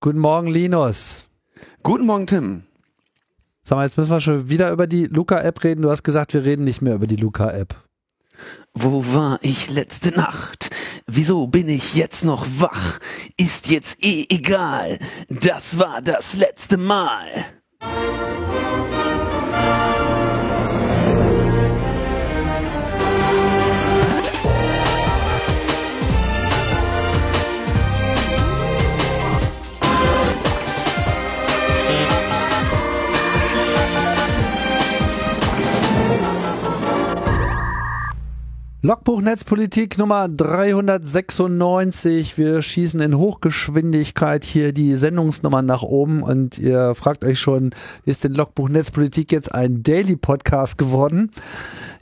Guten Morgen, Linus. Guten Morgen, Tim. Sag mal, jetzt müssen wir schon wieder über die Luca-App reden. Du hast gesagt, wir reden nicht mehr über die Luca-App. Wo war ich letzte Nacht? Wieso bin ich jetzt noch wach? Ist jetzt eh egal. Das war das letzte Mal. Logbuch Netzpolitik Nummer 396. Wir schießen in Hochgeschwindigkeit hier die Sendungsnummern nach oben und ihr fragt euch schon, ist denn Logbuch Netzpolitik jetzt ein Daily Podcast geworden?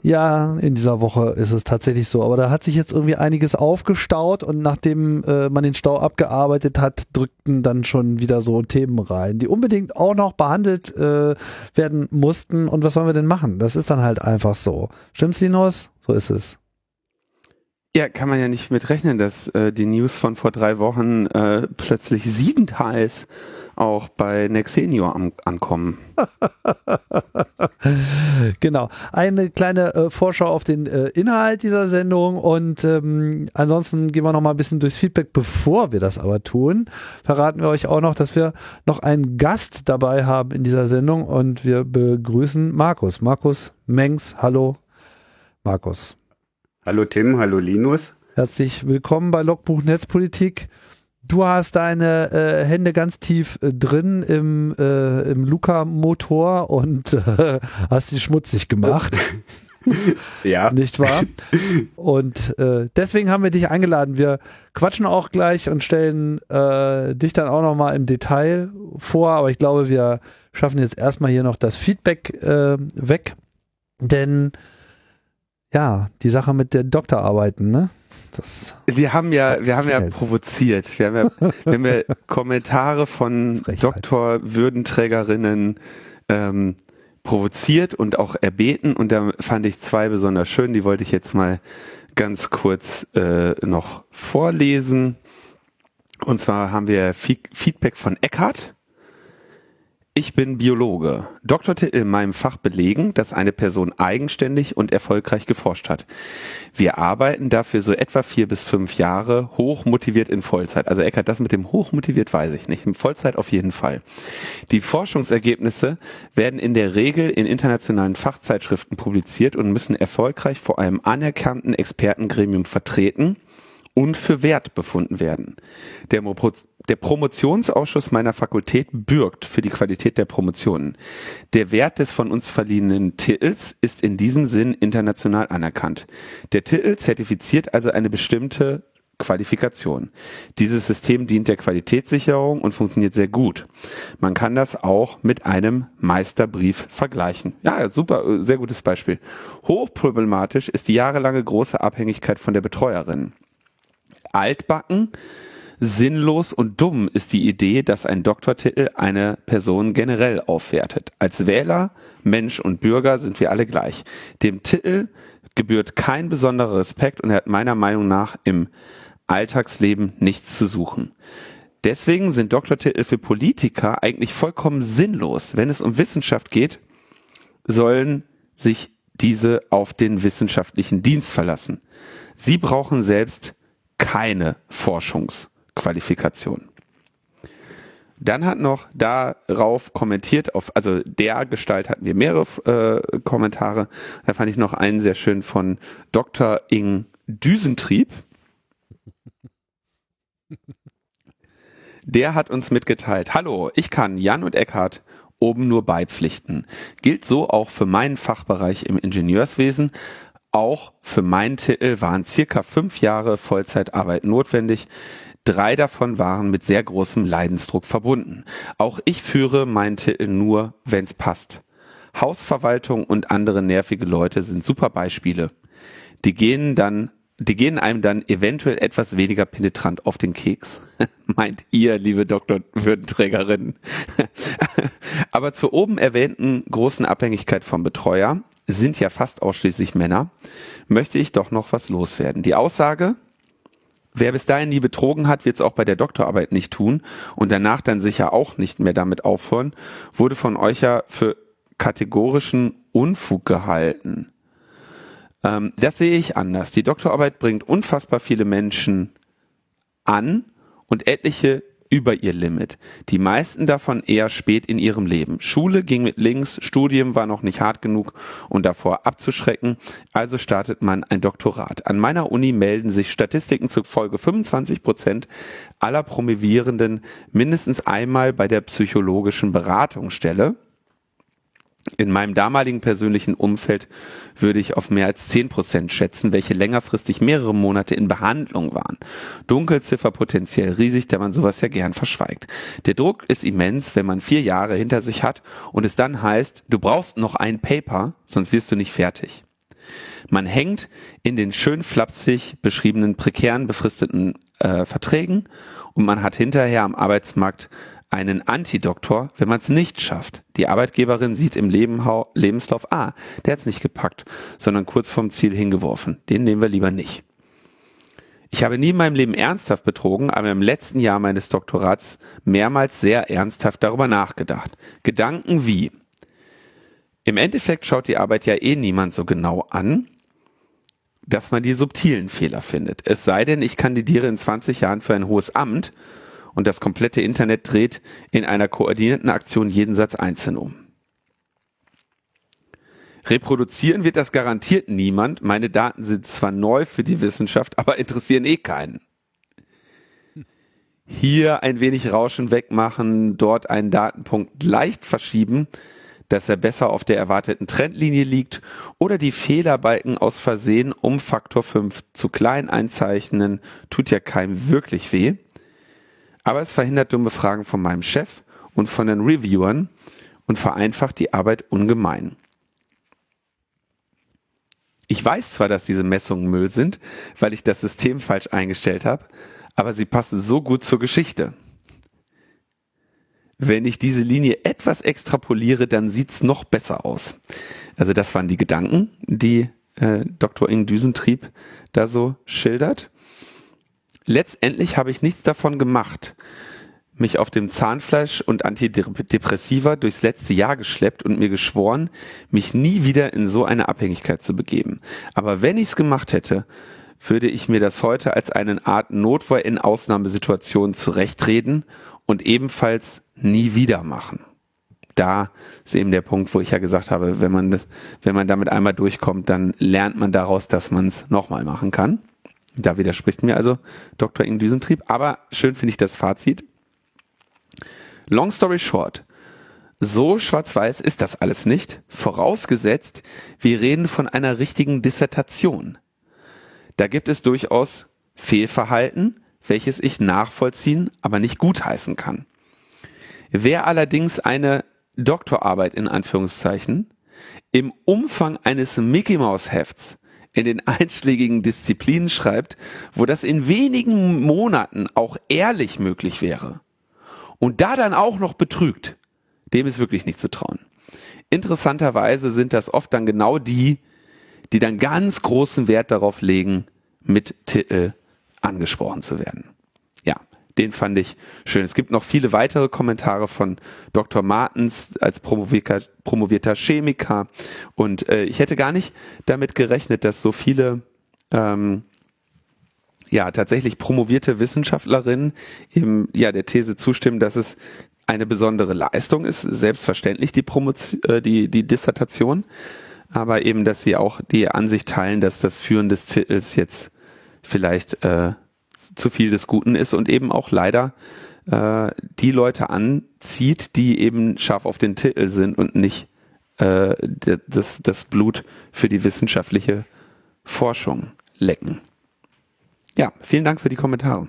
Ja, in dieser Woche ist es tatsächlich so. Aber da hat sich jetzt irgendwie einiges aufgestaut und nachdem äh, man den Stau abgearbeitet hat, drückten dann schon wieder so Themen rein, die unbedingt auch noch behandelt äh, werden mussten. Und was sollen wir denn machen? Das ist dann halt einfach so. Stimmt's, Linus? So ist es. Ja, kann man ja nicht mit rechnen, dass äh, die News von vor drei Wochen äh, plötzlich siebenteils auch bei Nexenio an, ankommen. genau. Eine kleine äh, Vorschau auf den äh, Inhalt dieser Sendung und ähm, ansonsten gehen wir noch mal ein bisschen durchs Feedback. Bevor wir das aber tun, verraten wir euch auch noch, dass wir noch einen Gast dabei haben in dieser Sendung und wir begrüßen Markus. Markus Mengs, hallo Markus. Hallo Tim, hallo Linus. Herzlich willkommen bei Logbuch Netzpolitik. Du hast deine äh, Hände ganz tief äh, drin im, äh, im Luca-Motor und äh, hast sie schmutzig gemacht. ja. Nicht wahr? Und äh, deswegen haben wir dich eingeladen. Wir quatschen auch gleich und stellen äh, dich dann auch nochmal im Detail vor, aber ich glaube, wir schaffen jetzt erstmal hier noch das Feedback äh, weg. Denn ja, die Sache mit der Doktorarbeiten, ne? Das wir haben ja, wir haben ja provoziert. Wir haben ja, wir haben ja Kommentare von Doktorwürdenträgerinnen ähm, provoziert und auch erbeten und da fand ich zwei besonders schön. Die wollte ich jetzt mal ganz kurz äh, noch vorlesen. Und zwar haben wir Feedback von Eckhart. Ich bin Biologe. Doktortitel in meinem Fach belegen, dass eine Person eigenständig und erfolgreich geforscht hat. Wir arbeiten dafür so etwa vier bis fünf Jahre hochmotiviert in Vollzeit. Also Eckert, das mit dem hochmotiviert weiß ich nicht. In Vollzeit auf jeden Fall. Die Forschungsergebnisse werden in der Regel in internationalen Fachzeitschriften publiziert und müssen erfolgreich vor einem anerkannten Expertengremium vertreten und für wert befunden werden. Der, der, Promotionsausschuss meiner Fakultät bürgt für die Qualität der Promotionen. Der Wert des von uns verliehenen Titels ist in diesem Sinn international anerkannt. Der Titel zertifiziert also eine bestimmte Qualifikation. Dieses System dient der Qualitätssicherung und funktioniert sehr gut. Man kann das auch mit einem Meisterbrief vergleichen. Ja, super, sehr gutes Beispiel. Hochproblematisch ist die jahrelange große Abhängigkeit von der Betreuerin altbacken, sinnlos und dumm ist die Idee, dass ein Doktortitel eine Person generell aufwertet. Als Wähler, Mensch und Bürger sind wir alle gleich. Dem Titel gebührt kein besonderer Respekt und er hat meiner Meinung nach im Alltagsleben nichts zu suchen. Deswegen sind Doktortitel für Politiker eigentlich vollkommen sinnlos. Wenn es um Wissenschaft geht, sollen sich diese auf den wissenschaftlichen Dienst verlassen. Sie brauchen selbst keine Forschungsqualifikation. Dann hat noch darauf kommentiert, auf, also der Gestalt hatten wir mehrere äh, Kommentare. Da fand ich noch einen sehr schön von Dr. Ing Düsentrieb. Der hat uns mitgeteilt, hallo, ich kann Jan und Eckhard oben nur beipflichten. Gilt so auch für meinen Fachbereich im Ingenieurswesen, auch für meinen Titel waren circa fünf Jahre Vollzeitarbeit notwendig. Drei davon waren mit sehr großem Leidensdruck verbunden. Auch ich führe meinen Titel nur, wenn's passt. Hausverwaltung und andere nervige Leute sind super Beispiele. Die gehen dann die gehen einem dann eventuell etwas weniger penetrant auf den Keks. Meint ihr, liebe Dr. Würdenträgerin. Aber zur oben erwähnten großen Abhängigkeit vom Betreuer sind ja fast ausschließlich Männer, möchte ich doch noch was loswerden. Die Aussage, Wer bis dahin nie betrogen hat, wird es auch bei der Doktorarbeit nicht tun und danach dann sicher auch nicht mehr damit aufhören, wurde von euch ja für kategorischen Unfug gehalten. Ähm, das sehe ich anders. Die Doktorarbeit bringt unfassbar viele Menschen an und etliche über ihr Limit. Die meisten davon eher spät in ihrem Leben. Schule ging mit links, Studium war noch nicht hart genug und davor abzuschrecken, also startet man ein Doktorat. An meiner Uni melden sich Statistiken zufolge 25 Prozent aller Promovierenden mindestens einmal bei der psychologischen Beratungsstelle in meinem damaligen persönlichen Umfeld würde ich auf mehr als zehn Prozent schätzen, welche längerfristig mehrere Monate in Behandlung waren. Dunkelziffer potenziell riesig, da man sowas ja gern verschweigt. Der Druck ist immens, wenn man vier Jahre hinter sich hat und es dann heißt, du brauchst noch ein Paper, sonst wirst du nicht fertig. Man hängt in den schön flapsig beschriebenen prekären befristeten äh, Verträgen und man hat hinterher am Arbeitsmarkt einen Antidoktor, wenn man es nicht schafft. Die Arbeitgeberin sieht im Lebenslauf, ah, der hat es nicht gepackt, sondern kurz vorm Ziel hingeworfen. Den nehmen wir lieber nicht. Ich habe nie in meinem Leben ernsthaft betrogen, aber im letzten Jahr meines Doktorats mehrmals sehr ernsthaft darüber nachgedacht. Gedanken wie, im Endeffekt schaut die Arbeit ja eh niemand so genau an, dass man die subtilen Fehler findet. Es sei denn, ich kandidiere in 20 Jahren für ein hohes Amt und das komplette Internet dreht in einer koordinierten Aktion jeden Satz einzeln um. Reproduzieren wird das garantiert niemand. Meine Daten sind zwar neu für die Wissenschaft, aber interessieren eh keinen. Hier ein wenig Rauschen wegmachen, dort einen Datenpunkt leicht verschieben, dass er besser auf der erwarteten Trendlinie liegt oder die Fehlerbalken aus Versehen um Faktor 5 zu klein einzeichnen, tut ja keinem wirklich weh. Aber es verhindert dumme Fragen von meinem Chef und von den Reviewern und vereinfacht die Arbeit ungemein. Ich weiß zwar, dass diese Messungen Müll sind, weil ich das System falsch eingestellt habe, aber sie passen so gut zur Geschichte. Wenn ich diese Linie etwas extrapoliere, dann sieht's noch besser aus. Also das waren die Gedanken, die äh, Dr. Ing Düsentrieb da so schildert letztendlich habe ich nichts davon gemacht, mich auf dem Zahnfleisch und Antidepressiva durchs letzte Jahr geschleppt und mir geschworen, mich nie wieder in so eine Abhängigkeit zu begeben. Aber wenn ich es gemacht hätte, würde ich mir das heute als eine Art Notwehr in Ausnahmesituationen zurechtreden und ebenfalls nie wieder machen. Da ist eben der Punkt, wo ich ja gesagt habe, wenn man das, wenn man damit einmal durchkommt, dann lernt man daraus, dass man es nochmal machen kann. Da widerspricht mir also Dr. Ing Düsentrieb. Aber schön finde ich das Fazit. Long story short. So schwarz-weiß ist das alles nicht, vorausgesetzt, wir reden von einer richtigen Dissertation. Da gibt es durchaus Fehlverhalten, welches ich nachvollziehen, aber nicht gutheißen kann. Wer allerdings eine Doktorarbeit in Anführungszeichen im Umfang eines Mickey Mouse Hefts in den einschlägigen Disziplinen schreibt, wo das in wenigen Monaten auch ehrlich möglich wäre und da dann auch noch betrügt, dem ist wirklich nicht zu trauen. Interessanterweise sind das oft dann genau die, die dann ganz großen Wert darauf legen, mit Titel angesprochen zu werden. Den fand ich schön. Es gibt noch viele weitere Kommentare von Dr. Martens als promovierter, promovierter Chemiker. Und äh, ich hätte gar nicht damit gerechnet, dass so viele ähm, ja tatsächlich promovierte Wissenschaftlerinnen eben ja der These zustimmen, dass es eine besondere Leistung ist, selbstverständlich die, Promotion, äh, die, die Dissertation, aber eben, dass sie auch die Ansicht teilen, dass das Führen des Titels jetzt vielleicht äh, zu viel des Guten ist und eben auch leider äh, die Leute anzieht, die eben scharf auf den Titel sind und nicht äh, das, das Blut für die wissenschaftliche Forschung lecken. Ja, vielen Dank für die Kommentare.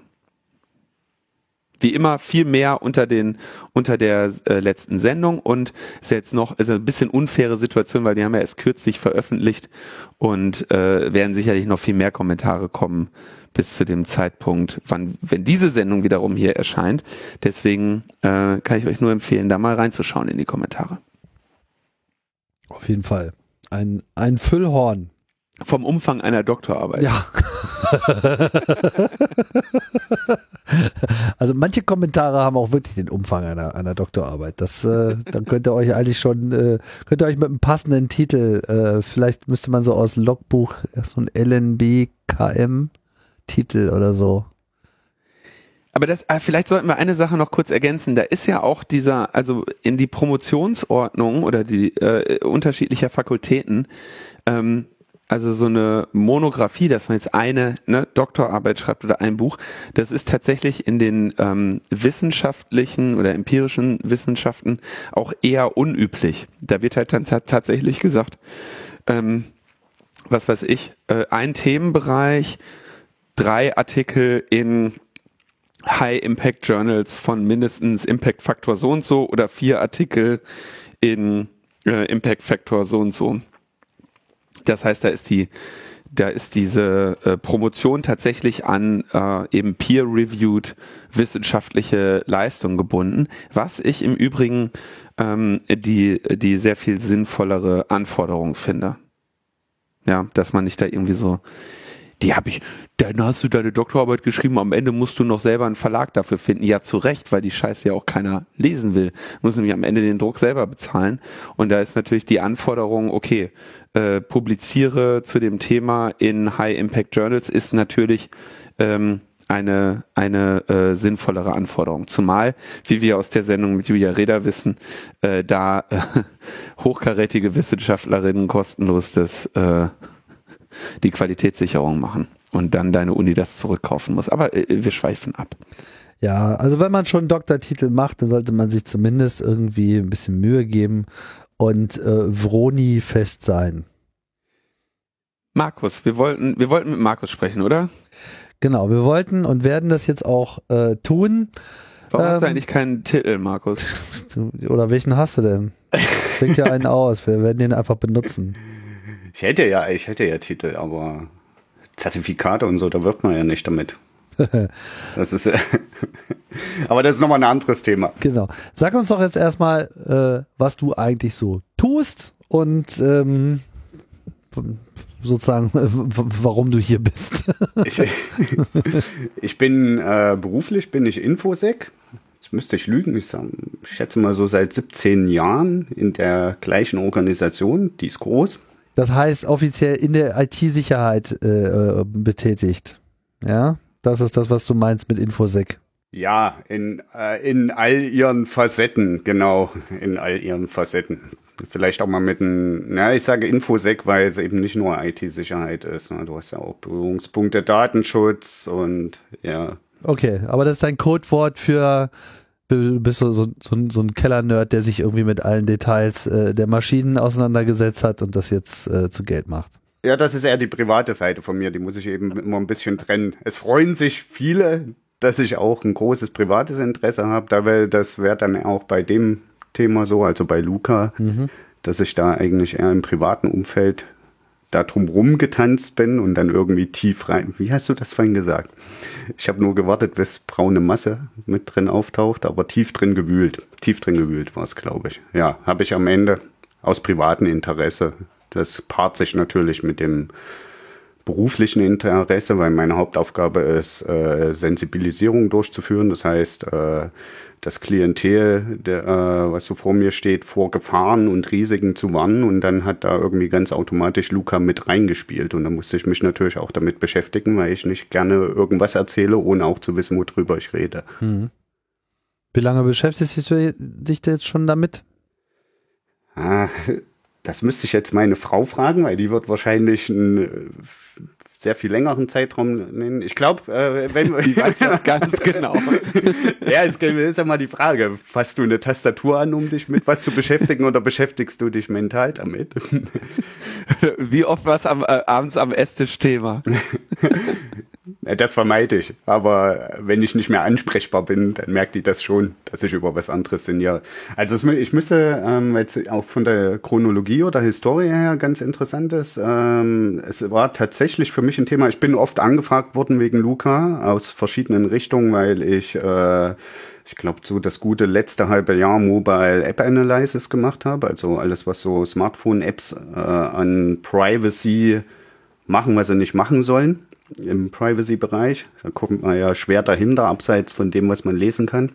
Wie immer viel mehr unter den unter der äh, letzten Sendung und ist jetzt noch ist ein bisschen unfaire Situation, weil die haben ja erst kürzlich veröffentlicht und äh, werden sicherlich noch viel mehr Kommentare kommen bis zu dem Zeitpunkt, wann, wenn diese Sendung wiederum hier erscheint. Deswegen äh, kann ich euch nur empfehlen, da mal reinzuschauen in die Kommentare. Auf jeden Fall. Ein, ein Füllhorn. Vom Umfang einer Doktorarbeit. Ja. also manche Kommentare haben auch wirklich den Umfang einer, einer Doktorarbeit. Das, äh, dann könnt ihr euch eigentlich schon, äh, könnt ihr euch mit einem passenden Titel, äh, vielleicht müsste man so aus Logbuch so ein LNBKM Titel oder so. Aber das, äh, vielleicht sollten wir eine Sache noch kurz ergänzen. Da ist ja auch dieser, also in die Promotionsordnung oder die äh, unterschiedlicher Fakultäten ähm, also so eine Monographie, dass man jetzt eine ne, Doktorarbeit schreibt oder ein Buch, das ist tatsächlich in den ähm, wissenschaftlichen oder empirischen Wissenschaften auch eher unüblich. Da wird halt dann tatsächlich gesagt, ähm, was weiß ich, äh, ein Themenbereich, drei Artikel in High Impact Journals von mindestens Impact Faktor so und so oder vier Artikel in äh, Impact Factor so und so. Das heißt, da ist die, da ist diese äh, Promotion tatsächlich an äh, eben peer-reviewed wissenschaftliche Leistung gebunden, was ich im Übrigen ähm, die, die sehr viel sinnvollere Anforderung finde. Ja, dass man nicht da irgendwie so die habe ich, dann hast du deine Doktorarbeit geschrieben, am Ende musst du noch selber einen Verlag dafür finden. Ja, zu Recht, weil die Scheiße ja auch keiner lesen will. Muss nämlich am Ende den Druck selber bezahlen. Und da ist natürlich die Anforderung, okay, äh, publiziere zu dem Thema in High Impact Journals ist natürlich ähm, eine, eine äh, sinnvollere Anforderung. Zumal, wie wir aus der Sendung mit Julia Reda wissen, äh, da äh, hochkarätige Wissenschaftlerinnen kostenlos das äh, die Qualitätssicherung machen und dann deine Uni das zurückkaufen muss. Aber äh, wir schweifen ab. Ja, also wenn man schon einen Doktortitel macht, dann sollte man sich zumindest irgendwie ein bisschen Mühe geben und äh, Vroni fest sein. Markus, wir wollten, wir wollten mit Markus sprechen, oder? Genau, wir wollten und werden das jetzt auch äh, tun. Warum ähm, hast du ähm, eigentlich keinen Titel, Markus? Oder welchen hast du denn? Denk dir einen aus, wir werden den einfach benutzen. Ich hätte ja, ich hätte ja Titel, aber Zertifikate und so, da wirbt man ja nicht damit. Das ist, aber das ist nochmal ein anderes Thema. Genau. Sag uns doch jetzt erstmal, äh, was du eigentlich so tust und ähm, sozusagen, warum du hier bist. ich, ich bin äh, beruflich bin ich Infosec. Jetzt müsste ich lügen. Ich, sag, ich schätze mal so seit 17 Jahren in der gleichen Organisation. Die ist groß. Das heißt offiziell in der IT-Sicherheit äh, betätigt. Ja, das ist das, was du meinst mit Infosec. Ja, in, äh, in all ihren Facetten, genau, in all ihren Facetten. Vielleicht auch mal mit einem, na, ich sage Infosec, weil es eben nicht nur IT-Sicherheit ist. Ne? Du hast ja auch Berührungspunkte Datenschutz und ja. Okay, aber das ist ein Codewort für du bist so, so, so, so ein Keller-Nerd, der sich irgendwie mit allen Details äh, der Maschinen auseinandergesetzt hat und das jetzt äh, zu Geld macht. Ja, das ist eher die private Seite von mir, die muss ich eben immer ein bisschen trennen. Es freuen sich viele, dass ich auch ein großes privates Interesse habe, da weil das wäre dann auch bei dem Thema so, also bei Luca, mhm. dass ich da eigentlich eher im privaten Umfeld da drumrum getanzt bin und dann irgendwie tief rein. Wie hast du das vorhin gesagt? Ich habe nur gewartet, bis braune Masse mit drin auftaucht, aber tief drin gewühlt. Tief drin gewühlt war es, glaube ich. Ja, habe ich am Ende aus privatem Interesse. Das paart sich natürlich mit dem beruflichen Interesse, weil meine Hauptaufgabe ist, äh, Sensibilisierung durchzuführen. Das heißt, äh, das Klientel, der, äh, was so vor mir steht, vor Gefahren und Risiken zu warnen. Und dann hat da irgendwie ganz automatisch Luca mit reingespielt. Und da musste ich mich natürlich auch damit beschäftigen, weil ich nicht gerne irgendwas erzähle, ohne auch zu wissen, worüber ich rede. Mhm. Wie lange beschäftigst du dich jetzt schon damit? Ah, das müsste ich jetzt meine Frau fragen, weil die wird wahrscheinlich ein sehr viel längeren Zeitraum nennen. Ich glaube, äh, wenn ich weiß das ganz genau. ja, es ist ja mal die Frage, fasst du eine Tastatur an, um dich mit was zu beschäftigen oder beschäftigst du dich mental damit? Wie oft war es am, äh, abends am Esstisch Thema? Das vermeide ich. Aber wenn ich nicht mehr ansprechbar bin, dann merkt die das schon, dass ich über was anderes sinniere. Also ich müsste, ähm, jetzt auch von der Chronologie oder Historie her ganz interessant ist, ähm, es war tatsächlich für mich ein Thema, ich bin oft angefragt worden wegen Luca aus verschiedenen Richtungen, weil ich äh, ich glaube, so das gute letzte halbe Jahr Mobile App Analysis gemacht habe. Also alles, was so Smartphone-Apps äh, an Privacy machen, was sie nicht machen sollen im Privacy-Bereich. Da kommt man ja schwer dahinter, abseits von dem, was man lesen kann.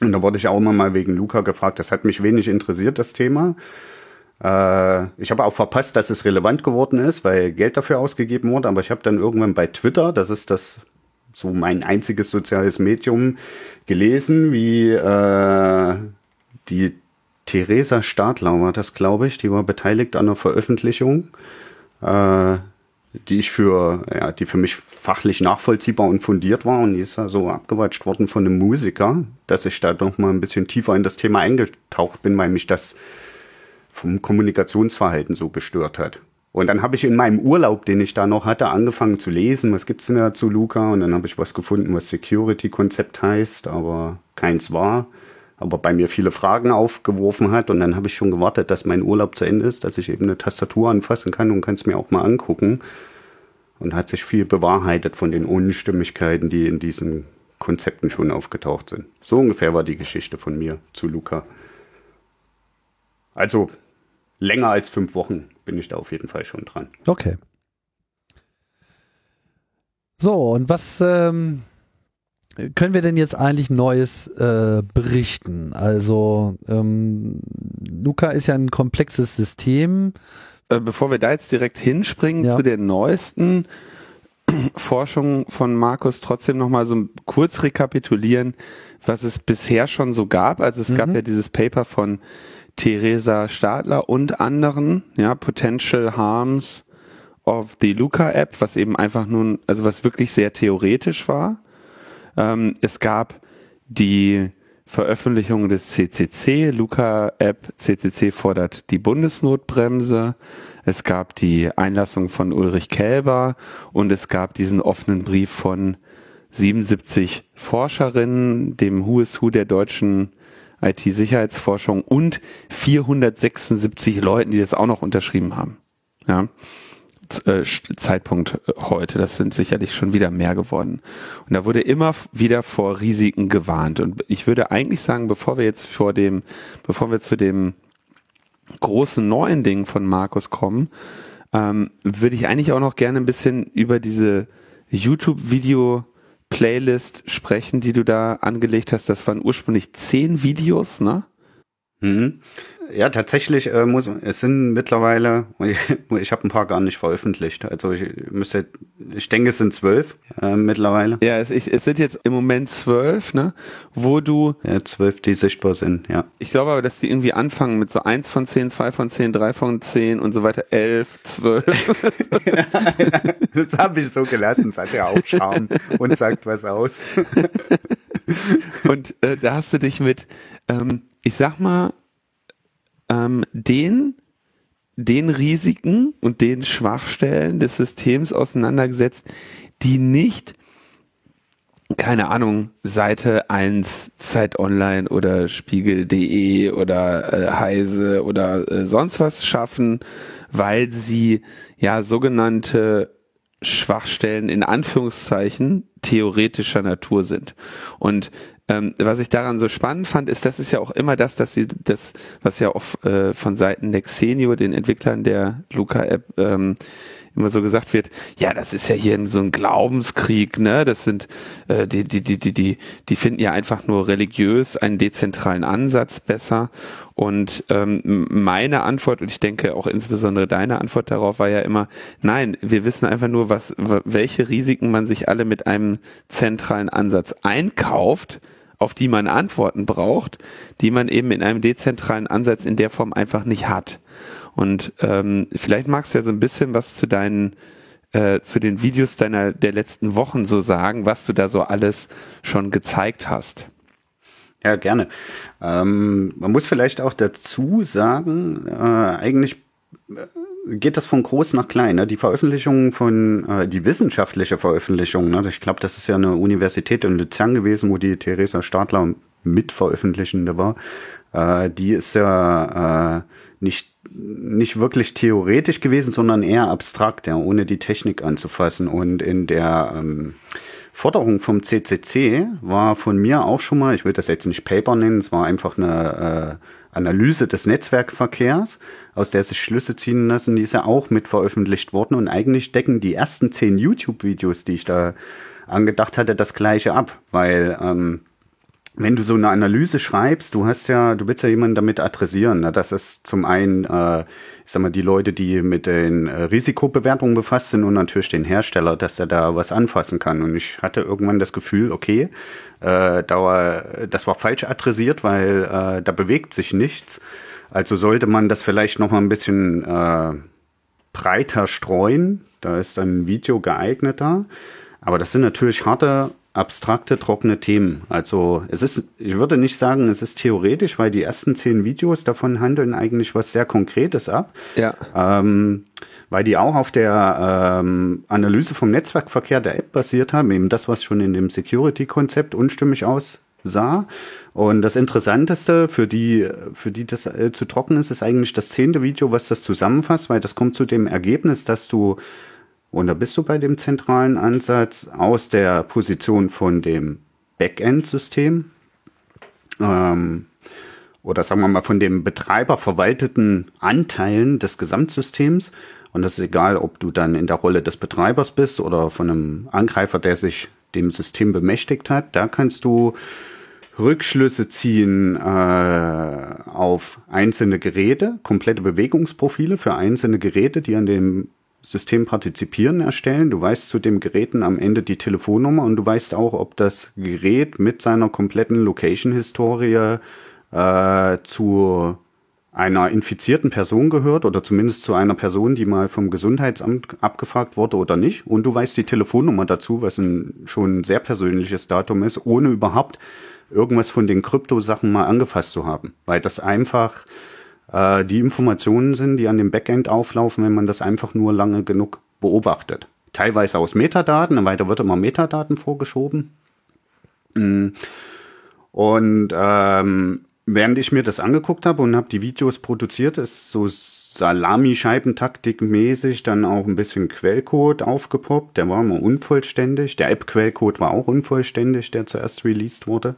Und da wurde ich auch immer mal wegen Luca gefragt. Das hat mich wenig interessiert, das Thema. Äh, ich habe auch verpasst, dass es relevant geworden ist, weil Geld dafür ausgegeben wurde. Aber ich habe dann irgendwann bei Twitter, das ist das so mein einziges soziales Medium, gelesen, wie äh, die Theresa Stadler war das, glaube ich, die war beteiligt an der Veröffentlichung, äh, die ich für, ja, die für mich fachlich nachvollziehbar und fundiert war und die ist ja so abgewatscht worden von einem Musiker, dass ich da doch mal ein bisschen tiefer in das Thema eingetaucht bin, weil mich das vom Kommunikationsverhalten so gestört hat. Und dann habe ich in meinem Urlaub, den ich da noch hatte, angefangen zu lesen, was gibt's denn da zu Luca? Und dann habe ich was gefunden, was Security-Konzept heißt, aber keins war. Aber bei mir viele Fragen aufgeworfen hat. Und dann habe ich schon gewartet, dass mein Urlaub zu Ende ist, dass ich eben eine Tastatur anfassen kann und kann es mir auch mal angucken. Und hat sich viel bewahrheitet von den Unstimmigkeiten, die in diesen Konzepten schon aufgetaucht sind. So ungefähr war die Geschichte von mir zu Luca. Also länger als fünf Wochen bin ich da auf jeden Fall schon dran. Okay. So, und was ähm, können wir denn jetzt eigentlich Neues äh, berichten? Also, ähm, Luca ist ja ein komplexes System. Äh, bevor wir da jetzt direkt hinspringen ja. zu der neuesten Forschung von Markus, trotzdem nochmal so kurz rekapitulieren, was es bisher schon so gab. Also es mhm. gab ja dieses Paper von Theresa Stadler und anderen, ja, Potential Harms of the Luca App, was eben einfach nun, also was wirklich sehr theoretisch war. Ähm, es gab die Veröffentlichung des CCC, Luca App, CCC fordert die Bundesnotbremse. Es gab die Einlassung von Ulrich Kälber und es gab diesen offenen Brief von 77 Forscherinnen, dem Who is Who der deutschen IT-Sicherheitsforschung und 476 Leuten, die das auch noch unterschrieben haben. Ja. Äh, Zeitpunkt äh, heute, das sind sicherlich schon wieder mehr geworden. Und da wurde immer wieder vor Risiken gewarnt. Und ich würde eigentlich sagen, bevor wir jetzt vor dem, bevor wir zu dem großen neuen Ding von Markus kommen, ähm, würde ich eigentlich auch noch gerne ein bisschen über diese YouTube-Video Playlist sprechen, die du da angelegt hast. Das waren ursprünglich zehn Videos, ne? Mhm. Ja, tatsächlich äh, muss es sind mittlerweile, ich, ich habe ein paar gar nicht veröffentlicht. Also ich müsste, ich denke, es sind zwölf äh, mittlerweile. Ja, es, ich, es sind jetzt im Moment zwölf, ne? Wo du. Ja, zwölf, die sichtbar sind, ja. Ich glaube aber, dass die irgendwie anfangen mit so eins von zehn, zwei von zehn, drei von zehn und so weiter, elf, zwölf. das habe ich so gelassen, es hat ja auch Charme und sagt was aus. und äh, da hast du dich mit, ähm, ich sag mal, ähm, den, den Risiken und den Schwachstellen des Systems auseinandergesetzt, die nicht keine Ahnung, Seite 1, Zeit Online oder Spiegel.de oder äh, Heise oder äh, sonst was schaffen, weil sie ja sogenannte Schwachstellen in Anführungszeichen theoretischer Natur sind. Und ähm, was ich daran so spannend fand, ist, das ist ja auch immer das, dass sie das, was ja auch äh, von Seiten der Xenio, den Entwicklern der Luca-App, ähm, immer so gesagt wird, ja, das ist ja hier so ein Glaubenskrieg, ne? Das sind äh, die, die, die, die, die, die finden ja einfach nur religiös einen dezentralen Ansatz besser. Und ähm, meine Antwort, und ich denke auch insbesondere deine Antwort darauf war ja immer, nein, wir wissen einfach nur, was, welche Risiken man sich alle mit einem zentralen Ansatz einkauft auf die man Antworten braucht, die man eben in einem dezentralen Ansatz in der Form einfach nicht hat. Und ähm, vielleicht magst du ja so ein bisschen was zu deinen äh, zu den Videos deiner der letzten Wochen so sagen, was du da so alles schon gezeigt hast. Ja, gerne. Ähm, man muss vielleicht auch dazu sagen, äh, eigentlich äh, geht das von groß nach klein. Ne? Die Veröffentlichung von, äh, die wissenschaftliche Veröffentlichung, ne? ich glaube, das ist ja eine Universität in Luzern gewesen, wo die Theresa Stadler Mitveröffentlichende war. Äh, die ist ja äh, nicht nicht wirklich theoretisch gewesen, sondern eher abstrakt, ja, ohne die Technik anzufassen. Und in der ähm, Forderung vom CCC war von mir auch schon mal, ich will das jetzt nicht Paper nennen, es war einfach eine äh, Analyse des Netzwerkverkehrs, aus der sich Schlüsse ziehen lassen, die ist ja auch mit veröffentlicht worden und eigentlich decken die ersten zehn YouTube-Videos, die ich da angedacht hatte, das gleiche ab, weil ähm, wenn du so eine Analyse schreibst, du hast ja, du willst ja jemanden damit adressieren. Ne? Das ist zum einen, äh, ich sag mal, die Leute, die mit den äh, Risikobewertungen befasst sind und natürlich den Hersteller, dass er da was anfassen kann. Und ich hatte irgendwann das Gefühl, okay, äh, da war, das war falsch adressiert, weil äh, da bewegt sich nichts. Also sollte man das vielleicht noch mal ein bisschen äh, breiter streuen. Da ist ein Video geeigneter. Aber das sind natürlich harte abstrakte, trockene Themen. Also es ist, ich würde nicht sagen, es ist theoretisch, weil die ersten zehn Videos davon handeln eigentlich was sehr Konkretes ab. Ja. Ähm, weil die auch auf der ähm, Analyse vom Netzwerkverkehr der App basiert haben, eben das, was schon in dem Security-Konzept unstimmig aussah. Und das Interessanteste, für die, für die das äh, zu trocken ist, ist eigentlich das zehnte Video, was das zusammenfasst, weil das kommt zu dem Ergebnis, dass du und da bist du bei dem zentralen Ansatz aus der Position von dem Backend-System ähm, oder sagen wir mal von dem Betreiber verwalteten Anteilen des Gesamtsystems. Und das ist egal, ob du dann in der Rolle des Betreibers bist oder von einem Angreifer, der sich dem System bemächtigt hat. Da kannst du Rückschlüsse ziehen äh, auf einzelne Geräte, komplette Bewegungsprofile für einzelne Geräte, die an dem System partizipieren erstellen. Du weißt zu dem Geräten am Ende die Telefonnummer und du weißt auch, ob das Gerät mit seiner kompletten Location-Historie äh, zu einer infizierten Person gehört oder zumindest zu einer Person, die mal vom Gesundheitsamt abgefragt wurde oder nicht. Und du weißt die Telefonnummer dazu, was ein schon sehr persönliches Datum ist, ohne überhaupt irgendwas von den Kryptosachen mal angefasst zu haben. Weil das einfach äh, die Informationen sind, die an dem Backend auflaufen, wenn man das einfach nur lange genug beobachtet. Teilweise aus Metadaten, weiter wird immer Metadaten vorgeschoben. Mm. Und ähm, während ich mir das angeguckt habe und habe die Videos produziert, ist so Salami-Scheibentaktik-mäßig dann auch ein bisschen Quellcode aufgepoppt. Der war immer unvollständig. Der App-Quellcode war auch unvollständig, der zuerst released wurde.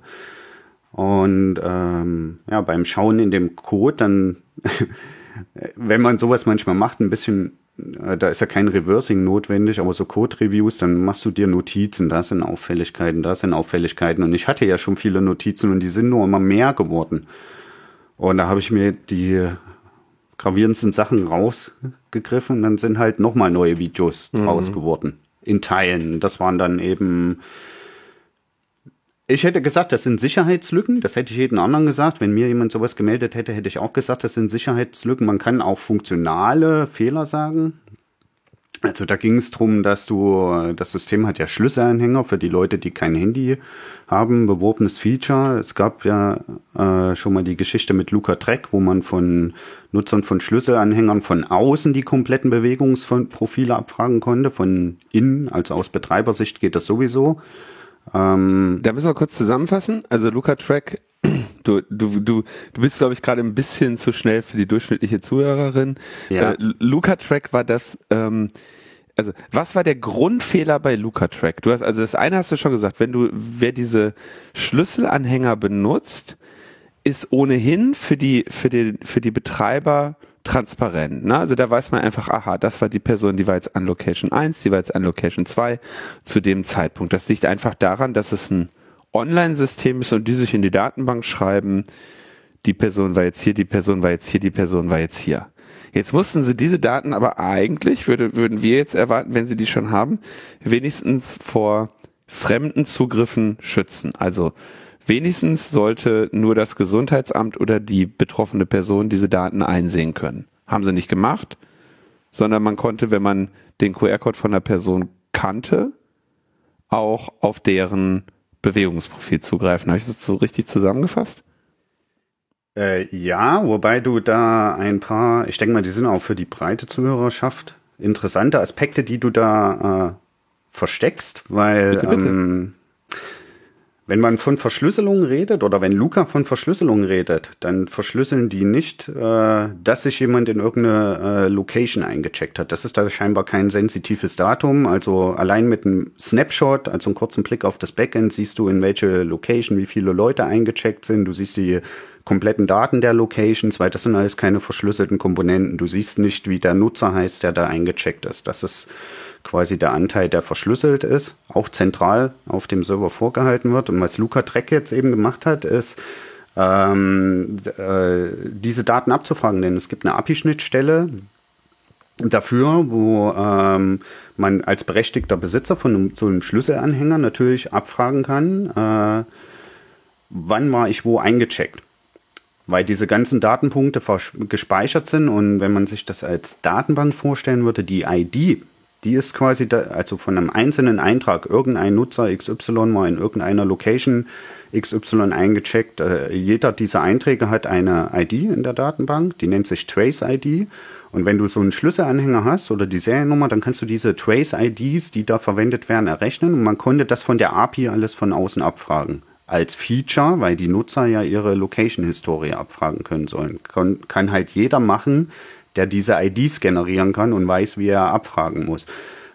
Und ähm, ja, beim Schauen in dem Code, dann, wenn man sowas manchmal macht, ein bisschen, äh, da ist ja kein Reversing notwendig, aber so Code-Reviews, dann machst du dir Notizen, da sind Auffälligkeiten, da sind Auffälligkeiten. Und ich hatte ja schon viele Notizen und die sind nur immer mehr geworden. Und da habe ich mir die gravierendsten Sachen rausgegriffen und dann sind halt nochmal neue Videos mhm. draus geworden. In Teilen. Das waren dann eben ich hätte gesagt, das sind Sicherheitslücken. Das hätte ich jedem anderen gesagt. Wenn mir jemand sowas gemeldet hätte, hätte ich auch gesagt, das sind Sicherheitslücken. Man kann auch funktionale Fehler sagen. Also da ging es darum, dass du, das System hat ja Schlüsselanhänger für die Leute, die kein Handy haben, beworbenes Feature. Es gab ja äh, schon mal die Geschichte mit Luca Track, wo man von Nutzern von Schlüsselanhängern von außen die kompletten Bewegungsprofile abfragen konnte. Von innen, also aus Betreibersicht geht das sowieso. Ähm, da müssen wir kurz zusammenfassen. Also Luca Track, du, du, du, du bist, glaube ich, gerade ein bisschen zu schnell für die durchschnittliche Zuhörerin. Ja. Äh, Luca Track war das, ähm, also was war der Grundfehler bei Luca Track? Du hast, also das eine hast du schon gesagt, wenn du, wer diese Schlüsselanhänger benutzt, ist ohnehin für die, für die, für die Betreiber transparent. Ne? Also da weiß man einfach, aha, das war die Person, die war jetzt an Location 1, die war jetzt an Location 2 zu dem Zeitpunkt. Das liegt einfach daran, dass es ein Online-System ist und die sich in die Datenbank schreiben, die Person war jetzt hier, die Person war jetzt hier, die Person war jetzt hier. Jetzt mussten sie diese Daten aber eigentlich, würde, würden wir jetzt erwarten, wenn sie die schon haben, wenigstens vor fremden Zugriffen schützen. Also Wenigstens sollte nur das Gesundheitsamt oder die betroffene Person diese Daten einsehen können. Haben sie nicht gemacht, sondern man konnte, wenn man den QR-Code von der Person kannte, auch auf deren Bewegungsprofil zugreifen. Habe ich das so richtig zusammengefasst? Äh, ja, wobei du da ein paar, ich denke mal, die sind auch für die breite Zuhörerschaft interessante Aspekte, die du da äh, versteckst, weil bitte, bitte. Ähm, Wenn man von Verschlüsselung redet oder wenn Luca von Verschlüsselung redet, dann verschlüsseln die nicht, äh, dass sich jemand in irgendeine äh, Location eingecheckt hat. Das ist da scheinbar kein sensitives Datum. Also allein mit einem Snapshot, also einem kurzen Blick auf das Backend, siehst du, in welche Location wie viele Leute eingecheckt sind. Du siehst die kompletten Daten der Locations, weil das sind alles keine verschlüsselten Komponenten. Du siehst nicht, wie der Nutzer heißt, der da eingecheckt ist. Das ist quasi der Anteil, der verschlüsselt ist, auch zentral auf dem Server vorgehalten wird. Und was Luca Treck jetzt eben gemacht hat, ist, ähm, äh, diese Daten abzufragen, denn es gibt eine API-Schnittstelle dafür, wo ähm, man als berechtigter Besitzer von einem, so einem Schlüsselanhänger natürlich abfragen kann, äh, wann war ich wo eingecheckt. Weil diese ganzen Datenpunkte gespeichert sind. Und wenn man sich das als Datenbank vorstellen würde, die ID, die ist quasi, da, also von einem einzelnen Eintrag, irgendein Nutzer XY mal in irgendeiner Location XY eingecheckt. Äh, jeder dieser Einträge hat eine ID in der Datenbank, die nennt sich Trace ID. Und wenn du so einen Schlüsselanhänger hast oder die Seriennummer, dann kannst du diese Trace IDs, die da verwendet werden, errechnen und man konnte das von der API alles von außen abfragen. Als Feature, weil die Nutzer ja ihre Location-Historie abfragen können sollen. Kann, kann halt jeder machen, der diese IDs generieren kann und weiß, wie er abfragen muss.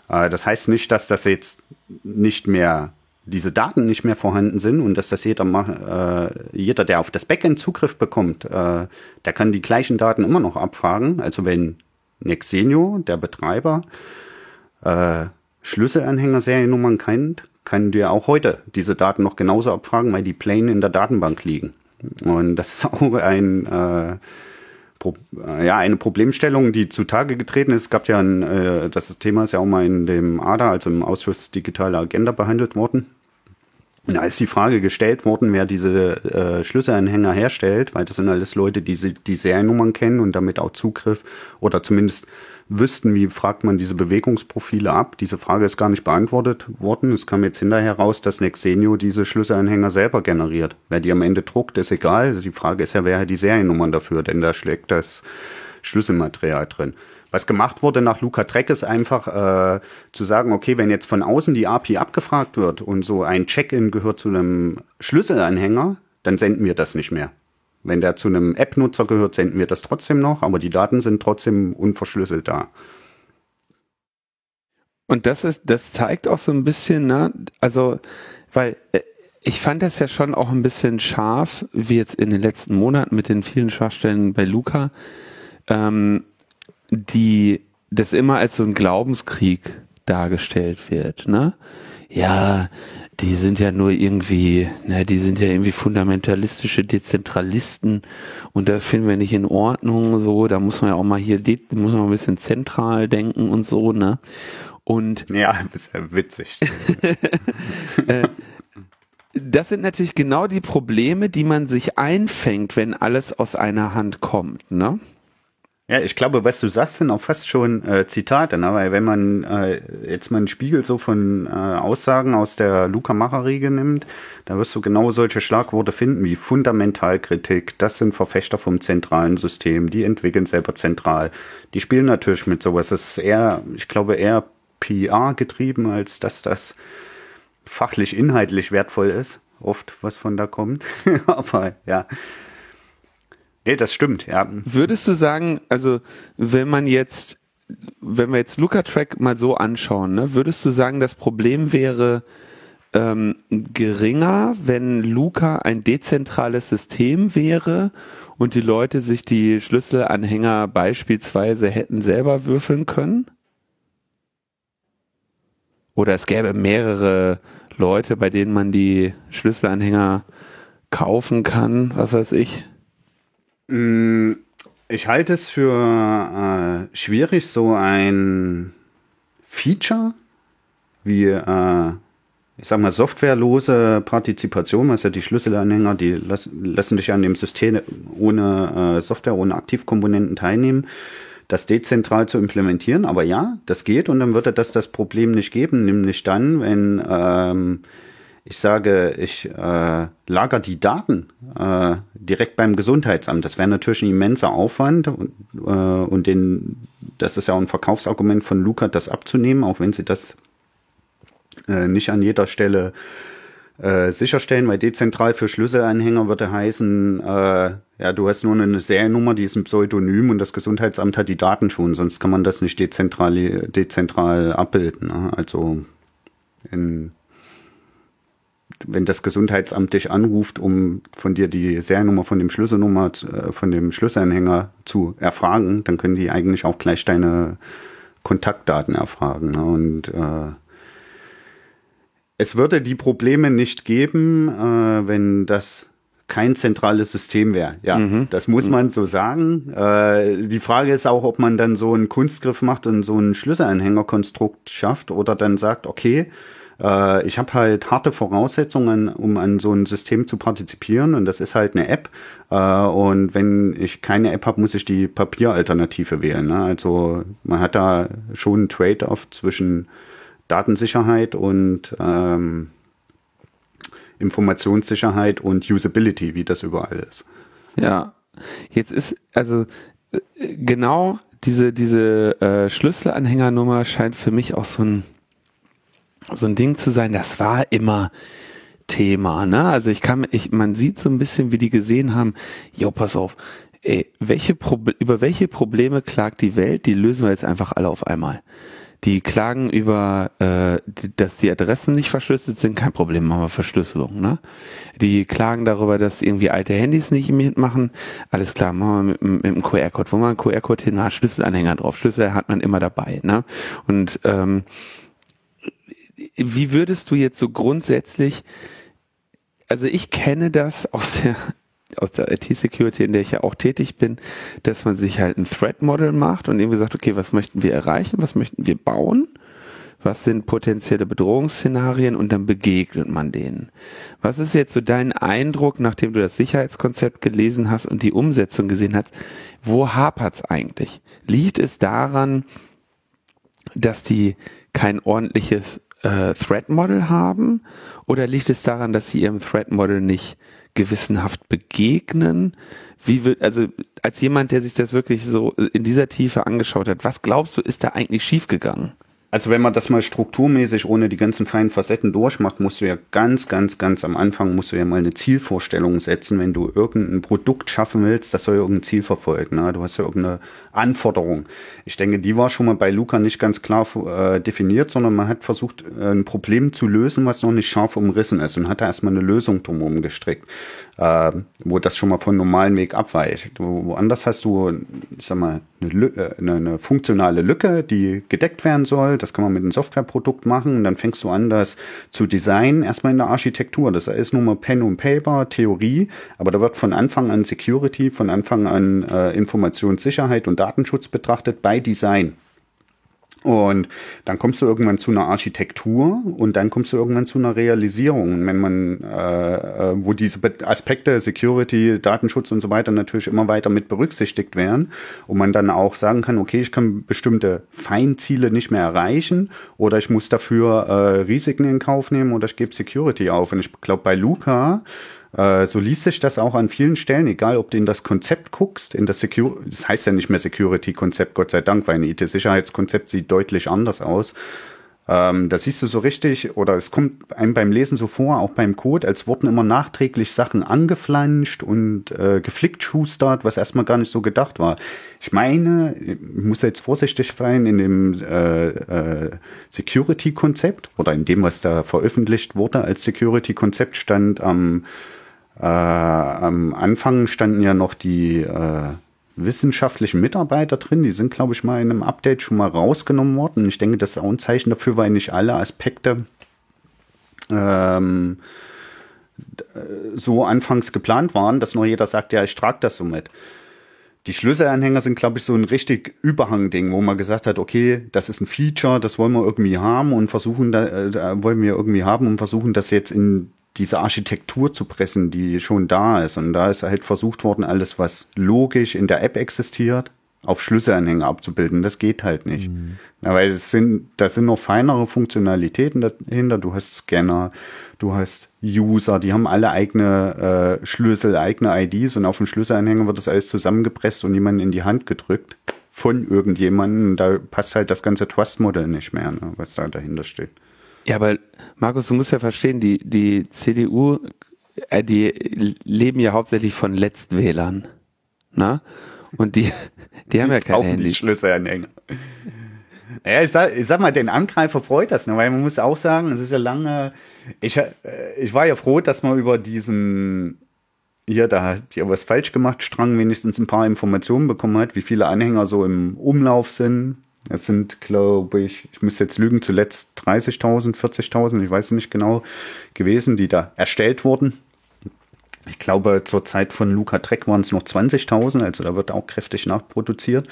Äh, das heißt nicht, dass das jetzt nicht mehr diese Daten nicht mehr vorhanden sind und dass das jeder, äh, jeder der auf das Backend Zugriff bekommt, äh, der kann die gleichen Daten immer noch abfragen. Also wenn Nexenio, der Betreiber, äh, Schlüsselanhänger Seriennummern kennt, kann dir auch heute diese Daten noch genauso abfragen, weil die plain in der Datenbank liegen. Und das ist auch ein äh, Pro, äh, ja, eine Problemstellung, die zutage getreten ist. Es gab ja ein, äh, das Thema ist ja auch mal in dem ADA, also im Ausschuss Digitale Agenda behandelt worden. Da ist die Frage gestellt worden, wer diese äh, Schlüsselanhänger herstellt, weil das sind alles Leute, die die Seriennummern kennen und damit auch Zugriff oder zumindest wüssten, wie fragt man diese Bewegungsprofile ab. Diese Frage ist gar nicht beantwortet worden. Es kam jetzt hinterher raus, dass Nexenio diese Schlüsselanhänger selber generiert. Wer die am Ende druckt, ist egal. Die Frage ist ja, wer hat die Seriennummern dafür, denn da schlägt das Schlüsselmaterial drin. Was gemacht wurde nach Luca Treck ist einfach äh, zu sagen, okay, wenn jetzt von außen die API abgefragt wird und so ein Check-in gehört zu einem Schlüsselanhänger, dann senden wir das nicht mehr. Wenn der zu einem App-Nutzer gehört, senden wir das trotzdem noch, aber die Daten sind trotzdem unverschlüsselt da. Und das ist, das zeigt auch so ein bisschen, ne, also, weil äh, ich fand das ja schon auch ein bisschen scharf, wie jetzt in den letzten Monaten mit den vielen Schwachstellen bei Luca, ähm, die das immer als so ein Glaubenskrieg dargestellt wird, ne? Ja, die sind ja nur irgendwie, na, die sind ja irgendwie fundamentalistische Dezentralisten und das finden wir nicht in Ordnung, so, da muss man ja auch mal hier, muss man ein bisschen zentral denken und so, ne? Und. Ja, ist ja witzig. Äh, das sind natürlich genau die Probleme, die man sich einfängt, wenn alles aus einer Hand kommt, ne? Ja, ich glaube, was du sagst, sind auch fast schon äh, Zitate, ne? weil wenn man äh, jetzt mal einen Spiegel so von äh, Aussagen aus der Luca-Macher-Riege nimmt, da wirst du genau solche Schlagworte finden wie Fundamentalkritik, das sind Verfechter vom zentralen System, die entwickeln selber zentral. Die spielen natürlich mit sowas. Das ist eher, ich glaube, eher PR getrieben, als dass das fachlich inhaltlich wertvoll ist, oft was von da kommt. Aber ja. Nee, das stimmt, ja. Würdest du sagen, also wenn man jetzt, wenn wir jetzt Luca Track mal so anschauen, ne, würdest du sagen, das Problem wäre ähm, geringer, wenn Luca ein dezentrales System wäre und die Leute sich die Schlüsselanhänger beispielsweise hätten selber würfeln können? Oder es gäbe mehrere Leute, bei denen man die Schlüsselanhänger kaufen kann, was weiß ich. Mm, ich halte es für äh, schwierig, so ein Feature wie, äh, ich sag mal, softwarelose Partizipation, was ja die Schlüsselanhänger, die lassen, lassen dich an dem System ohne äh, Software, ohne Aktivkomponenten teilnehmen, das dezentral zu implementieren. Aber ja, das geht und dann würde das das Problem nicht geben, nämlich dann, wenn ähm, ich sage, ich äh, lager die Daten äh, direkt beim Gesundheitsamt. Das wäre natürlich ein immenser Aufwand und, äh, und den, das ist ja auch ein Verkaufsargument von Luca, das abzunehmen, auch wenn sie das äh, nicht an jeder Stelle äh, sicherstellen, weil dezentral für Schlüsselanhänger würde heißen, äh, ja, du hast nur eine Seriennummer, die ist ein Pseudonym und das Gesundheitsamt hat die Daten schon, sonst kann man das nicht dezentral, dezentral abbilden. Ne? Also in, wenn das Gesundheitsamt dich anruft, um von dir die Seriennummer von dem Schlüsselnummer, äh, von dem Schlüsselanhänger zu erfragen, dann können die eigentlich auch gleich deine Kontaktdaten erfragen. Ne? Und äh, es würde die Probleme nicht geben, äh, wenn das kein zentrales System wäre. Ja, mhm. das muss mhm. man so sagen. Äh, die Frage ist auch, ob man dann so einen Kunstgriff macht und so ein Schlüsselanhängerkonstrukt schafft oder dann sagt, okay, äh, ich habe halt harte Voraussetzungen, um an so ein System zu partizipieren und das ist halt eine App. Äh, und wenn ich keine App habe, muss ich die Papieralternative wählen. Ne? Also man hat da schon einen Trade-off zwischen Datensicherheit und ähm, Informationssicherheit und Usability, wie das überall ist. Ja, jetzt ist also äh, genau diese diese äh, Schlüsselanhängernummer scheint für mich auch so ein so ein Ding zu sein. Das war immer Thema, ne? Also ich kann, ich, man sieht so ein bisschen, wie die gesehen haben. Jo, pass auf. Ey, welche Proble über welche Probleme klagt die Welt? Die lösen wir jetzt einfach alle auf einmal. Die klagen über, äh, dass die Adressen nicht verschlüsselt sind, kein Problem, machen wir Verschlüsselung. Ne? Die klagen darüber, dass irgendwie alte Handys nicht mitmachen, alles klar, machen wir mit, mit einem QR-Code. Wo man einen QR-Code hin hat, Schlüsselanhänger drauf, Schlüssel hat man immer dabei. Ne? Und ähm, wie würdest du jetzt so grundsätzlich, also ich kenne das aus der aus der IT-Security, in der ich ja auch tätig bin, dass man sich halt ein Threat-Model macht und irgendwie sagt, okay, was möchten wir erreichen, was möchten wir bauen, was sind potenzielle Bedrohungsszenarien und dann begegnet man denen. Was ist jetzt so dein Eindruck, nachdem du das Sicherheitskonzept gelesen hast und die Umsetzung gesehen hast, wo hapert's eigentlich? Liegt es daran, dass die kein ordentliches äh, Threat Model haben oder liegt es daran, dass sie ihrem Threat Model nicht gewissenhaft begegnen? Wie wird, also als jemand, der sich das wirklich so in dieser Tiefe angeschaut hat, was glaubst du, ist da eigentlich schiefgegangen? Also wenn man das mal strukturmäßig ohne die ganzen feinen Facetten durchmacht, musst du ja ganz, ganz, ganz am Anfang musst du ja mal eine Zielvorstellung setzen, wenn du irgendein Produkt schaffen willst, das soll ja irgendein Ziel verfolgen. Ne? Du hast ja irgendeine Anforderung. Ich denke, die war schon mal bei Luca nicht ganz klar äh, definiert, sondern man hat versucht, äh, ein Problem zu lösen, was noch nicht scharf umrissen ist und hat da erstmal eine Lösung drumherum gestrickt äh, wo das schon mal von normalen Weg abweicht. Woanders hast du, ich sag mal, eine, Lücke, eine, eine, funktionale Lücke, die gedeckt werden soll. Das kann man mit einem Softwareprodukt machen. Und dann fängst du an, das zu designen, erstmal in der Architektur. Das ist nur mal Pen und Paper, Theorie, aber da wird von Anfang an Security, von Anfang an äh, Informationssicherheit und Datenschutz betrachtet bei Design. Und dann kommst du irgendwann zu einer Architektur und dann kommst du irgendwann zu einer Realisierung. Wenn man, äh, äh, wo diese Aspekte Security, Datenschutz und so weiter natürlich immer weiter mit berücksichtigt werden und man dann auch sagen kann, okay, ich kann bestimmte Feinziele nicht mehr erreichen oder ich muss dafür äh, Risiken in Kauf nehmen oder ich gebe Security auf. Und ich glaube, bei Luca äh, so liest sich das auch an vielen Stellen, egal ob du in das Konzept guckst, in das Security, das heißt ja nicht mehr Security-Konzept, Gott sei Dank, weil ein IT-Sicherheitskonzept sieht deutlich anders aus. Ähm, da siehst du so richtig, oder es kommt einem beim Lesen so vor, auch beim Code, als wurden immer nachträglich Sachen angeflanscht und äh, geflickt schustert, was erstmal gar nicht so gedacht war. Ich meine, ich muss jetzt vorsichtig sein, in dem äh, äh, Security-Konzept oder in dem, was da veröffentlicht wurde als Security-Konzept, stand am äh, am Anfang standen ja noch die äh, wissenschaftlichen Mitarbeiter drin. Die sind, glaube ich, mal in einem Update schon mal rausgenommen worden. Ich denke, das ist auch ein Zeichen dafür, weil nicht alle Aspekte ähm, so anfangs geplant waren, dass nur jeder sagt, ja, ich trage das so mit. Die Schlüsselanhänger sind, glaube ich, so ein richtig Überhangding, wo man gesagt hat, okay, das ist ein Feature, das wollen wir irgendwie haben und versuchen, da, äh, wollen wir irgendwie haben und versuchen das jetzt in diese Architektur zu pressen, die schon da ist. Und da ist halt versucht worden, alles, was logisch in der App existiert, auf Schlüsselanhänger abzubilden. Das geht halt nicht. Mhm. Ja, weil es sind, da sind noch feinere Funktionalitäten dahinter. Du hast Scanner, du hast User, die haben alle eigene äh, Schlüssel, eigene IDs und auf dem Schlüsselanhänger wird das alles zusammengepresst und jemanden in die Hand gedrückt von irgendjemandem. Da passt halt das ganze Trust-Modell nicht mehr, ne, was da dahinter steht. Ja, aber Markus, du musst ja verstehen, die, die CDU, äh, die leben ja hauptsächlich von Letztwählern. Na? Und die, die haben ja keine Handys. Schlüsselanhänger. Ja, ich sag, ich sag mal, den Angreifer freut das, ne? weil man muss auch sagen, es ist ja lange, ich, äh, ich war ja froh, dass man über diesen, hier, da hat ja was falsch gemacht, Strang wenigstens ein paar Informationen bekommen hat, wie viele Anhänger so im Umlauf sind. Es sind, glaube ich, ich muss jetzt lügen, zuletzt 30.000, 40.000, ich weiß nicht genau, gewesen, die da erstellt wurden. Ich glaube, zur Zeit von Luca Treck waren es noch 20.000, also da wird auch kräftig nachproduziert.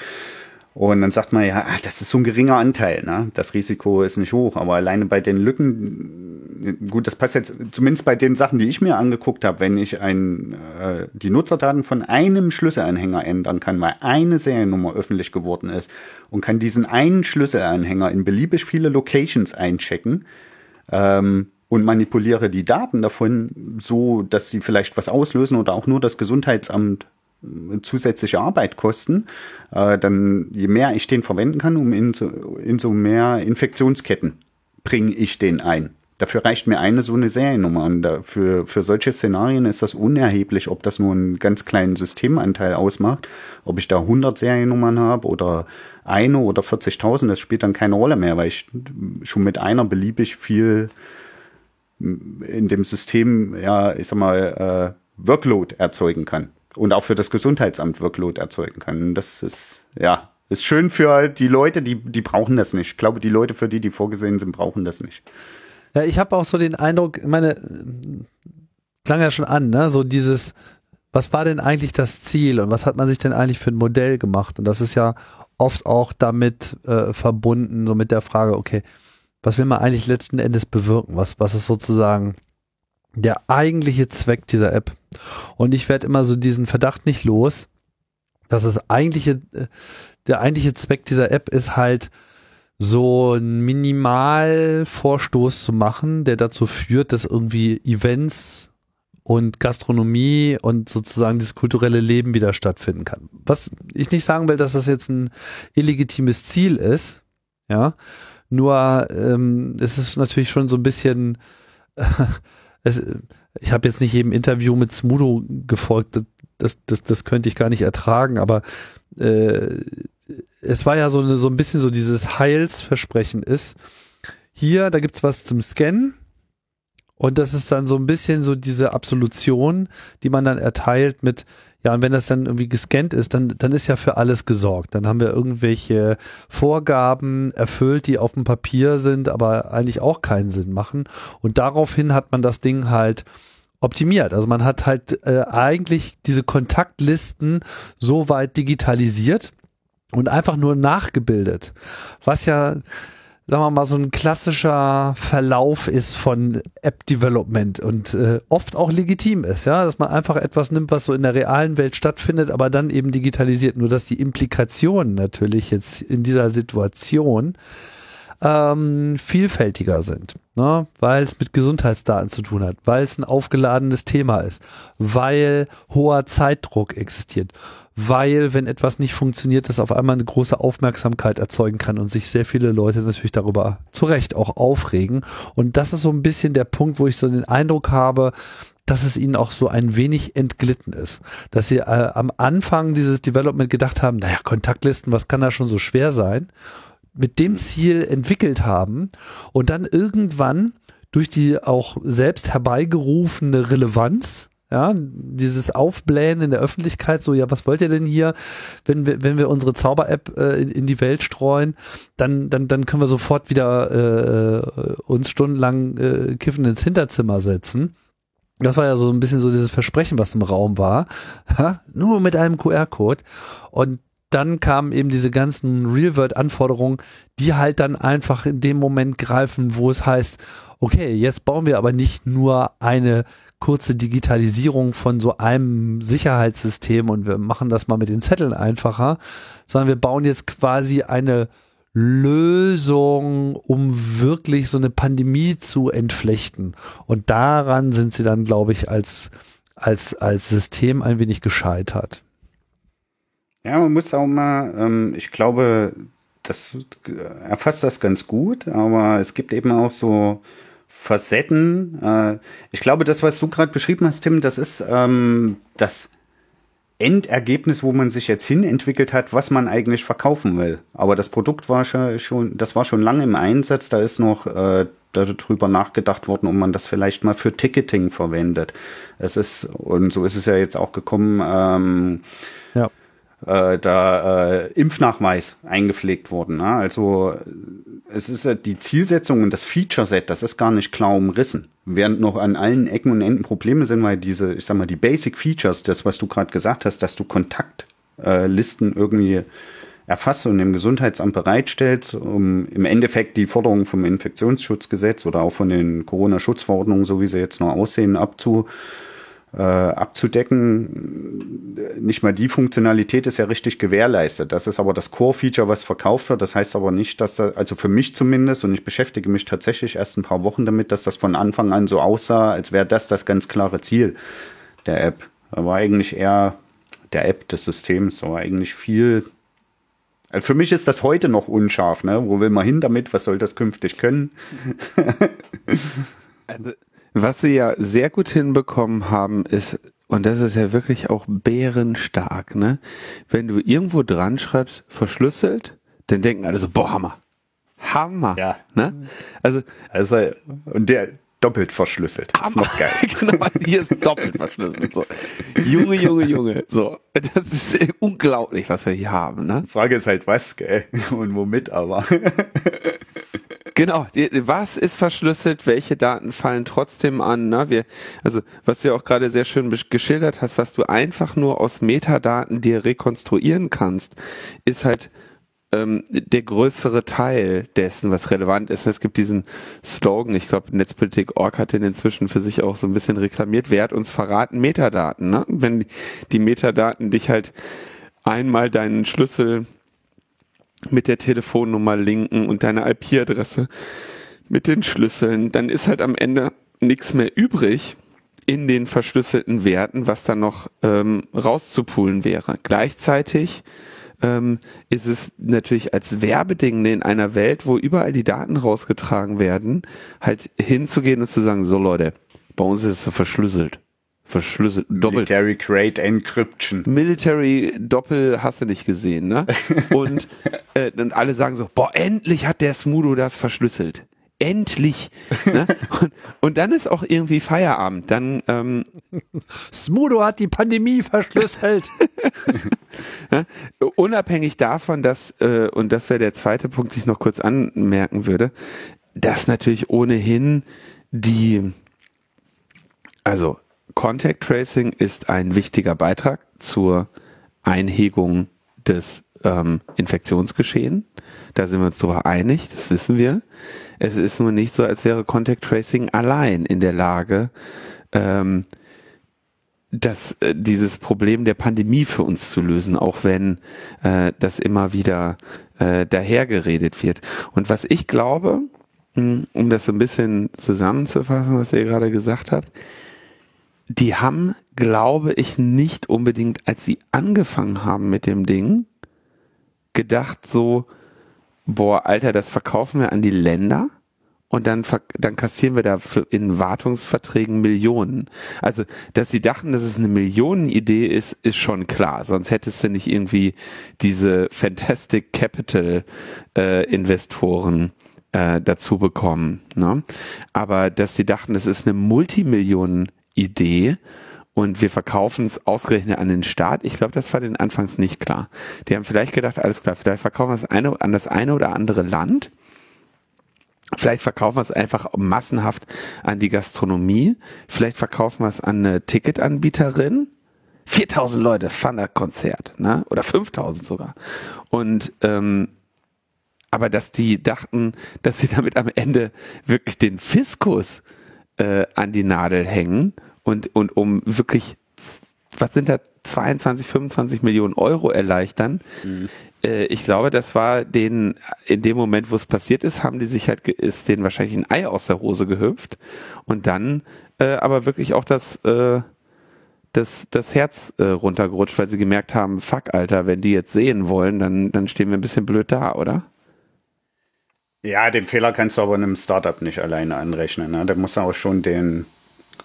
Und dann sagt man ja, ah, das ist so ein geringer Anteil, ne? das Risiko ist nicht hoch, aber alleine bei den Lücken, gut, das passt jetzt zumindest bei den Sachen, die ich mir angeguckt habe, wenn ich ein, äh, die Nutzerdaten von einem Schlüsselanhänger ändern kann, weil eine Seriennummer öffentlich geworden ist und kann diesen einen Schlüsselanhänger in beliebig viele Locations einchecken, ähm, und manipuliere die Daten davon so, dass sie vielleicht was auslösen oder auch nur das Gesundheitsamt zusätzliche Arbeit kosten, äh, dann je mehr ich den verwenden kann, um in so, in so mehr Infektionsketten bringe ich den ein. Dafür reicht mir eine so eine Seriennummer an. Für, für solche Szenarien ist das unerheblich, ob das nur einen ganz kleinen Systemanteil ausmacht, ob ich da 100 Seriennummern habe oder eine oder 40.000, das spielt dann keine Rolle mehr, weil ich schon mit einer beliebig viel in dem System, ja, ich sag mal, äh, Workload erzeugen kann. Und auch für das Gesundheitsamt Workload erzeugen kann. Das ist, ja, ist schön für die Leute, die, die brauchen das nicht. Ich glaube, die Leute, für die die vorgesehen sind, brauchen das nicht. Ja, ich habe auch so den Eindruck, meine, klang ja schon an, ne, so dieses, was war denn eigentlich das Ziel und was hat man sich denn eigentlich für ein Modell gemacht? Und das ist ja oft auch damit äh, verbunden, so mit der Frage, okay, was will man eigentlich letzten Endes bewirken? Was, was ist sozusagen der eigentliche Zweck dieser App? Und ich werde immer so diesen Verdacht nicht los, dass das eigentliche, äh, der eigentliche Zweck dieser App ist halt, so einen Minimalvorstoß zu machen, der dazu führt, dass irgendwie Events und Gastronomie und sozusagen das kulturelle Leben wieder stattfinden kann. Was ich nicht sagen will, dass das jetzt ein illegitimes Ziel ist, ja, nur ähm, es ist natürlich schon so ein bisschen, äh, es, ich habe jetzt nicht jedem Interview mit Smudo gefolgt, das, das, das könnte ich gar nicht ertragen, aber äh, es war ja so, eine, so ein bisschen so dieses Heilsversprechen ist, hier, da gibt's was zum Scannen, und das ist dann so ein bisschen so diese Absolution, die man dann erteilt mit, ja, und wenn das dann irgendwie gescannt ist, dann, dann ist ja für alles gesorgt. Dann haben wir irgendwelche Vorgaben erfüllt, die auf dem Papier sind, aber eigentlich auch keinen Sinn machen. Und daraufhin hat man das Ding halt optimiert. Also man hat halt äh, eigentlich diese Kontaktlisten so weit digitalisiert und einfach nur nachgebildet. Was ja sagen wir mal, so ein klassischer Verlauf ist von App-Development und äh, oft auch legitim ist, ja, dass man einfach etwas nimmt, was so in der realen Welt stattfindet, aber dann eben digitalisiert. Nur dass die Implikationen natürlich jetzt in dieser Situation ähm, vielfältiger sind, ne? weil es mit Gesundheitsdaten zu tun hat, weil es ein aufgeladenes Thema ist, weil hoher Zeitdruck existiert, weil, wenn etwas nicht funktioniert, das auf einmal eine große Aufmerksamkeit erzeugen kann und sich sehr viele Leute natürlich darüber zu Recht auch aufregen. Und das ist so ein bisschen der Punkt, wo ich so den Eindruck habe, dass es ihnen auch so ein wenig entglitten ist. Dass sie äh, am Anfang dieses Development gedacht haben, naja, Kontaktlisten, was kann da schon so schwer sein? Mit dem Ziel entwickelt haben und dann irgendwann durch die auch selbst herbeigerufene Relevanz ja, dieses Aufblähen in der Öffentlichkeit, so, ja, was wollt ihr denn hier, wenn wir, wenn wir unsere Zauber-App äh, in, in, die Welt streuen, dann, dann, dann können wir sofort wieder äh, uns stundenlang äh, kiffen ins Hinterzimmer setzen. Das war ja so ein bisschen so dieses Versprechen, was im Raum war. Ha? Nur mit einem QR-Code. Und dann kamen eben diese ganzen Real-World-Anforderungen, die halt dann einfach in dem Moment greifen, wo es heißt, okay, jetzt bauen wir aber nicht nur eine kurze Digitalisierung von so einem Sicherheitssystem und wir machen das mal mit den Zetteln einfacher, sondern wir bauen jetzt quasi eine Lösung, um wirklich so eine Pandemie zu entflechten. Und daran sind sie dann, glaube ich, als, als, als System ein wenig gescheitert. Ja, man muss auch mal, ähm, ich glaube, das erfasst das ganz gut, aber es gibt eben auch so Facetten. Äh, ich glaube, das, was du gerade beschrieben hast, Tim, das ist ähm, das Endergebnis, wo man sich jetzt hin entwickelt hat, was man eigentlich verkaufen will. Aber das Produkt war schon, das war schon lange im Einsatz. Da ist noch äh, darüber nachgedacht worden, ob man das vielleicht mal für Ticketing verwendet. Es ist und so ist es ja jetzt auch gekommen. Ähm, ja äh, da äh, Impfnachweis eingepflegt worden. Ne? Also es ist die Zielsetzung und das Feature-Set, das ist gar nicht klar umrissen. Während noch an allen Ecken und Enden Probleme sind, weil diese, ich sag mal, die Basic Features, das, was du gerade gesagt hast, dass du Kontaktlisten äh, irgendwie erfasst und dem Gesundheitsamt bereitstellt, um im Endeffekt die Forderungen vom Infektionsschutzgesetz oder auch von den Corona-Schutzverordnungen, so wie sie jetzt noch aussehen, abzu äh, abzudecken. Nicht mal die Funktionalität ist ja richtig gewährleistet. Das ist aber das Core-Feature, was verkauft wird. Das heißt aber nicht, dass da, also für mich zumindest, und ich beschäftige mich tatsächlich erst ein paar Wochen damit, dass das von Anfang an so aussah, als wäre das das ganz klare Ziel der App. Da war eigentlich eher der App des Systems, war eigentlich viel also für mich ist das heute noch unscharf, ne? Wo will man hin damit? Was soll das künftig können? also was sie ja sehr gut hinbekommen haben, ist, und das ist ja wirklich auch bärenstark, ne? Wenn du irgendwo dran schreibst, verschlüsselt, dann denken alle so, boah, Hammer. Hammer. Ja. Ne? Also, also, und der, doppelt verschlüsselt. Das ist noch geil. genau, hier ist doppelt verschlüsselt. So. Junge, Junge, Junge. So, das ist unglaublich, was wir hier haben. Ne? Frage ist halt was, gell? Und womit aber. Genau, was ist verschlüsselt, welche Daten fallen trotzdem an? Ne? Wir, also was du ja auch gerade sehr schön geschildert hast, was du einfach nur aus Metadaten dir rekonstruieren kannst, ist halt ähm, der größere Teil dessen, was relevant ist. Es gibt diesen Slogan, ich glaube, Netzpolitik.org hat den inzwischen für sich auch so ein bisschen reklamiert, wer hat uns verraten? Metadaten. Ne? Wenn die Metadaten dich halt einmal deinen Schlüssel mit der Telefonnummer linken und deine IP-Adresse mit den Schlüsseln, dann ist halt am Ende nichts mehr übrig in den verschlüsselten Werten, was dann noch ähm, rauszupulen wäre. Gleichzeitig ähm, ist es natürlich als Werbeding in einer Welt, wo überall die Daten rausgetragen werden, halt hinzugehen und zu sagen, so Leute, bei uns ist es verschlüsselt verschlüsselt. Doppelt. Military Crate Encryption. Military Doppel hast du nicht gesehen, ne? Und, äh, und alle sagen so, boah, endlich hat der Smudo das verschlüsselt. Endlich. ne? und, und, dann ist auch irgendwie Feierabend. Dann ähm, Smudo hat die Pandemie verschlüsselt. ja? Unabhängig davon, dass, äh, und das wäre der zweite Punkt, den ich noch kurz anmerken würde, dass natürlich ohnehin die, also Contact Tracing ist ein wichtiger Beitrag zur Einhegung des ähm, Infektionsgeschehen. Da sind wir uns darüber einig, das wissen wir. Es ist nur nicht so, als wäre Contact Tracing allein in der Lage, ähm, das, äh, dieses Problem der Pandemie für uns zu lösen, auch wenn äh, das immer wieder äh, dahergeredet wird. Und was ich glaube, hm, um das so ein bisschen zusammenzufassen, was ihr gerade gesagt habt, die haben, glaube ich, nicht unbedingt, als sie angefangen haben mit dem Ding, gedacht so, boah, Alter, das verkaufen wir an die Länder und dann, dann kassieren wir da in Wartungsverträgen Millionen. Also, dass sie dachten, dass es eine Millionenidee ist, ist schon klar. Sonst hättest du nicht irgendwie diese Fantastic Capital äh, Investoren äh, dazu bekommen. Ne? Aber dass sie dachten, das ist eine Multimillionen Idee und wir verkaufen es ausgerechnet an den Staat. Ich glaube, das war den Anfangs nicht klar. Die haben vielleicht gedacht, alles klar, vielleicht verkaufen wir es eine, an das eine oder andere Land. Vielleicht verkaufen wir es einfach massenhaft an die Gastronomie. Vielleicht verkaufen wir es an eine Ticketanbieterin. 4000 Leute, Thunder-Konzert, ne? Oder 5000 sogar. Und ähm, aber dass die dachten, dass sie damit am Ende wirklich den Fiskus äh, an die Nadel hängen und, und um wirklich, was sind da, 22, 25 Millionen Euro erleichtern. Mhm. Äh, ich glaube, das war denen, in dem Moment, wo es passiert ist, haben die sich halt, ist denen wahrscheinlich ein Ei aus der Hose gehüpft und dann äh, aber wirklich auch das, äh, das, das Herz äh, runtergerutscht, weil sie gemerkt haben, fuck, Alter, wenn die jetzt sehen wollen, dann, dann stehen wir ein bisschen blöd da, oder? Ja, den Fehler kannst du aber in einem Startup nicht alleine anrechnen. Ne? Da muss auch schon den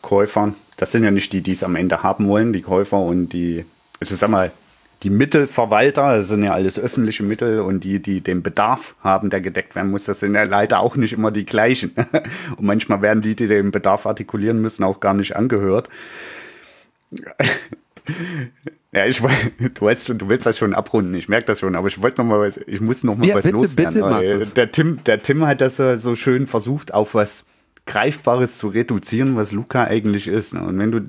Käufern, das sind ja nicht die, die es am Ende haben wollen, die Käufer und die, also sag mal, die Mittelverwalter, das sind ja alles öffentliche Mittel und die, die den Bedarf haben, der gedeckt werden muss, das sind ja leider auch nicht immer die gleichen. und manchmal werden die, die den Bedarf artikulieren müssen, auch gar nicht angehört. Ja, ich du weißt schon, du willst das schon abrunden, ich merke das schon, aber ich wollte noch mal was, ich muss noch mal ja, was bitte, loswerden. Bitte, der Tim, der Tim hat das so schön versucht, auf was Greifbares zu reduzieren, was Luca eigentlich ist. Und wenn du,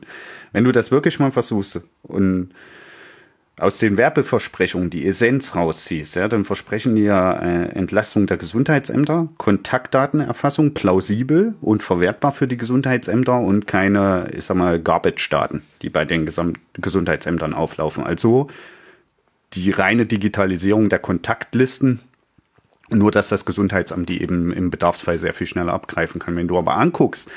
wenn du das wirklich mal versuchst und aus den Werbeversprechungen die Essenz rausziehst, ja, dann versprechen die ja äh, Entlastung der Gesundheitsämter, Kontaktdatenerfassung plausibel und verwertbar für die Gesundheitsämter und keine, ich sag mal, Garbage-Daten, die bei den Gesamt Gesundheitsämtern auflaufen. Also die reine Digitalisierung der Kontaktlisten, nur dass das Gesundheitsamt die eben im Bedarfsfall sehr viel schneller abgreifen kann. Wenn du aber anguckst,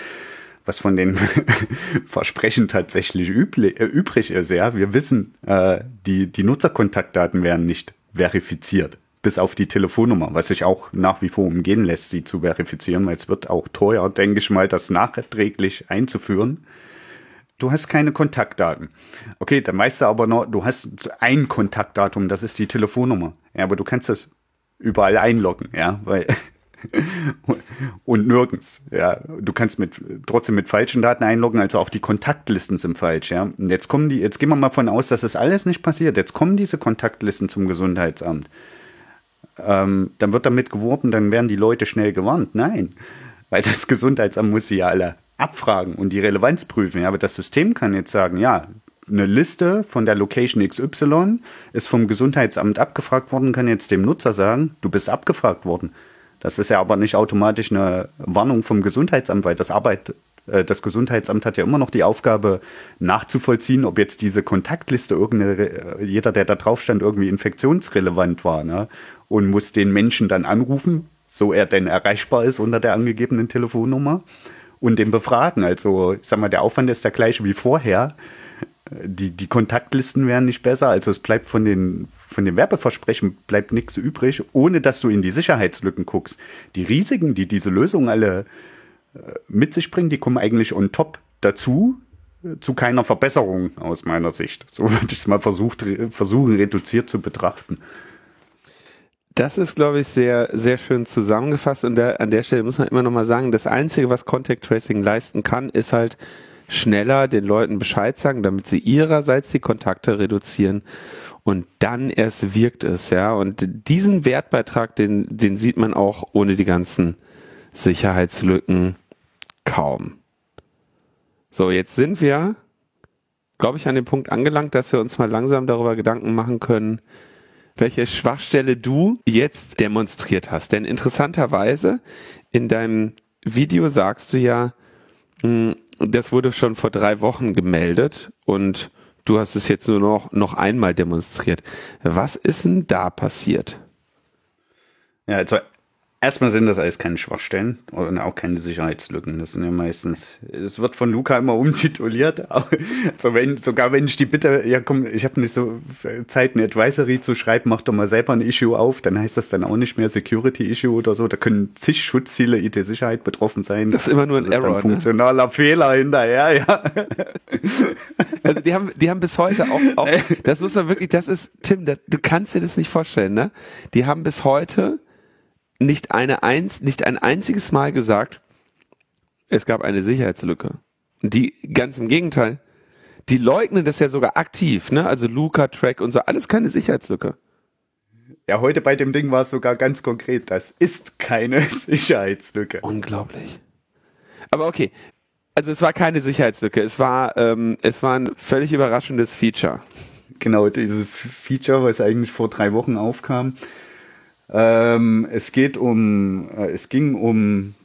was von den Versprechen tatsächlich üblich, äh, übrig ist. Ja, wir wissen, äh, die, die Nutzerkontaktdaten werden nicht verifiziert, bis auf die Telefonnummer, was sich auch nach wie vor umgehen lässt, sie zu verifizieren, weil es wird auch teuer, denke ich mal, das nachträglich einzuführen. Du hast keine Kontaktdaten. Okay, dann weißt du aber noch, du hast ein Kontaktdatum, das ist die Telefonnummer. Ja, aber du kannst das überall einloggen, ja, weil und nirgends. Ja, du kannst mit trotzdem mit falschen Daten einloggen, also auch die Kontaktlisten sind falsch. Ja, und jetzt kommen die. Jetzt gehen wir mal von aus, dass das alles nicht passiert. Jetzt kommen diese Kontaktlisten zum Gesundheitsamt. Ähm, dann wird damit geworben, dann werden die Leute schnell gewarnt. Nein, weil das Gesundheitsamt muss sie ja alle abfragen und die Relevanz prüfen. Ja, aber das System kann jetzt sagen, ja, eine Liste von der Location XY ist vom Gesundheitsamt abgefragt worden, kann jetzt dem Nutzer sagen, du bist abgefragt worden. Das ist ja aber nicht automatisch eine Warnung vom Gesundheitsamt, weil das Arbeit, äh, das Gesundheitsamt hat ja immer noch die Aufgabe nachzuvollziehen, ob jetzt diese Kontaktliste irgendeine, äh, jeder, der da drauf stand, irgendwie infektionsrelevant war, ne? Und muss den Menschen dann anrufen, so er denn erreichbar ist unter der angegebenen Telefonnummer und den befragen. Also, ich sag mal, der Aufwand ist der gleiche wie vorher die, die Kontaktlisten werden nicht besser. Also es bleibt von den, von den Werbeversprechen bleibt nichts übrig, ohne dass du in die Sicherheitslücken guckst. Die Risiken, die diese Lösung alle äh, mit sich bringen, die kommen eigentlich on top dazu, äh, zu keiner Verbesserung aus meiner Sicht. So würde ich es mal versucht, versuchen, reduziert zu betrachten. Das ist, glaube ich, sehr, sehr schön zusammengefasst. Und der, an der Stelle muss man immer noch mal sagen, das Einzige, was Contact Tracing leisten kann, ist halt schneller den Leuten Bescheid sagen, damit sie ihrerseits die Kontakte reduzieren und dann erst wirkt es, ja. Und diesen Wertbeitrag, den, den sieht man auch ohne die ganzen Sicherheitslücken kaum. So, jetzt sind wir, glaube ich, an dem Punkt angelangt, dass wir uns mal langsam darüber Gedanken machen können, welche Schwachstelle du jetzt demonstriert hast. Denn interessanterweise in deinem Video sagst du ja, hm, das wurde schon vor drei Wochen gemeldet und du hast es jetzt nur noch, noch einmal demonstriert. Was ist denn da passiert? Ja, also Erstmal sind das alles keine Schwachstellen und auch keine Sicherheitslücken. Das sind ja meistens, es wird von Luca immer umtituliert. Also wenn, sogar wenn ich die Bitte, ja komm, ich habe nicht so Zeit, eine Advisory zu schreiben, mach doch mal selber ein Issue auf, dann heißt das dann auch nicht mehr Security Issue oder so. Da können zig Schutzziele IT-Sicherheit betroffen sein. Das ist immer nur ein das Error. Ist ein ne? funktionaler ne? Fehler hinterher, ja. Also die haben, die haben bis heute auch, auch das muss man wirklich, das ist, Tim, das, du kannst dir das nicht vorstellen, ne? Die haben bis heute nicht eine eins, nicht ein einziges Mal gesagt, es gab eine Sicherheitslücke. Die ganz im Gegenteil, die leugnen das ja sogar aktiv, ne? Also Luca, Track und so, alles keine Sicherheitslücke. Ja, heute bei dem Ding war es sogar ganz konkret, das ist keine Sicherheitslücke. Unglaublich. Aber okay, also es war keine Sicherheitslücke, es war, ähm, es war ein völlig überraschendes Feature. Genau, dieses Feature, was eigentlich vor drei Wochen aufkam, ähm, es geht um, äh, es ging um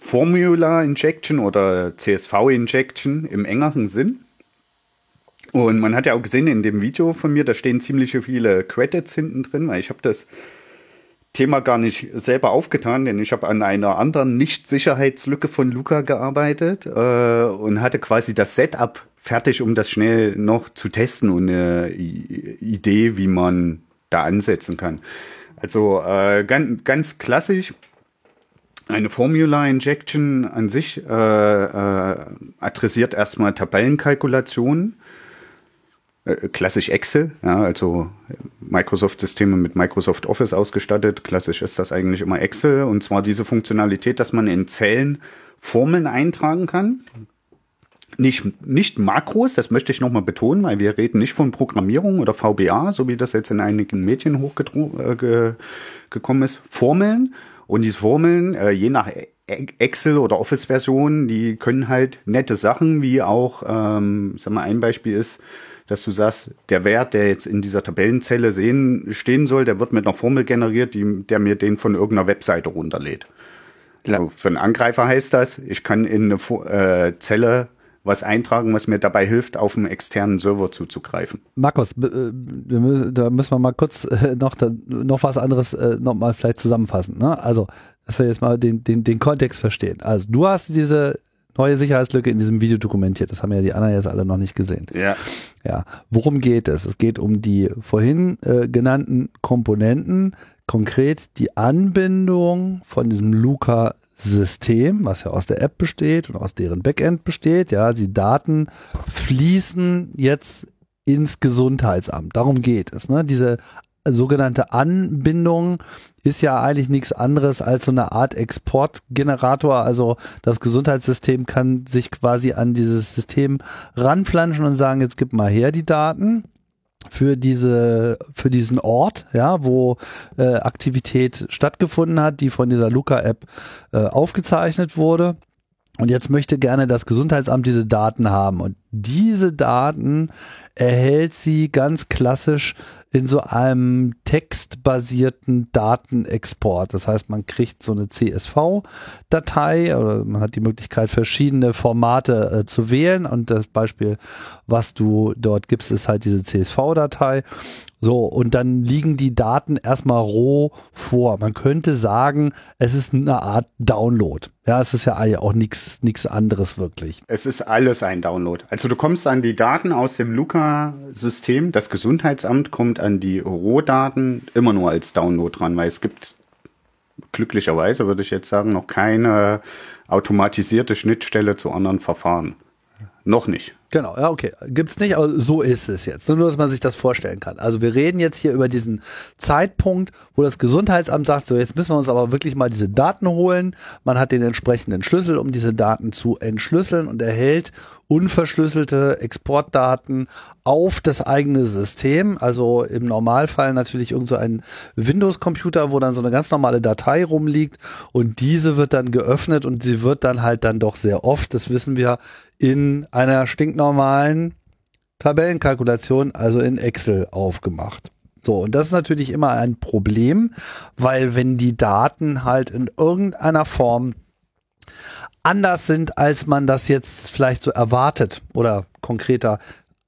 Formula Injection oder CSV Injection im engeren Sinn. Und man hat ja auch gesehen in dem Video von mir, da stehen ziemlich viele Credits hinten drin, weil ich habe das Thema gar nicht selber aufgetan, denn ich habe an einer anderen Nicht-Sicherheitslücke von Luca gearbeitet äh, und hatte quasi das Setup fertig, um das schnell noch zu testen und eine Idee, wie man da ansetzen kann. Also äh, ganz, ganz klassisch eine Formula Injection an sich äh, äh, adressiert erstmal Tabellenkalkulationen, äh, klassisch Excel, ja, also Microsoft-Systeme mit Microsoft Office ausgestattet. Klassisch ist das eigentlich immer Excel und zwar diese Funktionalität, dass man in Zellen Formeln eintragen kann. Nicht, nicht Makros, das möchte ich nochmal betonen, weil wir reden nicht von Programmierung oder VBA, so wie das jetzt in einigen Medien hochgekommen äh, ist. Formeln und diese Formeln, äh, je nach e-, Excel oder Office-Version, die können halt nette Sachen, wie auch, ähm, sag mal, ein Beispiel ist, dass du sagst, der Wert, der jetzt in dieser Tabellenzelle sehen, stehen soll, der wird mit einer Formel generiert, die, der mir den von irgendeiner Webseite runterlädt. Ja. für einen Angreifer heißt das, ich kann in eine äh, Zelle was eintragen, was mir dabei hilft, auf einen externen Server zuzugreifen. Markus, äh, da müssen wir mal kurz äh, noch, noch was anderes äh, noch mal vielleicht zusammenfassen. Ne? Also, dass wir jetzt mal den, den, den Kontext verstehen. Also, du hast diese neue Sicherheitslücke in diesem Video dokumentiert. Das haben ja die anderen jetzt alle noch nicht gesehen. Ja. Ja. Worum geht es? Es geht um die vorhin äh, genannten Komponenten, konkret die Anbindung von diesem Luca System, was ja aus der App besteht und aus deren Backend besteht. Ja, die Daten fließen jetzt ins Gesundheitsamt. Darum geht es. Ne? Diese sogenannte Anbindung ist ja eigentlich nichts anderes als so eine Art Exportgenerator. Also das Gesundheitssystem kann sich quasi an dieses System ranflanschen und sagen, jetzt gib mal her die Daten für diese für diesen Ort, ja, wo äh, Aktivität stattgefunden hat, die von dieser Luca-App äh, aufgezeichnet wurde. Und jetzt möchte gerne das Gesundheitsamt diese Daten haben. Und diese Daten erhält sie ganz klassisch in so einem textbasierten Datenexport. Das heißt, man kriegt so eine CSV-Datei oder man hat die Möglichkeit, verschiedene Formate äh, zu wählen. Und das Beispiel, was du dort gibst, ist halt diese CSV-Datei. So, und dann liegen die Daten erstmal roh vor. Man könnte sagen, es ist eine Art Download. Ja, es ist ja auch nichts nichts anderes wirklich. Es ist alles ein Download. Also du kommst an die Daten aus dem Luca-System. Das Gesundheitsamt kommt an die Rohdaten immer nur als Download dran, weil es gibt glücklicherweise, würde ich jetzt sagen, noch keine automatisierte Schnittstelle zu anderen Verfahren. Noch nicht. Genau, ja, okay. Gibt's nicht, aber so ist es jetzt. Nur, dass man sich das vorstellen kann. Also wir reden jetzt hier über diesen Zeitpunkt, wo das Gesundheitsamt sagt, so jetzt müssen wir uns aber wirklich mal diese Daten holen. Man hat den entsprechenden Schlüssel, um diese Daten zu entschlüsseln und erhält unverschlüsselte Exportdaten auf das eigene System. Also im Normalfall natürlich irgend so ein Windows-Computer, wo dann so eine ganz normale Datei rumliegt und diese wird dann geöffnet und sie wird dann halt dann doch sehr oft, das wissen wir, in einer stinknormalen Tabellenkalkulation, also in Excel aufgemacht. So, und das ist natürlich immer ein Problem, weil wenn die Daten halt in irgendeiner Form anders sind, als man das jetzt vielleicht so erwartet oder konkreter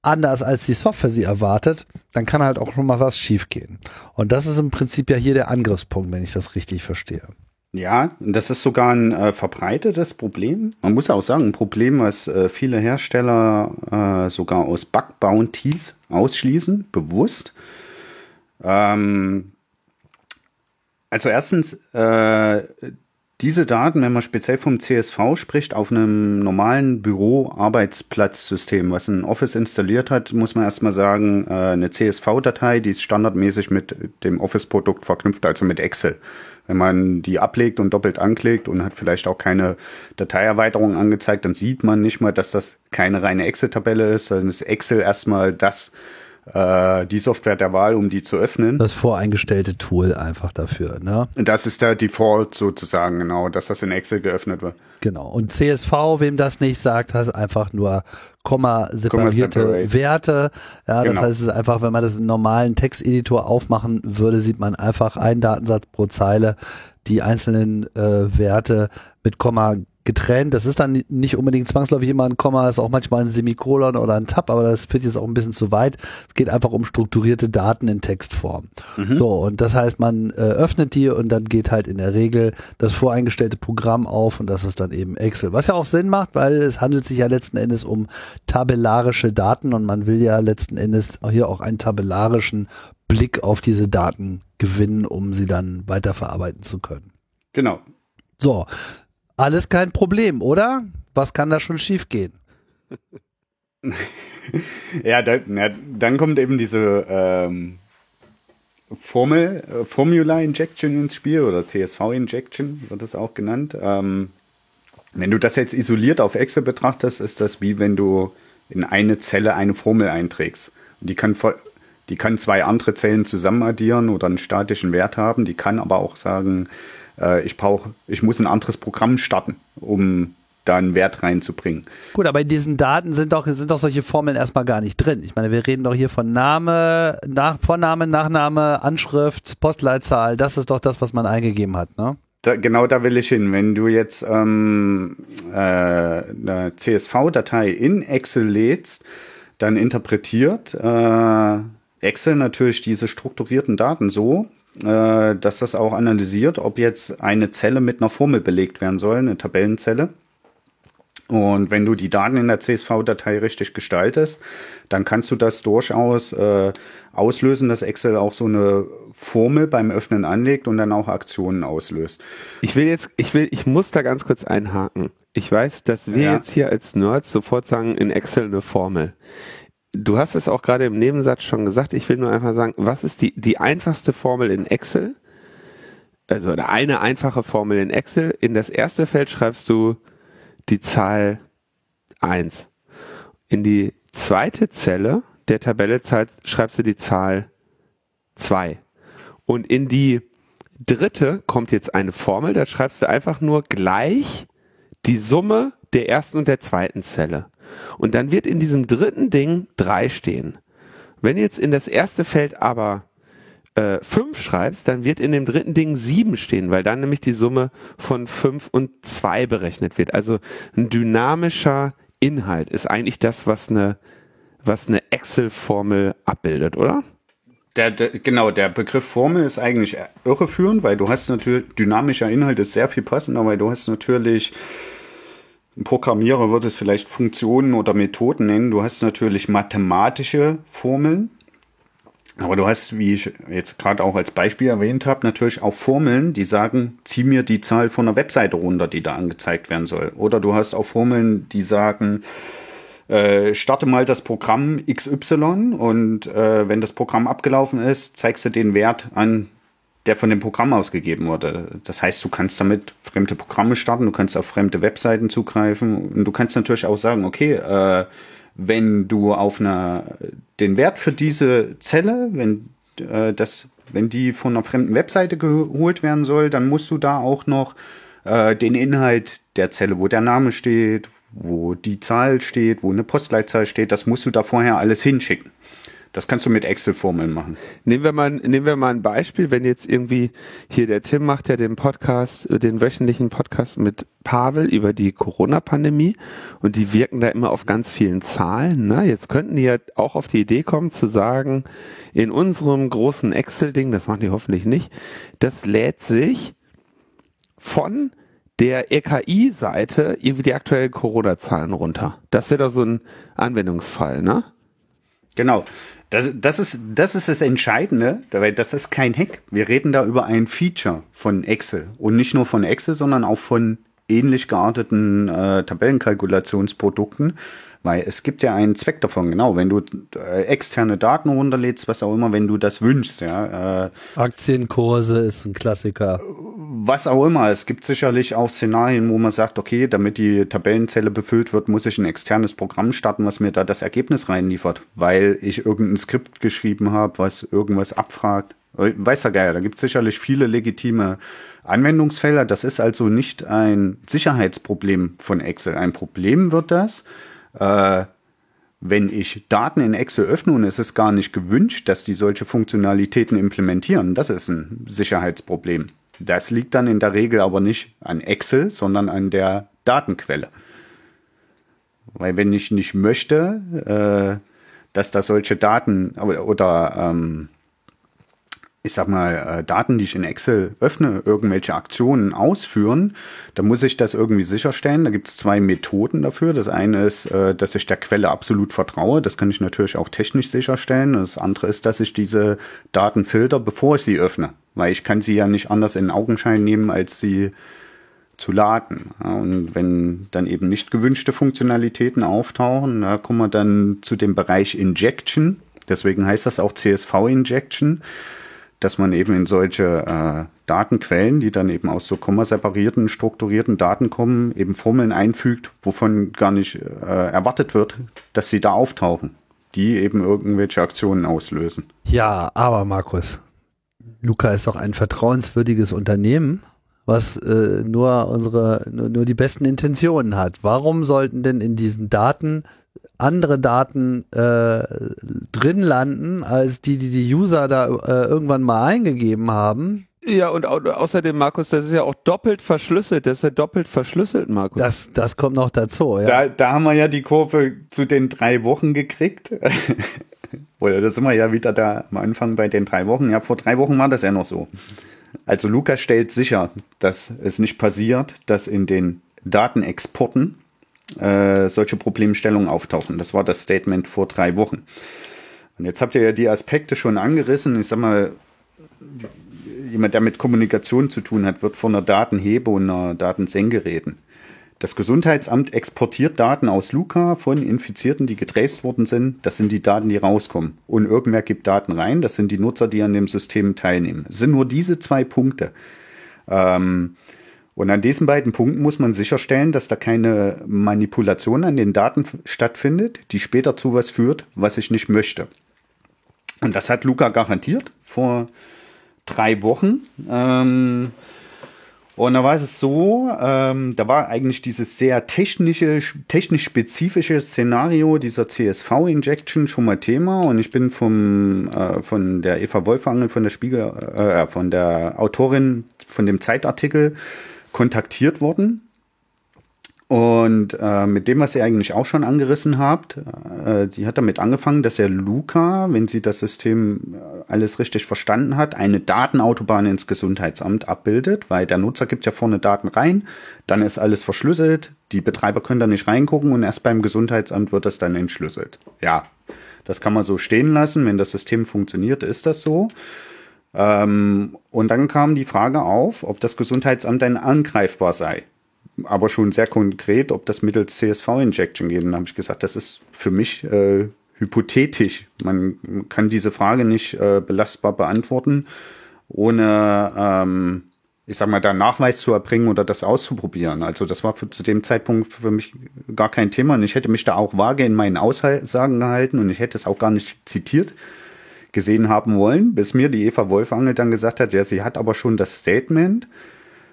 anders als die Software sie erwartet, dann kann halt auch schon mal was schiefgehen. Und das ist im Prinzip ja hier der Angriffspunkt, wenn ich das richtig verstehe. Ja, das ist sogar ein äh, verbreitetes Problem. Man muss auch sagen, ein Problem, was äh, viele Hersteller äh, sogar aus Bug Bounties ausschließen, bewusst. Ähm, also erstens, äh, diese Daten, wenn man speziell vom CSV spricht, auf einem normalen Büro-Arbeitsplatzsystem, was ein Office installiert hat, muss man erstmal sagen, äh, eine CSV-Datei, die ist standardmäßig mit dem Office-Produkt verknüpft, also mit Excel. Wenn man die ablegt und doppelt anklickt und hat vielleicht auch keine Dateierweiterung angezeigt, dann sieht man nicht mal, dass das keine reine Excel-Tabelle ist, sondern ist Excel erstmal das, äh, die Software der Wahl, um die zu öffnen. Das voreingestellte Tool einfach dafür, ne? Das ist der Default sozusagen, genau, dass das in Excel geöffnet wird. Genau. Und CSV, wem das nicht sagt, heißt einfach nur Komma separierte Komma Werte. Ja, das genau. heißt, es ist einfach, wenn man das im normalen Texteditor aufmachen würde, sieht man einfach einen Datensatz pro Zeile, die einzelnen äh, Werte mit Komma getrennt. Das ist dann nicht unbedingt zwangsläufig immer ein Komma, ist auch manchmal ein Semikolon oder ein Tab, aber das führt jetzt auch ein bisschen zu weit. Es geht einfach um strukturierte Daten in Textform. Mhm. So, und das heißt, man äh, öffnet die und dann geht halt in der Regel das voreingestellte Programm auf und das ist dann eben Excel. Was ja auch Sinn macht, weil es handelt sich ja letzten Endes um tabellarische Daten und man will ja letzten Endes hier auch einen tabellarischen Blick auf diese Daten gewinnen, um sie dann weiterverarbeiten zu können. Genau. So, alles kein Problem, oder? Was kann da schon schiefgehen? ja, da, na, dann kommt eben diese ähm, Formel, äh, Formula Injection ins Spiel oder CSV Injection wird das auch genannt. Ähm, wenn du das jetzt isoliert auf Excel betrachtest, ist das wie wenn du in eine Zelle eine Formel einträgst. Und die kann, die kann zwei andere Zellen zusammen addieren oder einen statischen Wert haben. Die kann aber auch sagen, äh, ich brauche, ich muss ein anderes Programm starten, um da einen Wert reinzubringen. Gut, aber in diesen Daten sind doch, sind doch solche Formeln erstmal gar nicht drin. Ich meine, wir reden doch hier von Name, Nach Vorname, Nachname, Anschrift, Postleitzahl. Das ist doch das, was man eingegeben hat, ne? Da, genau da will ich hin. Wenn du jetzt ähm, äh, eine CSV-Datei in Excel lädst, dann interpretiert äh, Excel natürlich diese strukturierten Daten so, äh, dass das auch analysiert, ob jetzt eine Zelle mit einer Formel belegt werden soll, eine Tabellenzelle. Und wenn du die Daten in der CSV-Datei richtig gestaltest, dann kannst du das durchaus äh, auslösen, dass Excel auch so eine Formel beim Öffnen anlegt und dann auch Aktionen auslöst. Ich will jetzt, ich will, ich muss da ganz kurz einhaken. Ich weiß, dass wir ja. jetzt hier als Nerds sofort sagen, in Excel eine Formel. Du hast es auch gerade im Nebensatz schon gesagt. Ich will nur einfach sagen, was ist die, die einfachste Formel in Excel? Also eine einfache Formel in Excel. In das erste Feld schreibst du die Zahl 1. In die zweite Zelle der Tabelle schreibst du die Zahl 2. Und in die dritte kommt jetzt eine Formel, da schreibst du einfach nur gleich die Summe der ersten und der zweiten Zelle. Und dann wird in diesem dritten Ding 3 stehen. Wenn jetzt in das erste Feld aber äh, 5 schreibst, dann wird in dem dritten Ding 7 stehen, weil dann nämlich die Summe von 5 und 2 berechnet wird. Also ein dynamischer Inhalt ist eigentlich das, was eine, was eine Excel-Formel abbildet, oder? Der, der, genau, der Begriff Formel ist eigentlich irreführend, weil du hast natürlich, dynamischer Inhalt ist sehr viel passender, weil du hast natürlich, ein Programmierer wird es vielleicht Funktionen oder Methoden nennen, du hast natürlich mathematische Formeln, aber du hast, wie ich jetzt gerade auch als Beispiel erwähnt habe, natürlich auch Formeln, die sagen, zieh mir die Zahl von einer Webseite runter, die da angezeigt werden soll. Oder du hast auch Formeln, die sagen, äh, starte mal das Programm XY und äh, wenn das Programm abgelaufen ist, zeigst du den Wert an, der von dem Programm ausgegeben wurde. Das heißt, du kannst damit fremde Programme starten, du kannst auf fremde Webseiten zugreifen und du kannst natürlich auch sagen, okay, äh, wenn du auf einer den Wert für diese Zelle, wenn äh, das, wenn die von einer fremden Webseite geholt werden soll, dann musst du da auch noch äh, den Inhalt der Zelle, wo der Name steht, wo die Zahl steht, wo eine Postleitzahl steht, das musst du da vorher alles hinschicken. Das kannst du mit Excel-Formeln machen. Nehmen wir mal, nehmen wir mal ein Beispiel, wenn jetzt irgendwie hier der Tim macht ja den Podcast, den wöchentlichen Podcast mit Pavel über die Corona-Pandemie und die wirken da immer auf ganz vielen Zahlen. Ne? Jetzt könnten die ja auch auf die Idee kommen zu sagen, in unserem großen Excel-Ding, das machen die hoffentlich nicht, das lädt sich von der EKI-Seite irgendwie die aktuellen Corona-Zahlen runter. Das wäre doch so ein Anwendungsfall, ne? Genau. Das, das, ist, das ist das Entscheidende, weil das ist kein Hack. Wir reden da über ein Feature von Excel. Und nicht nur von Excel, sondern auch von ähnlich gearteten äh, Tabellenkalkulationsprodukten, weil es gibt ja einen Zweck davon, genau, wenn du äh, externe Daten runterlädst, was auch immer, wenn du das wünschst, ja. Äh, Aktienkurse ist ein Klassiker. Was auch immer. Es gibt sicherlich auch Szenarien, wo man sagt, okay, damit die Tabellenzelle befüllt wird, muss ich ein externes Programm starten, was mir da das Ergebnis reinliefert, weil ich irgendein Skript geschrieben habe, was irgendwas abfragt. Weiß ja geil, da gibt es sicherlich viele legitime Anwendungsfelder. Das ist also nicht ein Sicherheitsproblem von Excel. Ein Problem wird das, äh, wenn ich Daten in Excel öffne und es ist gar nicht gewünscht, dass die solche Funktionalitäten implementieren, das ist ein Sicherheitsproblem. Das liegt dann in der Regel aber nicht an Excel, sondern an der Datenquelle. Weil wenn ich nicht möchte, äh, dass da solche Daten oder, ähm, ich sag mal, äh, Daten, die ich in Excel öffne, irgendwelche Aktionen ausführen, dann muss ich das irgendwie sicherstellen. Da gibt es zwei Methoden dafür. Das eine ist, äh, dass ich der Quelle absolut vertraue. Das kann ich natürlich auch technisch sicherstellen. Das andere ist, dass ich diese Daten filter, bevor ich sie öffne. Weil ich kann sie ja nicht anders in Augenschein nehmen, als sie zu laden. und wenn dann eben nicht gewünschte Funktionalitäten auftauchen, da kommen wir dann zu dem Bereich Injection. Deswegen heißt das auch CSV-Injection, dass man eben in solche äh, Datenquellen, die dann eben aus so kommaseparierten, strukturierten Daten kommen, eben Formeln einfügt, wovon gar nicht äh, erwartet wird, dass sie da auftauchen, die eben irgendwelche Aktionen auslösen. Ja, aber Markus, Luca ist doch ein vertrauenswürdiges Unternehmen was äh, nur unsere nur, nur die besten Intentionen hat. Warum sollten denn in diesen Daten andere Daten äh, drin landen, als die, die die User da äh, irgendwann mal eingegeben haben? Ja, und au außerdem, Markus, das ist ja auch doppelt verschlüsselt. Das ist ja doppelt verschlüsselt, Markus. Das, das kommt noch dazu, ja. Da, da haben wir ja die Kurve zu den drei Wochen gekriegt. Oder da sind wir ja wieder da am Anfang bei den drei Wochen. Ja, vor drei Wochen war das ja noch so. Also Lukas stellt sicher, dass es nicht passiert, dass in den Datenexporten äh, solche Problemstellungen auftauchen. Das war das Statement vor drei Wochen. Und jetzt habt ihr ja die Aspekte schon angerissen. Ich sag mal, jemand, der mit Kommunikation zu tun hat, wird von einer Datenhebe und einer Datensenke reden. Das Gesundheitsamt exportiert Daten aus Luca von Infizierten, die getraced worden sind. Das sind die Daten, die rauskommen. Und irgendwer gibt Daten rein. Das sind die Nutzer, die an dem System teilnehmen. Es sind nur diese zwei Punkte. Ähm, und an diesen beiden Punkten muss man sicherstellen, dass da keine Manipulation an den Daten stattfindet, die später zu was führt, was ich nicht möchte. Und das hat Luca garantiert vor drei Wochen. Ähm, und da war es so, ähm, da war eigentlich dieses sehr technische, technisch spezifische Szenario dieser CSV-Injection schon mal Thema. Und ich bin vom, äh, von der Eva Wolfangel, von der Spiegel, äh, von der Autorin von dem Zeitartikel kontaktiert worden und äh, mit dem, was ihr eigentlich auch schon angerissen habt, äh, die hat damit angefangen, dass er Luca, wenn sie das System äh, alles richtig verstanden hat, eine Datenautobahn ins Gesundheitsamt abbildet, weil der Nutzer gibt ja vorne Daten rein, dann ist alles verschlüsselt, die Betreiber können da nicht reingucken und erst beim Gesundheitsamt wird das dann entschlüsselt. Ja, das kann man so stehen lassen, wenn das System funktioniert, ist das so. Ähm, und dann kam die Frage auf, ob das Gesundheitsamt dann angreifbar sei aber schon sehr konkret, ob das mittels CSV-Injection geht. Und dann habe ich gesagt, das ist für mich äh, hypothetisch. Man kann diese Frage nicht äh, belastbar beantworten, ohne, ähm, ich sag mal, da Nachweis zu erbringen oder das auszuprobieren. Also das war für, zu dem Zeitpunkt für mich gar kein Thema. Und ich hätte mich da auch vage in meinen Aussagen gehalten und ich hätte es auch gar nicht zitiert gesehen haben wollen, bis mir die Eva Wolfangel dann gesagt hat, ja, sie hat aber schon das Statement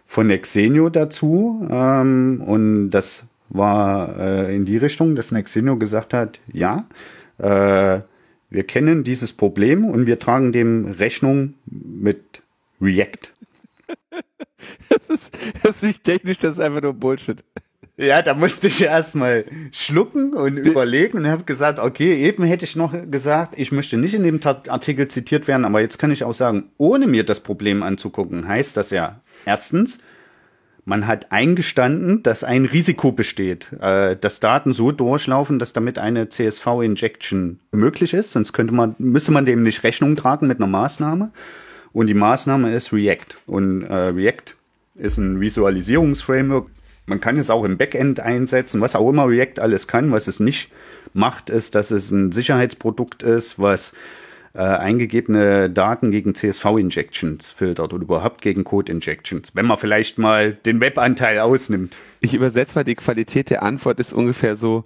von Nexenio dazu ähm, und das war äh, in die Richtung, dass Nexenio gesagt hat, ja, äh, wir kennen dieses Problem und wir tragen dem Rechnung mit React. das, ist, das ist nicht technisch, das ist einfach nur Bullshit. Ja, da musste ich erstmal schlucken und überlegen und habe gesagt, okay, eben hätte ich noch gesagt, ich möchte nicht in dem Artikel zitiert werden, aber jetzt kann ich auch sagen, ohne mir das Problem anzugucken, heißt das ja, Erstens, man hat eingestanden, dass ein Risiko besteht, äh, dass Daten so durchlaufen, dass damit eine CSV-Injection möglich ist. Sonst könnte man, müsste man dem nicht Rechnung tragen mit einer Maßnahme. Und die Maßnahme ist React. Und äh, React ist ein Visualisierungsframework. Man kann es auch im Backend einsetzen, was auch immer React alles kann. Was es nicht macht, ist, dass es ein Sicherheitsprodukt ist, was äh, eingegebene Daten gegen CSV-Injections filtert oder überhaupt gegen Code-Injections, wenn man vielleicht mal den Webanteil ausnimmt. Ich übersetze mal, die Qualität der Antwort ist ungefähr so,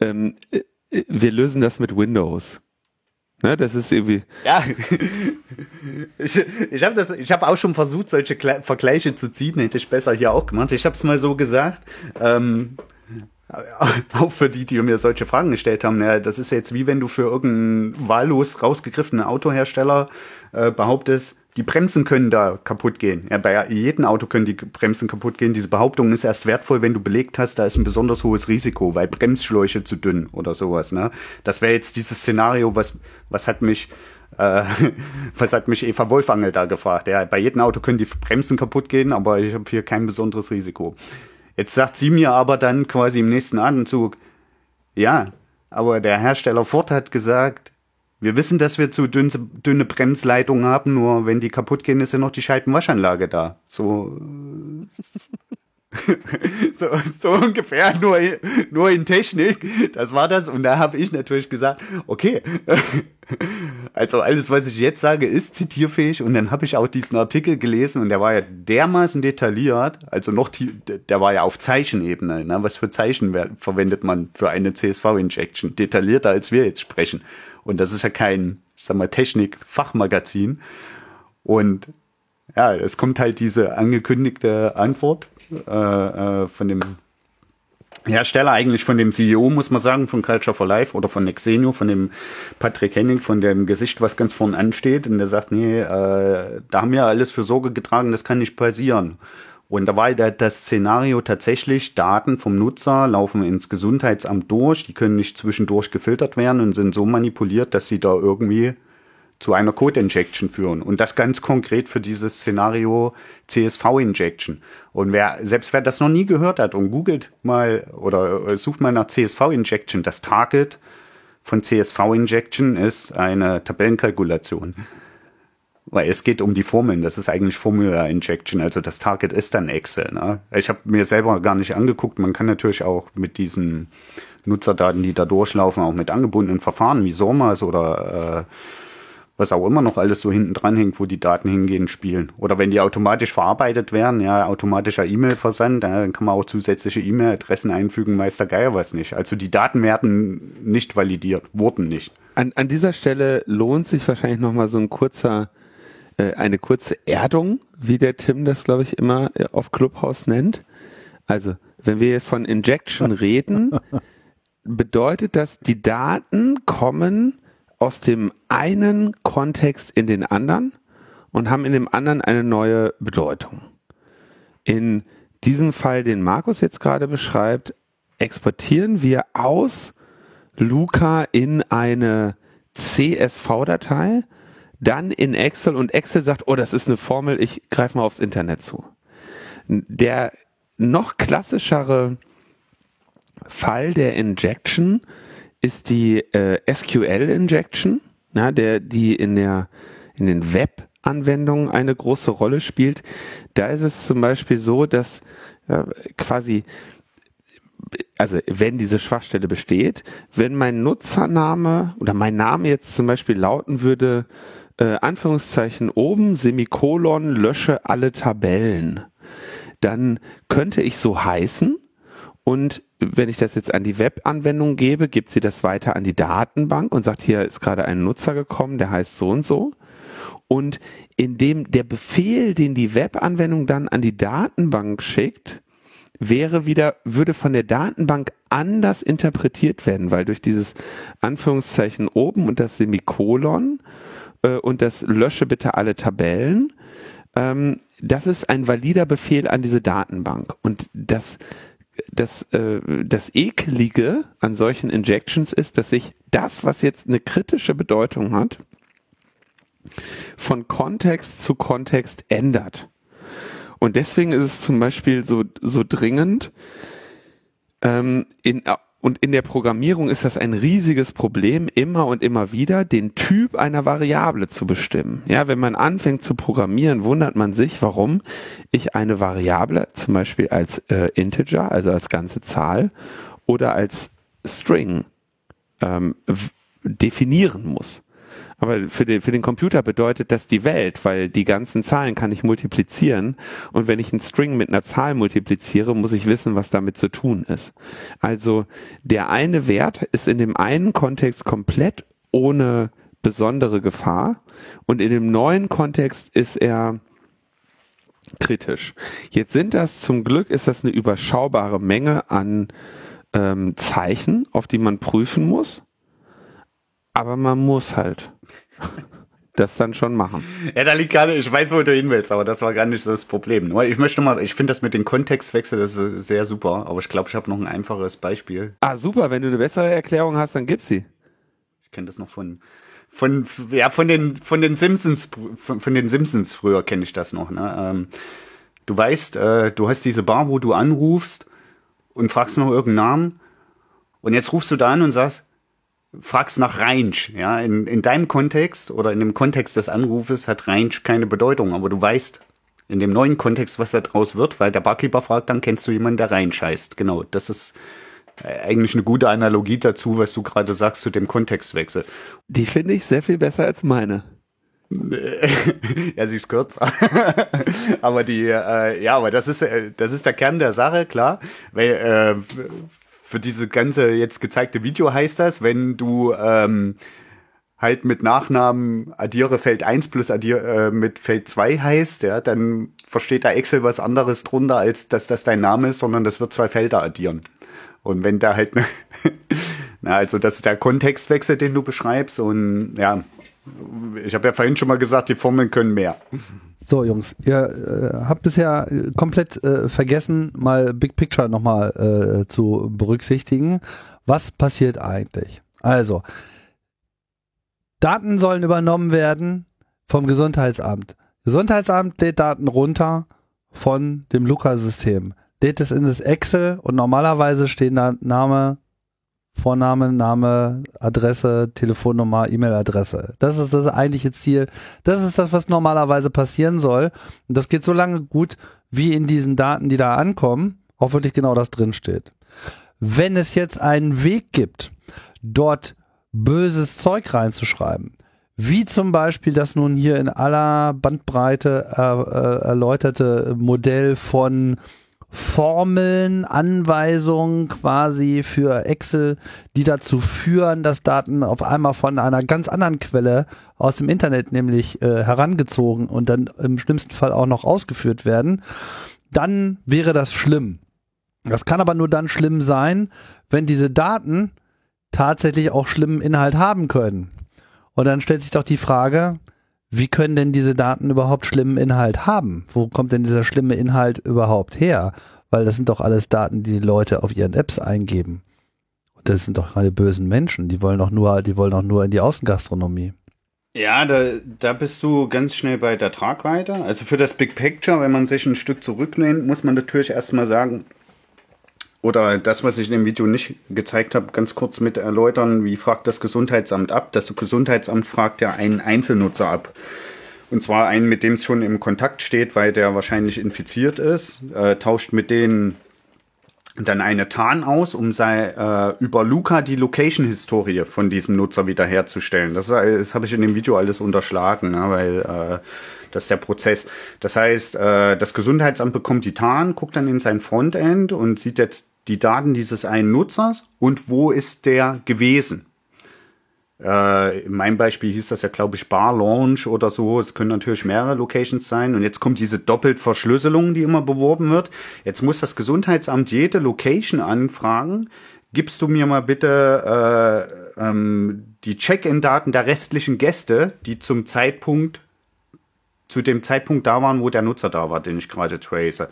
ähm, äh, wir lösen das mit Windows. Ne, das ist irgendwie. Ja, ich, ich habe habe auch schon versucht, solche Kle Vergleiche zu ziehen. Hätte ich besser hier auch gemacht. Ich habe es mal so gesagt. Ähm, auch für die, die mir solche Fragen gestellt haben, ja, das ist jetzt wie wenn du für irgendeinen wahllos rausgegriffenen Autohersteller äh, behauptest, die Bremsen können da kaputt gehen. Ja, bei jedem Auto können die Bremsen kaputt gehen. Diese Behauptung ist erst wertvoll, wenn du belegt hast, da ist ein besonders hohes Risiko, weil Bremsschläuche zu dünn oder sowas. Ne? Das wäre jetzt dieses Szenario, was, was hat mich äh, was hat mich Eva Wolfangel da gefragt? Ja, bei jedem Auto können die Bremsen kaputt gehen, aber ich habe hier kein besonderes Risiko. Jetzt sagt sie mir aber dann quasi im nächsten Atemzug, ja, aber der Hersteller Ford hat gesagt, wir wissen, dass wir zu dünne, dünne Bremsleitungen haben, nur wenn die kaputt gehen, ist ja noch die Scheibenwaschanlage da. So. so, so ungefähr, nur, nur in Technik. Das war das. Und da habe ich natürlich gesagt, okay, also alles, was ich jetzt sage, ist zitierfähig. Und dann habe ich auch diesen Artikel gelesen und der war ja dermaßen detailliert, also noch, der war ja auf Zeichenebene. Ne? Was für Zeichen verwendet man für eine CSV-Injection? Detaillierter, als wir jetzt sprechen. Und das ist ja kein, ich sag mal, Technik-Fachmagazin. Und ja, es kommt halt diese angekündigte Antwort äh, äh, von dem Hersteller, eigentlich von dem CEO, muss man sagen, von Culture for Life oder von Nexenio, von dem Patrick Henning, von dem Gesicht, was ganz vorne ansteht. Und der sagt, nee, äh, da haben wir alles für Sorge getragen, das kann nicht passieren. Und da war das Szenario tatsächlich, Daten vom Nutzer laufen ins Gesundheitsamt durch, die können nicht zwischendurch gefiltert werden und sind so manipuliert, dass sie da irgendwie zu einer Code-Injection führen. Und das ganz konkret für dieses Szenario CSV-Injection. Und wer, selbst wer das noch nie gehört hat und googelt mal oder äh, sucht mal nach CSV-Injection, das Target von CSV-Injection ist eine Tabellenkalkulation. Weil es geht um die Formeln, das ist eigentlich Formula Injection, also das Target ist dann Excel. Ne? Ich habe mir selber gar nicht angeguckt, man kann natürlich auch mit diesen Nutzerdaten, die da durchlaufen, auch mit angebundenen Verfahren wie SORMAS oder äh, was auch immer noch alles so hinten dran hängt, wo die Daten hingehen, spielen. Oder wenn die automatisch verarbeitet werden, ja, automatischer E-Mail-Versand, ja, dann kann man auch zusätzliche E-Mail-Adressen einfügen, weiß der Geier was nicht. Also die Daten werden nicht validiert, wurden nicht. An, an dieser Stelle lohnt sich wahrscheinlich nochmal so ein kurzer, äh, eine kurze Erdung, wie der Tim das, glaube ich, immer äh, auf Clubhouse nennt. Also, wenn wir jetzt von Injection reden, bedeutet das, die Daten kommen aus dem einen Kontext in den anderen und haben in dem anderen eine neue Bedeutung. In diesem Fall, den Markus jetzt gerade beschreibt, exportieren wir aus Luca in eine CSV-Datei, dann in Excel und Excel sagt, oh, das ist eine Formel, ich greife mal aufs Internet zu. Der noch klassischere Fall der Injection ist die äh, SQL-Injection, ja, der, die in der, in den Web-Anwendungen eine große Rolle spielt. Da ist es zum Beispiel so, dass äh, quasi also wenn diese Schwachstelle besteht, wenn mein Nutzername oder mein Name jetzt zum Beispiel lauten würde, äh, Anführungszeichen oben, Semikolon, lösche alle Tabellen, dann könnte ich so heißen und wenn ich das jetzt an die Webanwendung gebe, gibt sie das weiter an die Datenbank und sagt, hier ist gerade ein Nutzer gekommen, der heißt so und so. Und indem der Befehl, den die Webanwendung dann an die Datenbank schickt, wäre wieder, würde von der Datenbank anders interpretiert werden, weil durch dieses Anführungszeichen oben und das Semikolon äh, und das lösche bitte alle Tabellen, ähm, das ist ein valider Befehl an diese Datenbank. Und das das, äh, das Ekelige an solchen Injections ist, dass sich das, was jetzt eine kritische Bedeutung hat, von Kontext zu Kontext ändert. Und deswegen ist es zum Beispiel so, so dringend, ähm, in, und in der Programmierung ist das ein riesiges Problem, immer und immer wieder den Typ einer Variable zu bestimmen. Ja, wenn man anfängt zu programmieren, wundert man sich, warum ich eine Variable zum Beispiel als äh, Integer, also als ganze Zahl oder als String ähm, definieren muss. Aber für den, für den Computer bedeutet das die Welt, weil die ganzen Zahlen kann ich multiplizieren. Und wenn ich einen String mit einer Zahl multipliziere, muss ich wissen, was damit zu tun ist. Also der eine Wert ist in dem einen Kontext komplett ohne besondere Gefahr und in dem neuen Kontext ist er kritisch. Jetzt sind das zum Glück ist das eine überschaubare Menge an ähm, Zeichen, auf die man prüfen muss. Aber man muss halt das dann schon machen. Ja, da liegt nicht, ich weiß, wo du hin willst, aber das war gar nicht so das Problem. Nur ich möchte mal, ich finde das mit den Kontextwechsel, das ist sehr super, aber ich glaube, ich habe noch ein einfaches Beispiel. Ah, super, wenn du eine bessere Erklärung hast, dann gib sie. Ich kenne das noch von, von, ja, von den, von den Simpsons, von, von den Simpsons früher kenne ich das noch, ne? Ähm, du weißt, äh, du hast diese Bar, wo du anrufst und fragst noch irgendeinen Namen und jetzt rufst du da an und sagst, fragst nach Range. Ja, in, in deinem Kontext oder in dem Kontext des Anrufes hat Range keine Bedeutung, aber du weißt, In dem neuen Kontext, was da draus wird, weil der Barkeeper fragt, dann kennst du jemanden, der reinscheißt. Genau, das ist äh, eigentlich eine gute Analogie dazu, was du gerade sagst zu dem Kontextwechsel. Die finde ich sehr viel besser als meine. ja, sie ist kürzer. aber die, äh, ja, aber das ist, äh, das ist der Kern der Sache, klar. Weil äh, für diese ganze jetzt gezeigte Video heißt das, wenn du ähm, halt mit Nachnamen addiere Feld 1 plus addiere äh, mit Feld 2 heißt, ja, dann versteht der Excel was anderes drunter, als dass das dein Name ist, sondern das wird zwei Felder addieren. Und wenn da halt, ne, na, also das ist der Kontextwechsel, den du beschreibst und ja, ich habe ja vorhin schon mal gesagt, die Formeln können mehr. So, Jungs, ihr äh, habt bisher äh, komplett äh, vergessen, mal Big Picture nochmal äh, zu berücksichtigen. Was passiert eigentlich? Also, Daten sollen übernommen werden vom Gesundheitsamt. Gesundheitsamt lädt Daten runter von dem Luca-System. Lädt es in das Excel und normalerweise stehen da Name, Vorname, Name, Adresse, Telefonnummer, E-Mail-Adresse. Das ist das eigentliche Ziel. Das ist das, was normalerweise passieren soll. Und das geht so lange gut, wie in diesen Daten, die da ankommen, auch wirklich genau das drinsteht. Wenn es jetzt einen Weg gibt, dort böses Zeug reinzuschreiben, wie zum Beispiel das nun hier in aller Bandbreite äh, äh, erläuterte Modell von Formeln, Anweisungen quasi für Excel, die dazu führen, dass Daten auf einmal von einer ganz anderen Quelle aus dem Internet nämlich äh, herangezogen und dann im schlimmsten Fall auch noch ausgeführt werden, dann wäre das schlimm. Das kann aber nur dann schlimm sein, wenn diese Daten tatsächlich auch schlimmen Inhalt haben können. Und dann stellt sich doch die Frage, wie können denn diese Daten überhaupt schlimmen Inhalt haben? Wo kommt denn dieser schlimme Inhalt überhaupt her? Weil das sind doch alles Daten, die, die Leute auf ihren Apps eingeben. Und das sind doch keine bösen Menschen. Die wollen doch nur, die wollen doch nur in die Außengastronomie. Ja, da, da bist du ganz schnell bei der Tragweite. Also für das Big Picture, wenn man sich ein Stück zurücklehnt, muss man natürlich erstmal sagen, oder das, was ich in dem Video nicht gezeigt habe, ganz kurz mit erläutern, wie fragt das Gesundheitsamt ab? Das Gesundheitsamt fragt ja einen Einzelnutzer ab. Und zwar einen, mit dem es schon im Kontakt steht, weil der wahrscheinlich infiziert ist, äh, tauscht mit denen dann eine TAN aus, um sei, äh, über Luca die Location-Historie von diesem Nutzer wiederherzustellen. Das, das habe ich in dem Video alles unterschlagen, ne, weil äh, das ist der Prozess. Das heißt, äh, das Gesundheitsamt bekommt die TAN, guckt dann in sein Frontend und sieht jetzt die Daten dieses einen Nutzers und wo ist der gewesen. Äh, in meinem Beispiel hieß das ja, glaube ich, Bar Launch oder so. Es können natürlich mehrere Locations sein. Und jetzt kommt diese Doppeltverschlüsselung, die immer beworben wird. Jetzt muss das Gesundheitsamt jede Location anfragen. Gibst du mir mal bitte äh, ähm, die Check-in-Daten der restlichen Gäste, die zum Zeitpunkt, zu dem Zeitpunkt da waren, wo der Nutzer da war, den ich gerade trace.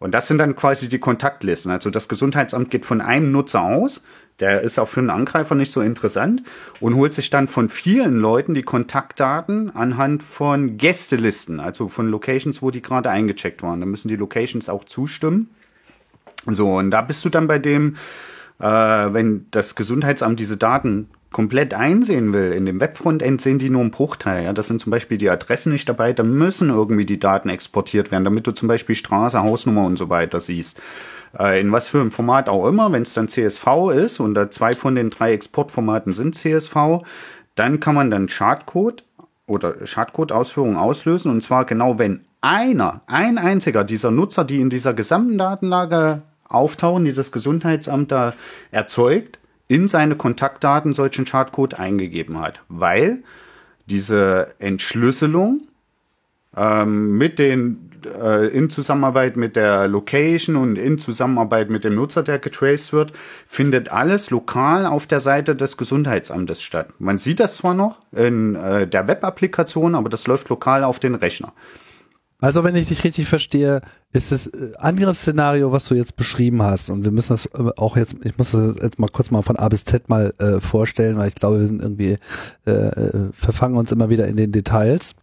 Und das sind dann quasi die Kontaktlisten. Also das Gesundheitsamt geht von einem Nutzer aus, der ist auch für einen Angreifer nicht so interessant und holt sich dann von vielen Leuten die Kontaktdaten anhand von Gästelisten, also von Locations, wo die gerade eingecheckt waren. Da müssen die Locations auch zustimmen. So, und da bist du dann bei dem, äh, wenn das Gesundheitsamt diese Daten komplett einsehen will, in dem Webfrontend sehen die nur einen Bruchteil. Ja? Das sind zum Beispiel die Adressen nicht dabei, da müssen irgendwie die Daten exportiert werden, damit du zum Beispiel Straße, Hausnummer und so weiter siehst. Äh, in was für einem Format auch immer, wenn es dann CSV ist und da zwei von den drei Exportformaten sind CSV, dann kann man dann Schadcode oder Schadcode-Ausführung auslösen und zwar genau wenn einer, ein einziger dieser Nutzer, die in dieser gesamten Datenlage auftauchen, die das Gesundheitsamt da erzeugt, in seine Kontaktdaten solchen Chartcode eingegeben hat, weil diese Entschlüsselung ähm, mit den äh, in Zusammenarbeit mit der Location und in Zusammenarbeit mit dem Nutzer, der getraced wird, findet alles lokal auf der Seite des Gesundheitsamtes statt. Man sieht das zwar noch in äh, der Web-Applikation, aber das läuft lokal auf den Rechner. Also wenn ich dich richtig verstehe, ist das äh, Angriffsszenario, was du jetzt beschrieben hast, und wir müssen das äh, auch jetzt, ich muss das jetzt mal kurz mal von A bis Z mal äh, vorstellen, weil ich glaube, wir sind irgendwie, äh, verfangen uns immer wieder in den Details.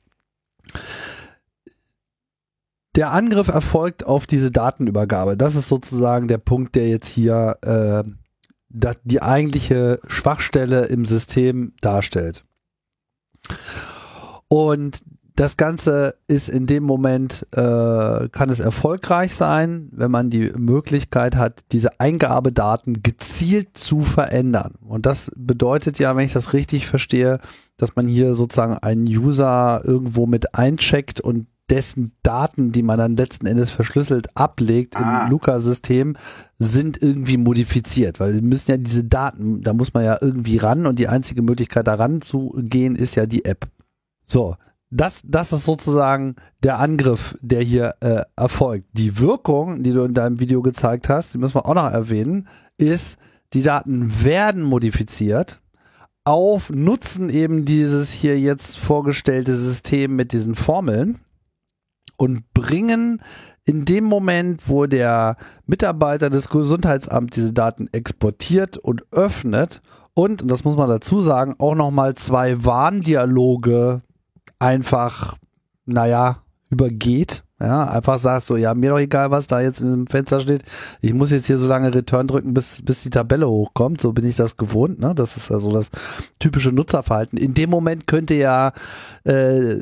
Der Angriff erfolgt auf diese Datenübergabe. Das ist sozusagen der Punkt, der jetzt hier äh, das, die eigentliche Schwachstelle im System darstellt. Und das Ganze ist in dem Moment, äh, kann es erfolgreich sein, wenn man die Möglichkeit hat, diese Eingabedaten gezielt zu verändern. Und das bedeutet ja, wenn ich das richtig verstehe, dass man hier sozusagen einen User irgendwo mit eincheckt und dessen Daten, die man dann letzten Endes verschlüsselt ablegt ah. im Luca-System, sind irgendwie modifiziert, weil sie müssen ja diese Daten, da muss man ja irgendwie ran und die einzige Möglichkeit daran zu gehen ist ja die App. So, das, das ist sozusagen der Angriff, der hier äh, erfolgt. Die Wirkung, die du in deinem Video gezeigt hast, die müssen wir auch noch erwähnen, ist, die Daten werden modifiziert auf Nutzen eben dieses hier jetzt vorgestellte System mit diesen Formeln und bringen in dem Moment, wo der Mitarbeiter des Gesundheitsamts diese Daten exportiert und öffnet und, und das muss man dazu sagen, auch nochmal zwei Warndialoge einfach, naja, übergeht. Ja, einfach sagst so, ja, mir doch egal, was da jetzt in diesem Fenster steht. Ich muss jetzt hier so lange Return drücken, bis, bis die Tabelle hochkommt. So bin ich das gewohnt. Ne? Das ist ja so das typische Nutzerverhalten. In dem Moment könnte ja äh,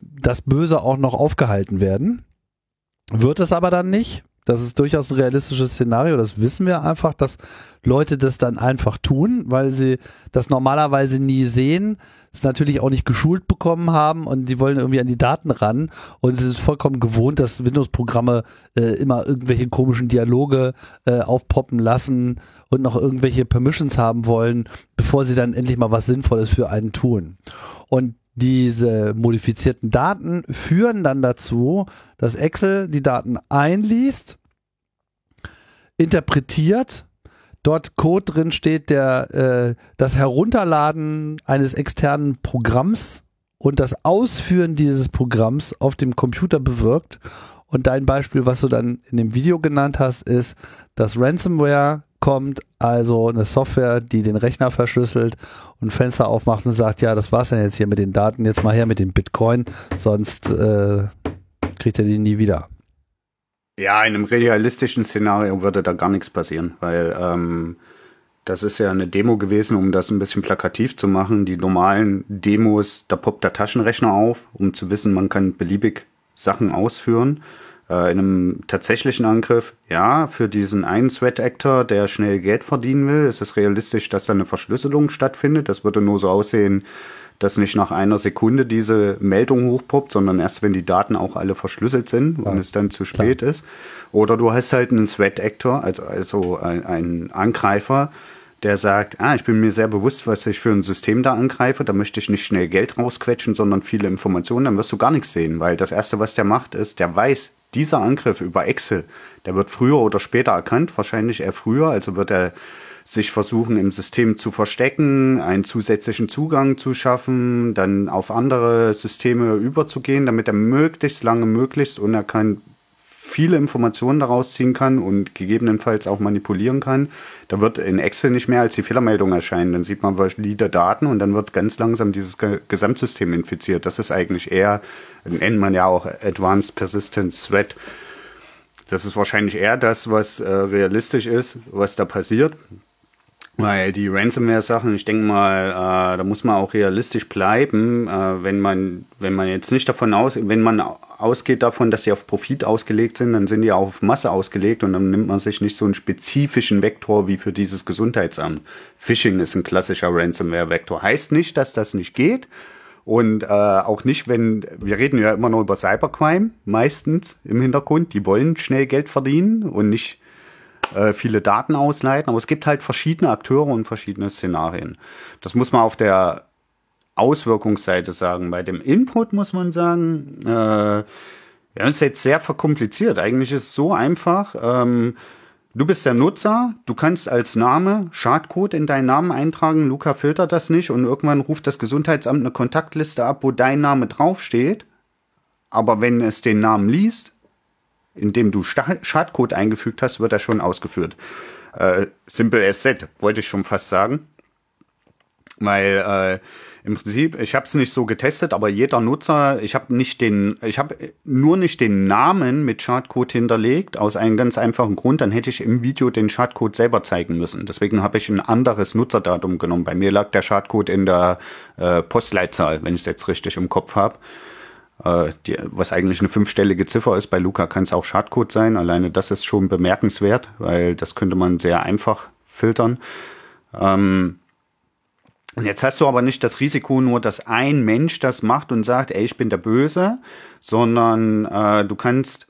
das Böse auch noch aufgehalten werden. Wird es aber dann nicht. Das ist durchaus ein realistisches Szenario, das wissen wir einfach, dass Leute das dann einfach tun, weil sie das normalerweise nie sehen, es natürlich auch nicht geschult bekommen haben und die wollen irgendwie an die Daten ran und es ist vollkommen gewohnt, dass Windows-Programme äh, immer irgendwelche komischen Dialoge äh, aufpoppen lassen und noch irgendwelche Permissions haben wollen, bevor sie dann endlich mal was Sinnvolles für einen tun. Und diese modifizierten Daten führen dann dazu, dass Excel die Daten einliest, interpretiert, dort Code drin steht, der äh, das Herunterladen eines externen Programms und das Ausführen dieses Programms auf dem Computer bewirkt. Und dein Beispiel, was du dann in dem Video genannt hast, ist, dass Ransomware kommt, also eine Software, die den Rechner verschlüsselt und Fenster aufmacht und sagt, ja, das war's dann jetzt hier mit den Daten, jetzt mal her mit dem Bitcoin, sonst äh, kriegt er die nie wieder. Ja, in einem realistischen Szenario würde da gar nichts passieren, weil ähm, das ist ja eine Demo gewesen, um das ein bisschen plakativ zu machen. Die normalen Demos, da poppt der Taschenrechner auf, um zu wissen, man kann beliebig Sachen ausführen. Äh, in einem tatsächlichen Angriff, ja, für diesen einen Sweat Actor, der schnell Geld verdienen will, ist es realistisch, dass da eine Verschlüsselung stattfindet. Das würde nur so aussehen, dass nicht nach einer Sekunde diese Meldung hochpoppt, sondern erst wenn die Daten auch alle verschlüsselt sind ja, und es dann zu spät klar. ist. Oder du hast halt einen Threat Actor, also, also ein, ein Angreifer, der sagt, ah, ich bin mir sehr bewusst, was ich für ein System da angreife, da möchte ich nicht schnell Geld rausquetschen, sondern viele Informationen, dann wirst du gar nichts sehen, weil das Erste, was der macht, ist, der weiß, dieser Angriff über Excel, der wird früher oder später erkannt, wahrscheinlich eher früher, also wird er sich versuchen im System zu verstecken, einen zusätzlichen Zugang zu schaffen, dann auf andere Systeme überzugehen, damit er möglichst lange, möglichst unerkannt viele Informationen daraus ziehen kann und gegebenenfalls auch manipulieren kann. Da wird in Excel nicht mehr als die Fehlermeldung erscheinen. Dann sieht man valide Daten und dann wird ganz langsam dieses Gesamtsystem infiziert. Das ist eigentlich eher, nennt man ja auch Advanced Persistence Threat. Das ist wahrscheinlich eher das, was äh, realistisch ist, was da passiert. Weil die Ransomware-Sachen, ich denke mal, äh, da muss man auch realistisch bleiben, äh, wenn man, wenn man jetzt nicht davon aus, wenn man ausgeht davon, dass sie auf Profit ausgelegt sind, dann sind die auch auf Masse ausgelegt und dann nimmt man sich nicht so einen spezifischen Vektor wie für dieses Gesundheitsamt. Phishing ist ein klassischer Ransomware-Vektor. Heißt nicht, dass das nicht geht. Und äh, auch nicht, wenn, wir reden ja immer nur über Cybercrime, meistens im Hintergrund, die wollen schnell Geld verdienen und nicht äh, viele Daten ausleiten, aber es gibt halt verschiedene Akteure und verschiedene Szenarien. Das muss man auf der Auswirkungsseite sagen. Bei dem Input muss man sagen, äh, ja, das ist jetzt sehr verkompliziert. Eigentlich ist es so einfach. Ähm, du bist der Nutzer, du kannst als Name Schadcode in deinen Namen eintragen. Luca filtert das nicht und irgendwann ruft das Gesundheitsamt eine Kontaktliste ab, wo dein Name draufsteht. Aber wenn es den Namen liest, indem du Schadcode eingefügt hast, wird er schon ausgeführt. Äh, simple as set, wollte ich schon fast sagen. Weil äh, im Prinzip, ich habe es nicht so getestet, aber jeder Nutzer, ich habe nicht den, ich habe nur nicht den Namen mit Schadcode hinterlegt, aus einem ganz einfachen Grund, dann hätte ich im Video den Schadcode selber zeigen müssen. Deswegen habe ich ein anderes Nutzerdatum genommen. Bei mir lag der Schadcode in der äh, Postleitzahl, wenn ich es jetzt richtig im Kopf habe. Äh, die, was eigentlich eine fünfstellige Ziffer ist. Bei Luca kann es auch Schadcode sein. Alleine das ist schon bemerkenswert, weil das könnte man sehr einfach filtern. Ähm, und jetzt hast du aber nicht das Risiko nur, dass ein Mensch das macht und sagt, ey, ich bin der Böse, sondern äh, du kannst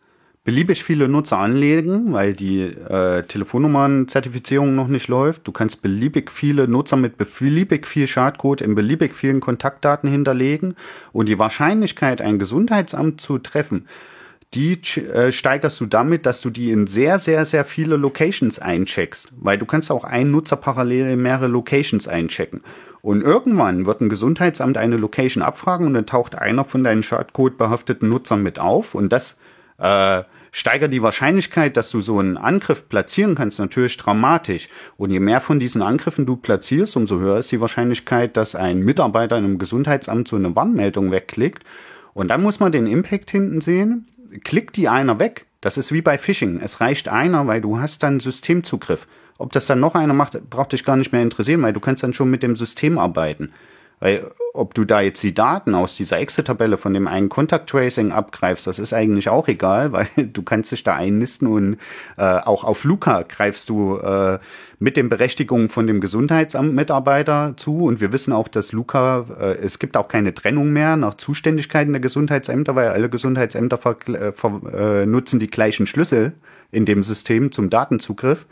beliebig viele Nutzer anlegen, weil die äh, Telefonnummern-Zertifizierung noch nicht läuft. Du kannst beliebig viele Nutzer mit beliebig viel Schadcode in beliebig vielen Kontaktdaten hinterlegen und die Wahrscheinlichkeit, ein Gesundheitsamt zu treffen, die äh, steigerst du damit, dass du die in sehr, sehr, sehr viele Locations eincheckst, weil du kannst auch einen Nutzer parallel in mehrere Locations einchecken. Und irgendwann wird ein Gesundheitsamt eine Location abfragen und dann taucht einer von deinen Schadcode behafteten Nutzern mit auf und das äh, steigert die Wahrscheinlichkeit, dass du so einen Angriff platzieren kannst, natürlich dramatisch. Und je mehr von diesen Angriffen du platzierst, umso höher ist die Wahrscheinlichkeit, dass ein Mitarbeiter in einem Gesundheitsamt so eine Warnmeldung wegklickt. Und dann muss man den Impact hinten sehen. Klickt die einer weg, das ist wie bei Phishing. Es reicht einer, weil du hast dann Systemzugriff. Ob das dann noch einer macht, braucht dich gar nicht mehr interessieren, weil du kannst dann schon mit dem System arbeiten. Weil ob du da jetzt die Daten aus dieser Excel-Tabelle von dem einen Contact Tracing abgreifst, das ist eigentlich auch egal, weil du kannst dich da einnisten und äh, auch auf Luca greifst du äh, mit den Berechtigungen von dem Gesundheitsamt-Mitarbeiter zu. Und wir wissen auch, dass Luca, äh, es gibt auch keine Trennung mehr nach Zuständigkeiten der Gesundheitsämter, weil alle Gesundheitsämter ver, äh, ver, äh, nutzen die gleichen Schlüssel in dem System zum Datenzugriff.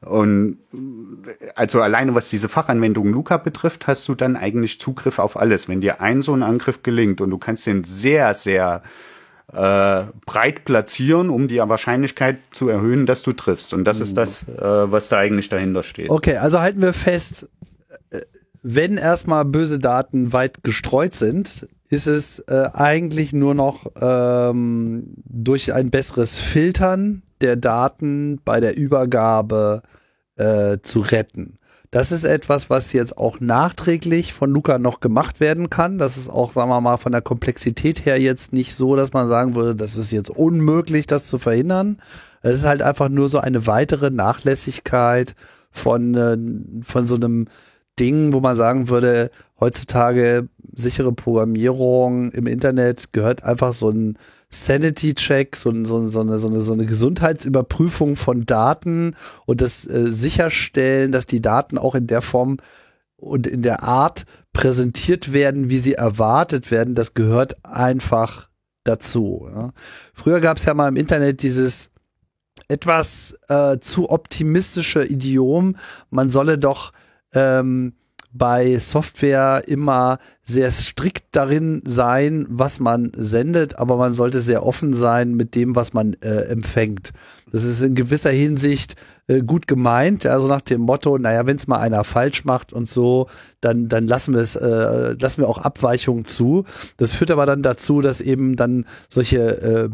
Und also alleine was diese Fachanwendung Luca betrifft, hast du dann eigentlich Zugriff auf alles. Wenn dir ein so ein Angriff gelingt und du kannst den sehr, sehr äh, breit platzieren, um die Wahrscheinlichkeit zu erhöhen, dass du triffst. Und das ist mhm. das, äh, was da eigentlich dahinter steht. Okay, also halten wir fest, äh, wenn erstmal böse Daten weit gestreut sind, ist es äh, eigentlich nur noch ähm, durch ein besseres Filtern der Daten bei der Übergabe äh, zu retten. Das ist etwas, was jetzt auch nachträglich von Luca noch gemacht werden kann. Das ist auch, sagen wir mal, von der Komplexität her jetzt nicht so, dass man sagen würde, das ist jetzt unmöglich, das zu verhindern. Es ist halt einfach nur so eine weitere Nachlässigkeit von, äh, von so einem Ding, wo man sagen würde, heutzutage sichere Programmierung im Internet gehört einfach so ein Sanity-Check, so, so, so, eine, so, so eine Gesundheitsüberprüfung von Daten und das äh, Sicherstellen, dass die Daten auch in der Form und in der Art präsentiert werden, wie sie erwartet werden, das gehört einfach dazu. Ja. Früher gab es ja mal im Internet dieses etwas äh, zu optimistische Idiom, man solle doch ähm, bei Software immer sehr strikt darin sein, was man sendet, aber man sollte sehr offen sein mit dem, was man äh, empfängt. Das ist in gewisser Hinsicht äh, gut gemeint, also nach dem Motto, naja, wenn es mal einer falsch macht und so, dann, dann lassen wir es, äh, lassen wir auch Abweichungen zu. Das führt aber dann dazu, dass eben dann solche äh,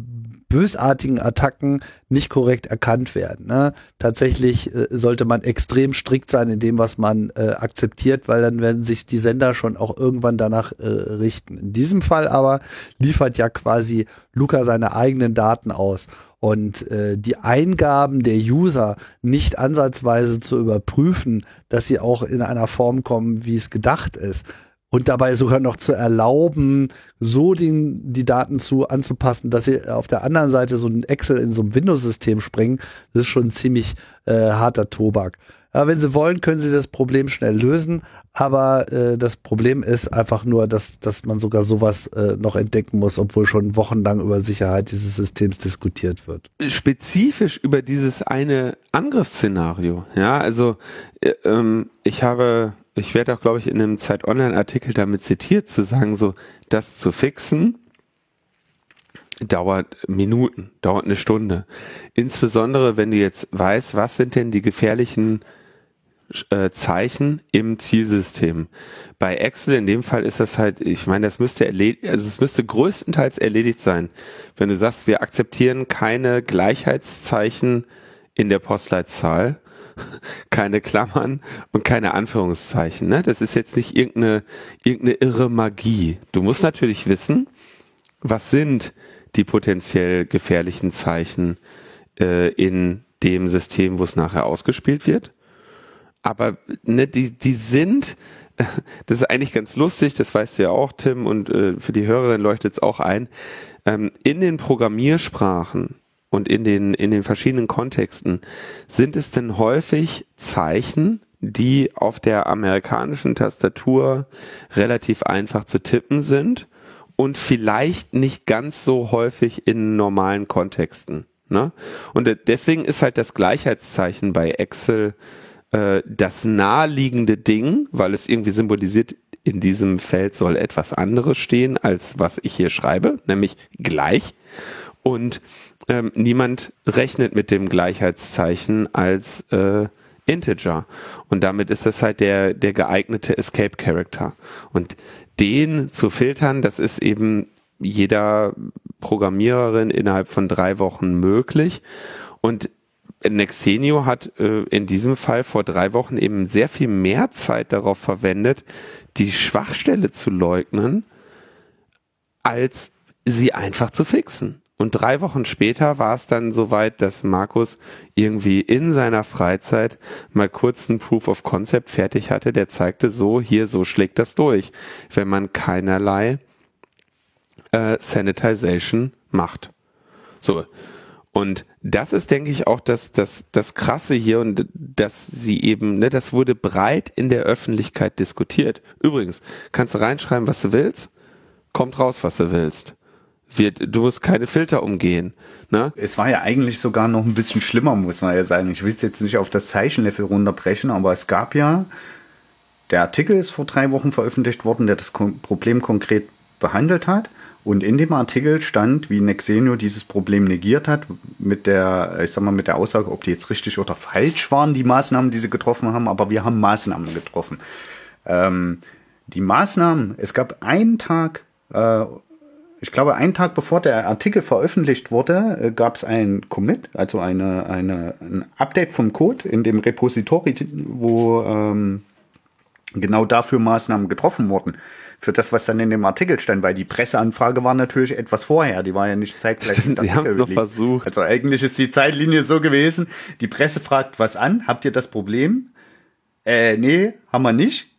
bösartigen Attacken nicht korrekt erkannt werden. Ne? Tatsächlich äh, sollte man extrem strikt sein in dem, was man äh, akzeptiert, weil dann werden sich die Sender schon auch irgendwann danach äh, richten. In diesem Fall aber liefert ja quasi Luca seine eigenen Daten aus und äh, die Eingaben der User nicht ansatzweise zu überprüfen, dass sie auch in einer Form kommen, wie es gedacht ist, und dabei sogar noch zu erlauben, so den, die Daten zu anzupassen, dass sie auf der anderen Seite so ein Excel in so einem Windows-System springen, das ist schon ziemlich äh, harter Tobak. Aber wenn sie wollen, können sie das Problem schnell lösen. Aber äh, das Problem ist einfach nur, dass, dass man sogar sowas äh, noch entdecken muss, obwohl schon wochenlang über Sicherheit dieses Systems diskutiert wird. Spezifisch über dieses eine Angriffsszenario. Ja, also äh, ähm, ich habe ich werde auch, glaube ich, in einem Zeit Online-Artikel damit zitiert, zu sagen, so, das zu fixen, dauert Minuten, dauert eine Stunde. Insbesondere, wenn du jetzt weißt, was sind denn die gefährlichen äh, Zeichen im Zielsystem. Bei Excel in dem Fall ist das halt, ich meine, das müsste erledigt, also es müsste größtenteils erledigt sein. Wenn du sagst, wir akzeptieren keine Gleichheitszeichen in der Postleitzahl, keine Klammern und keine Anführungszeichen. Ne? Das ist jetzt nicht irgendeine, irgendeine irre Magie. Du musst natürlich wissen, was sind die potenziell gefährlichen Zeichen äh, in dem System, wo es nachher ausgespielt wird. Aber ne, die, die sind das ist eigentlich ganz lustig, das weißt du ja auch, Tim, und äh, für die Hörerin leuchtet es auch ein. Ähm, in den Programmiersprachen und in den, in den verschiedenen Kontexten sind es denn häufig Zeichen, die auf der amerikanischen Tastatur relativ einfach zu tippen sind und vielleicht nicht ganz so häufig in normalen Kontexten. Ne? Und deswegen ist halt das Gleichheitszeichen bei Excel äh, das naheliegende Ding, weil es irgendwie symbolisiert, in diesem Feld soll etwas anderes stehen, als was ich hier schreibe, nämlich gleich. Und ähm, niemand rechnet mit dem Gleichheitszeichen als äh, Integer. Und damit ist das halt der, der geeignete Escape Character. Und den zu filtern, das ist eben jeder Programmiererin innerhalb von drei Wochen möglich. Und Nexenio hat äh, in diesem Fall vor drei Wochen eben sehr viel mehr Zeit darauf verwendet, die Schwachstelle zu leugnen, als sie einfach zu fixen. Und drei Wochen später war es dann soweit, dass Markus irgendwie in seiner Freizeit mal kurz ein Proof of Concept fertig hatte, der zeigte so, hier, so schlägt das durch, wenn man keinerlei äh, Sanitization macht. So. Und das ist, denke ich, auch das, das, das Krasse hier und dass sie eben, ne, das wurde breit in der Öffentlichkeit diskutiert. Übrigens, kannst du reinschreiben, was du willst, kommt raus, was du willst wird, du musst keine Filter umgehen. Ne? Es war ja eigentlich sogar noch ein bisschen schlimmer, muss man ja sagen. Ich will es jetzt nicht auf das Zeichenlevel runterbrechen, aber es gab ja, der Artikel ist vor drei Wochen veröffentlicht worden, der das Problem konkret behandelt hat. Und in dem Artikel stand, wie Nexenio dieses Problem negiert hat, mit der, ich sag mal, mit der Aussage, ob die jetzt richtig oder falsch waren, die Maßnahmen, die sie getroffen haben, aber wir haben Maßnahmen getroffen. Ähm, die Maßnahmen, es gab einen Tag äh, ich glaube, einen Tag bevor der Artikel veröffentlicht wurde, äh, gab es ein Commit, also eine, eine, ein Update vom Code in dem Repository, wo ähm, genau dafür Maßnahmen getroffen wurden. Für das, was dann in dem Artikel stand, weil die Presseanfrage war natürlich etwas vorher, die war ja nicht zeitgleich. die haben es noch versucht. Also eigentlich ist die Zeitlinie so gewesen, die Presse fragt was an, habt ihr das Problem? Äh, nee, haben wir nicht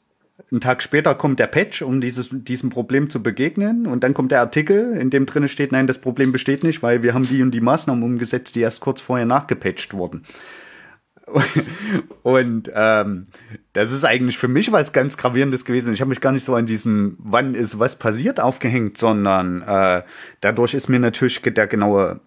ein Tag später kommt der Patch, um dieses, diesem Problem zu begegnen. Und dann kommt der Artikel, in dem drin steht, nein, das Problem besteht nicht, weil wir haben die und die Maßnahmen umgesetzt, die erst kurz vorher nachgepatcht wurden. Und ähm, das ist eigentlich für mich was ganz Gravierendes gewesen. Ich habe mich gar nicht so an diesem, wann ist was passiert, aufgehängt, sondern äh, dadurch ist mir natürlich der genaue,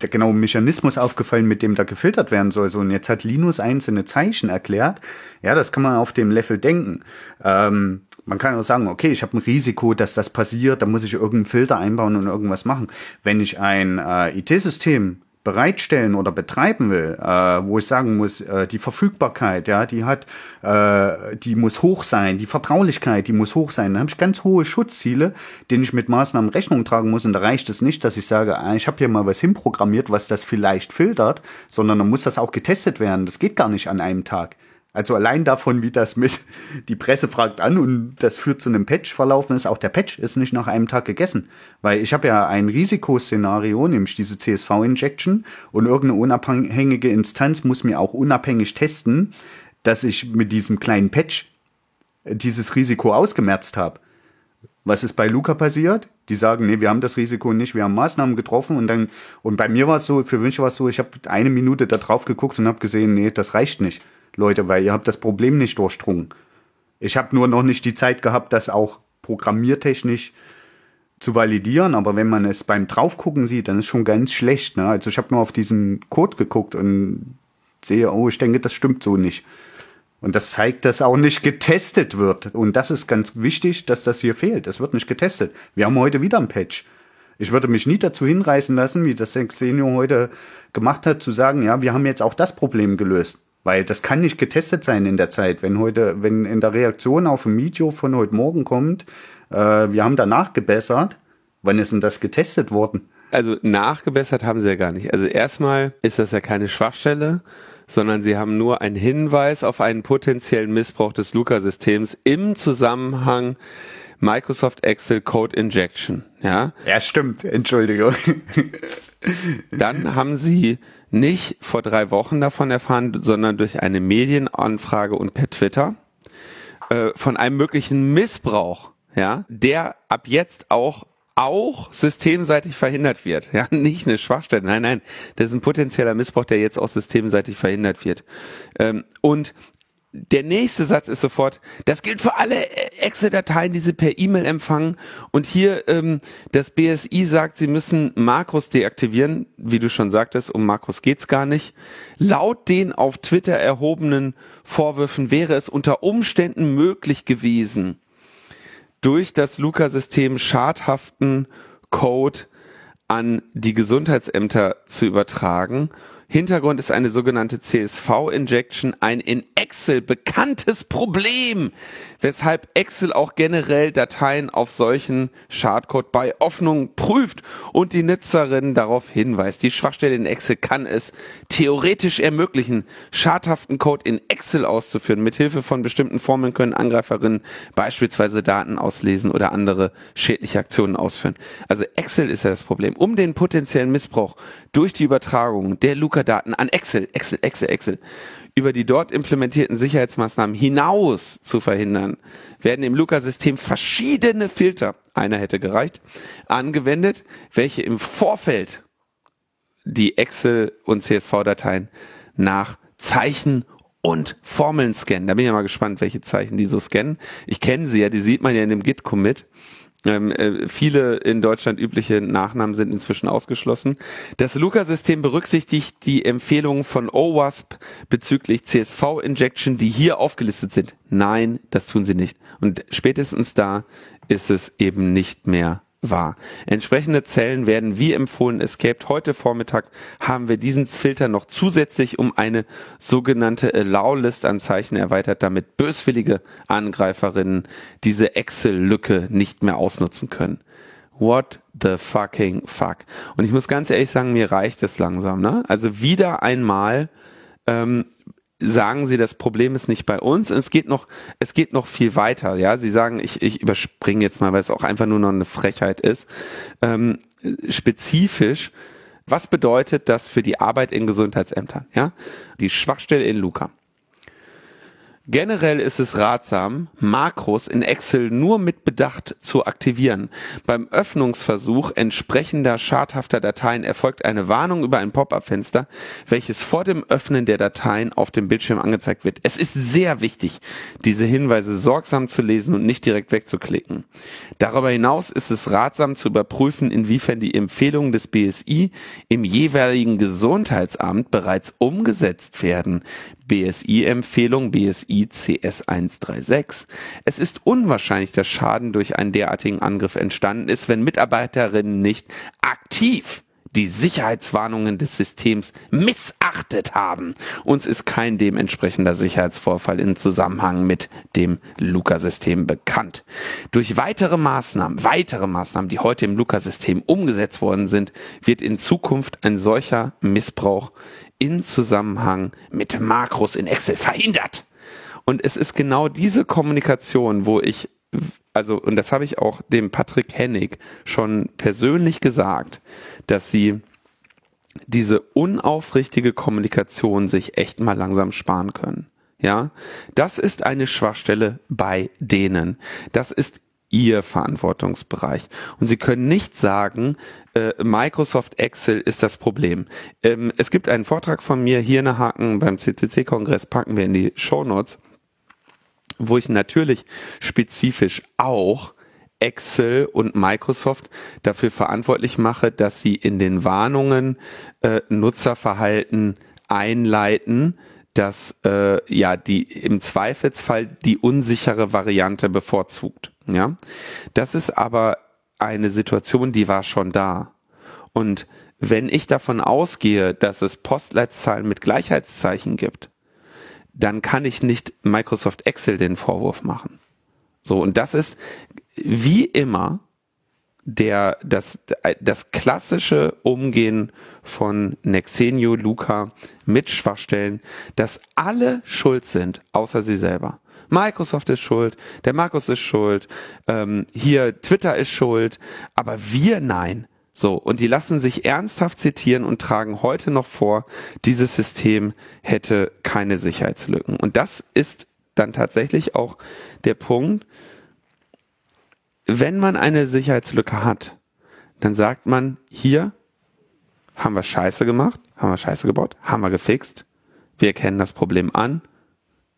der genaue Mechanismus aufgefallen, mit dem da gefiltert werden soll. So, und jetzt hat Linus einzelne Zeichen erklärt. Ja, das kann man auf dem Level denken. Ähm, man kann auch sagen, okay, ich habe ein Risiko, dass das passiert, da muss ich irgendeinen Filter einbauen und irgendwas machen. Wenn ich ein äh, IT-System bereitstellen oder betreiben will, äh, wo ich sagen muss, äh, die Verfügbarkeit, ja, die hat, äh, die muss hoch sein, die Vertraulichkeit, die muss hoch sein. Dann habe ich ganz hohe Schutzziele, denen ich mit Maßnahmen Rechnung tragen muss. Und da reicht es nicht, dass ich sage, ah, ich habe hier mal was hinprogrammiert, was das vielleicht filtert, sondern dann muss das auch getestet werden. Das geht gar nicht an einem Tag. Also allein davon, wie das mit die Presse fragt an und das führt zu einem Patch verlaufen ist, auch der Patch ist nicht nach einem Tag gegessen. Weil ich habe ja ein Risikoszenario, nämlich diese CSV-Injection und irgendeine unabhängige Instanz muss mir auch unabhängig testen, dass ich mit diesem kleinen Patch dieses Risiko ausgemerzt habe. Was ist bei Luca passiert? Die sagen, nee, wir haben das Risiko nicht, wir haben Maßnahmen getroffen und dann, und bei mir war es so, für mich war es so, ich habe eine Minute da drauf geguckt und habe gesehen, nee, das reicht nicht. Leute, weil ihr habt das Problem nicht durchdrungen. Ich habe nur noch nicht die Zeit gehabt, das auch programmiertechnisch zu validieren, aber wenn man es beim Draufgucken sieht, dann ist schon ganz schlecht. Ne? Also ich habe nur auf diesen Code geguckt und sehe, oh, ich denke, das stimmt so nicht. Und das zeigt, dass auch nicht getestet wird. Und das ist ganz wichtig, dass das hier fehlt. Es wird nicht getestet. Wir haben heute wieder ein Patch. Ich würde mich nie dazu hinreißen lassen, wie das Senior heute gemacht hat, zu sagen, ja, wir haben jetzt auch das Problem gelöst. Weil das kann nicht getestet sein in der Zeit. Wenn heute, wenn in der Reaktion auf ein Video von heute Morgen kommt, äh, wir haben danach gebessert, wann ist denn das getestet worden? Also nachgebessert haben sie ja gar nicht. Also erstmal ist das ja keine Schwachstelle, sondern sie haben nur einen Hinweis auf einen potenziellen Missbrauch des Luca-Systems im Zusammenhang Microsoft Excel Code Injection. Ja, ja stimmt. Entschuldigung. Dann haben sie nicht vor drei Wochen davon erfahren, sondern durch eine Medienanfrage und per Twitter. äh, von einem möglichen Missbrauch, ja, der ab jetzt auch auch systemseitig verhindert wird. Ja, nicht eine Schwachstelle. Nein, nein, das ist ein potenzieller Missbrauch, der jetzt auch systemseitig verhindert wird. Ähm, und der nächste Satz ist sofort, das gilt für alle Excel-Dateien, die Sie per E-Mail empfangen. Und hier ähm, das BSI sagt, Sie müssen Makros deaktivieren. Wie du schon sagtest, um Makros geht's gar nicht. Laut den auf Twitter erhobenen Vorwürfen wäre es unter Umständen möglich gewesen, durch das Luca-System schadhaften Code an die Gesundheitsämter zu übertragen Hintergrund ist eine sogenannte CSV-Injection, ein in Excel bekanntes Problem, weshalb Excel auch generell Dateien auf solchen Schadcode bei Öffnung prüft und die Nutzerin darauf hinweist. Die Schwachstelle in Excel kann es theoretisch ermöglichen, schadhaften Code in Excel auszuführen. Mithilfe von bestimmten Formeln können Angreiferinnen beispielsweise Daten auslesen oder andere schädliche Aktionen ausführen. Also Excel ist ja das Problem. Um den potenziellen Missbrauch durch die Übertragung der Luca Druckerdaten an Excel, Excel, Excel, Excel über die dort implementierten Sicherheitsmaßnahmen hinaus zu verhindern, werden im Luca-System verschiedene Filter, einer hätte gereicht, angewendet, welche im Vorfeld die Excel- und CSV-Dateien nach Zeichen und Formeln scannen. Da bin ich ja mal gespannt, welche Zeichen die so scannen. Ich kenne sie ja, die sieht man ja in dem Git-Commit. Ähm, äh, viele in Deutschland übliche Nachnamen sind inzwischen ausgeschlossen. Das Luca-System berücksichtigt die Empfehlungen von OWASP bezüglich CSV-Injection, die hier aufgelistet sind. Nein, das tun sie nicht. Und spätestens da ist es eben nicht mehr war. Entsprechende Zellen werden wie empfohlen escaped. Heute Vormittag haben wir diesen Filter noch zusätzlich um eine sogenannte Allow-List an Zeichen erweitert, damit böswillige Angreiferinnen diese Excel-Lücke nicht mehr ausnutzen können. What the fucking fuck? Und ich muss ganz ehrlich sagen, mir reicht es langsam. Ne? Also wieder einmal ähm, sagen sie, das Problem ist nicht bei uns. Und es geht noch, es geht noch viel weiter. Ja, sie sagen, ich, ich überspringe jetzt mal, weil es auch einfach nur noch eine Frechheit ist. Ähm, spezifisch, was bedeutet das für die Arbeit in Gesundheitsämtern? Ja, die Schwachstelle in Luca. Generell ist es ratsam, Makros in Excel nur mit Bedacht zu aktivieren. Beim Öffnungsversuch entsprechender schadhafter Dateien erfolgt eine Warnung über ein Pop-up-Fenster, welches vor dem Öffnen der Dateien auf dem Bildschirm angezeigt wird. Es ist sehr wichtig, diese Hinweise sorgsam zu lesen und nicht direkt wegzuklicken. Darüber hinaus ist es ratsam zu überprüfen, inwiefern die Empfehlungen des BSI im jeweiligen Gesundheitsamt bereits umgesetzt werden. BSI-Empfehlung BSI CS136. Es ist unwahrscheinlich, dass Schaden durch einen derartigen Angriff entstanden ist, wenn Mitarbeiterinnen nicht aktiv die Sicherheitswarnungen des Systems missachtet haben. Uns ist kein dementsprechender Sicherheitsvorfall in Zusammenhang mit dem Luca-System bekannt. Durch weitere Maßnahmen, weitere Maßnahmen, die heute im Luca-System umgesetzt worden sind, wird in Zukunft ein solcher Missbrauch in Zusammenhang mit Makros in Excel verhindert. Und es ist genau diese Kommunikation, wo ich, also, und das habe ich auch dem Patrick Hennig schon persönlich gesagt, dass sie diese unaufrichtige Kommunikation sich echt mal langsam sparen können. Ja, das ist eine Schwachstelle bei denen. Das ist ihr Verantwortungsbereich. Und Sie können nicht sagen, äh, Microsoft Excel ist das Problem. Ähm, es gibt einen Vortrag von mir, hier eine Haken beim CCC-Kongress, packen wir in die Show Notes, wo ich natürlich spezifisch auch Excel und Microsoft dafür verantwortlich mache, dass sie in den Warnungen äh, Nutzerverhalten einleiten, dass äh, ja die im Zweifelsfall die unsichere Variante bevorzugt. Ja, das ist aber eine Situation, die war schon da. Und wenn ich davon ausgehe, dass es Postleitzahlen mit Gleichheitszeichen gibt, dann kann ich nicht Microsoft Excel den Vorwurf machen. So, und das ist wie immer der, das, das klassische Umgehen von Nexenio Luca mit Schwachstellen, dass alle schuld sind, außer sie selber. Microsoft ist schuld, der Markus ist schuld, ähm, hier Twitter ist schuld, aber wir nein. So, und die lassen sich ernsthaft zitieren und tragen heute noch vor, dieses System hätte keine Sicherheitslücken. Und das ist dann tatsächlich auch der Punkt, wenn man eine Sicherheitslücke hat, dann sagt man, hier haben wir Scheiße gemacht, haben wir Scheiße gebaut, haben wir gefixt, wir erkennen das Problem an,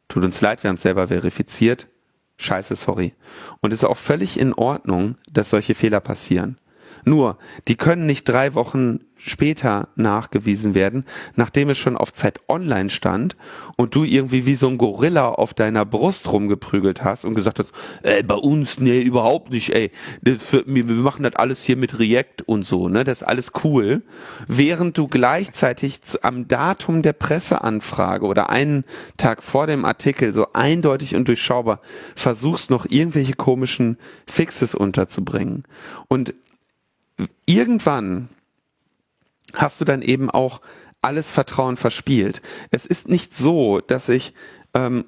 tut uns leid, wir haben es selber verifiziert, scheiße, sorry. Und es ist auch völlig in Ordnung, dass solche Fehler passieren. Nur, die können nicht drei Wochen später nachgewiesen werden, nachdem es schon auf Zeit online stand und du irgendwie wie so ein Gorilla auf deiner Brust rumgeprügelt hast und gesagt hast, ey, bei uns, nee, überhaupt nicht, ey, für, wir machen das alles hier mit React und so, ne, das ist alles cool, während du gleichzeitig am Datum der Presseanfrage oder einen Tag vor dem Artikel so eindeutig und durchschaubar versuchst noch irgendwelche komischen Fixes unterzubringen. Und irgendwann hast du dann eben auch alles Vertrauen verspielt. Es ist nicht so, dass ich, ähm,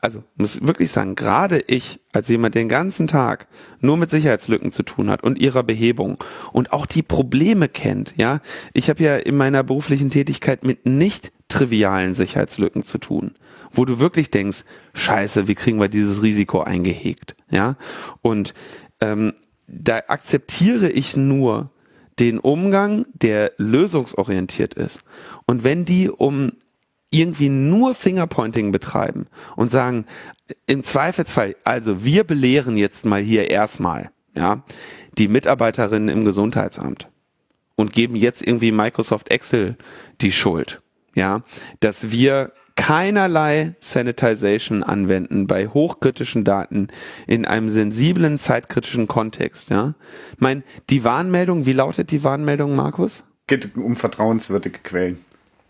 also muss wirklich sagen, gerade ich als jemand, der den ganzen Tag nur mit Sicherheitslücken zu tun hat und ihrer Behebung und auch die Probleme kennt, ja, ich habe ja in meiner beruflichen Tätigkeit mit nicht trivialen Sicherheitslücken zu tun, wo du wirklich denkst, scheiße, wie kriegen wir dieses Risiko eingehegt, ja, und ähm, da akzeptiere ich nur den Umgang, der lösungsorientiert ist. Und wenn die um irgendwie nur Fingerpointing betreiben und sagen, im Zweifelsfall, also wir belehren jetzt mal hier erstmal, ja, die Mitarbeiterinnen im Gesundheitsamt und geben jetzt irgendwie Microsoft Excel die Schuld, ja, dass wir keinerlei Sanitization anwenden bei hochkritischen Daten in einem sensiblen zeitkritischen Kontext. Ja, ich meine, die Warnmeldung, wie lautet die Warnmeldung, Markus? Geht um vertrauenswürdige Quellen.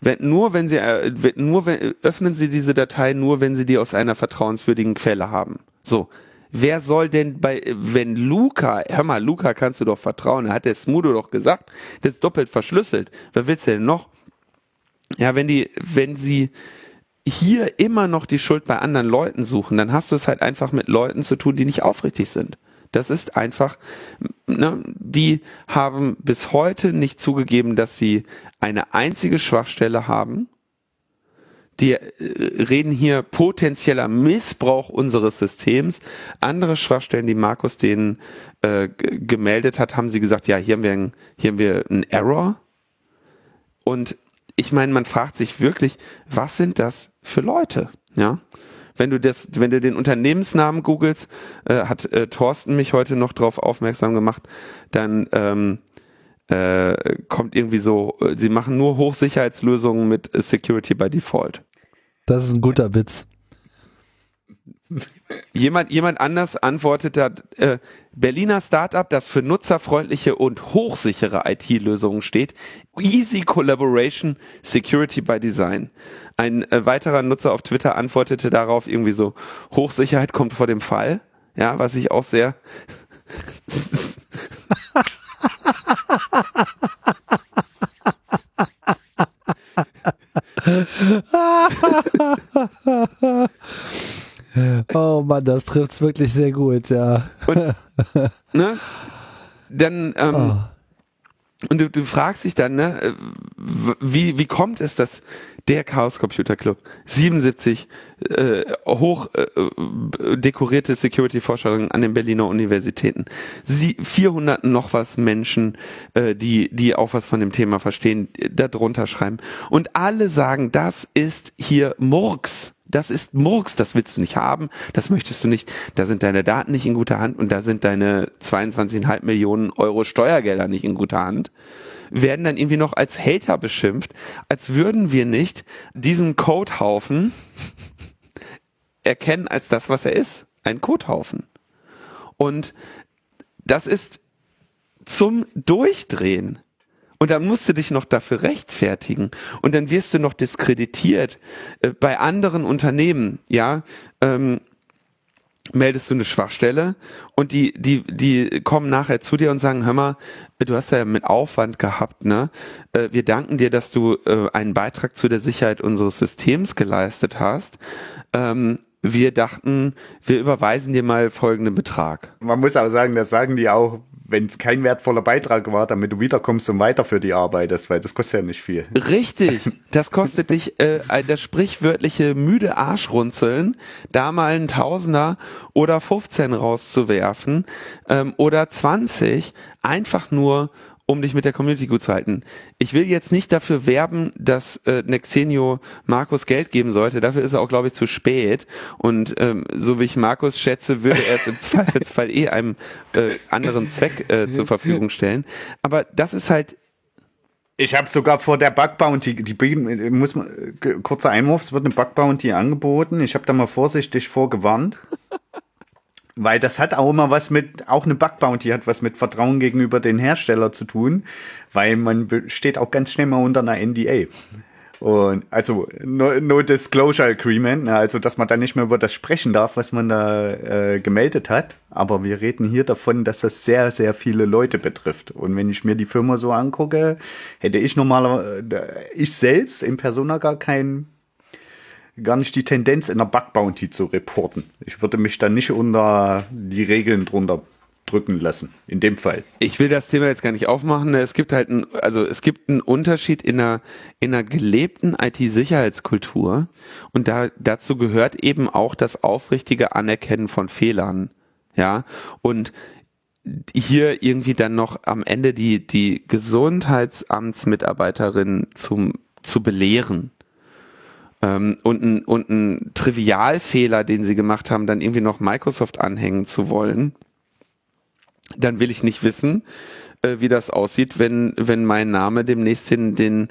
Wenn, nur wenn Sie äh, nur wenn, öffnen Sie diese Datei nur, wenn Sie die aus einer vertrauenswürdigen Quelle haben. So. Wer soll denn bei, wenn Luca, hör mal, Luca kannst du doch vertrauen, er hat der Smudo doch gesagt, das ist doppelt verschlüsselt. Was willst du denn noch? Ja, wenn die, wenn sie, hier immer noch die Schuld bei anderen Leuten suchen, dann hast du es halt einfach mit Leuten zu tun, die nicht aufrichtig sind. Das ist einfach, ne, die haben bis heute nicht zugegeben, dass sie eine einzige Schwachstelle haben. Die äh, reden hier potenzieller Missbrauch unseres Systems. Andere Schwachstellen, die Markus denen äh, gemeldet hat, haben sie gesagt, ja, hier haben wir, ein, hier haben wir einen Error. Und ich meine, man fragt sich wirklich, was sind das für Leute? Ja. Wenn du das, wenn du den Unternehmensnamen googelst, äh, hat äh, Thorsten mich heute noch darauf aufmerksam gemacht, dann ähm, äh, kommt irgendwie so, äh, sie machen nur Hochsicherheitslösungen mit Security by Default. Das ist ein guter Witz. Jemand, jemand anders antwortet da, äh, Berliner Startup, das für nutzerfreundliche und hochsichere IT-Lösungen steht. Easy Collaboration, Security by Design. Ein äh, weiterer Nutzer auf Twitter antwortete darauf irgendwie so, Hochsicherheit kommt vor dem Fall. Ja, was ich auch sehr Oh Mann, das trifft's wirklich sehr gut, ja. Und, ne? Dann, ähm, oh. und du, du fragst dich dann, ne, wie, wie kommt es, dass der Chaos Computer Club 77 äh, hoch äh, dekorierte Security-Forscherinnen an den Berliner Universitäten, sie 400 noch was Menschen, äh, die die auch was von dem Thema verstehen, da drunter schreiben und alle sagen, das ist hier Murks das ist Murks, das willst du nicht haben, das möchtest du nicht, da sind deine Daten nicht in guter Hand und da sind deine 22,5 Millionen Euro Steuergelder nicht in guter Hand, werden dann irgendwie noch als Hater beschimpft, als würden wir nicht diesen Codehaufen erkennen als das, was er ist, ein Codehaufen. Und das ist zum Durchdrehen. Und dann musst du dich noch dafür rechtfertigen. Und dann wirst du noch diskreditiert äh, bei anderen Unternehmen, ja. Ähm, meldest du eine Schwachstelle und die, die, die kommen nachher zu dir und sagen, hör mal, du hast ja mit Aufwand gehabt, ne? Äh, wir danken dir, dass du äh, einen Beitrag zu der Sicherheit unseres Systems geleistet hast. Ähm, wir dachten, wir überweisen dir mal folgenden Betrag. Man muss aber sagen, das sagen die auch, wenn es kein wertvoller Beitrag war, damit du wiederkommst und weiter für die arbeitest, weil das kostet ja nicht viel. Richtig, das kostet dich äh, das sprichwörtliche müde Arschrunzeln, da mal einen Tausender oder 15 rauszuwerfen ähm, oder 20, einfach nur um dich mit der Community gut zu halten. Ich will jetzt nicht dafür werben, dass äh, Nexenio Markus Geld geben sollte. Dafür ist er auch, glaube ich, zu spät. Und ähm, so wie ich Markus schätze, würde er es im Zweifelsfall eh einem äh, anderen Zweck äh, zur Verfügung stellen. Aber das ist halt ich habe sogar vor der Bug Bounty, die muss man kurzer Einwurf, es wird eine Bug Bounty angeboten. Ich habe da mal vorsichtig vorgewarnt. Weil das hat auch immer was mit, auch eine Bug Bounty hat was mit Vertrauen gegenüber den Hersteller zu tun, weil man steht auch ganz schnell mal unter einer NDA. Und also no, no Disclosure Agreement, ne, also dass man da nicht mehr über das sprechen darf, was man da äh, gemeldet hat. Aber wir reden hier davon, dass das sehr, sehr viele Leute betrifft. Und wenn ich mir die Firma so angucke, hätte ich normalerweise, äh, ich selbst in Persona gar kein gar nicht die Tendenz, in der Bug Bounty zu reporten. Ich würde mich da nicht unter die Regeln drunter drücken lassen, in dem Fall. Ich will das Thema jetzt gar nicht aufmachen. Es gibt halt ein, also es gibt einen Unterschied in einer, in einer gelebten IT-Sicherheitskultur und da, dazu gehört eben auch das aufrichtige Anerkennen von Fehlern. Ja, und hier irgendwie dann noch am Ende die, die Gesundheitsamtsmitarbeiterin zum, zu belehren ähm, und, ein, und ein Trivialfehler, den sie gemacht haben, dann irgendwie noch Microsoft anhängen zu wollen, dann will ich nicht wissen, äh, wie das aussieht, wenn, wenn mein Name demnächst den, den,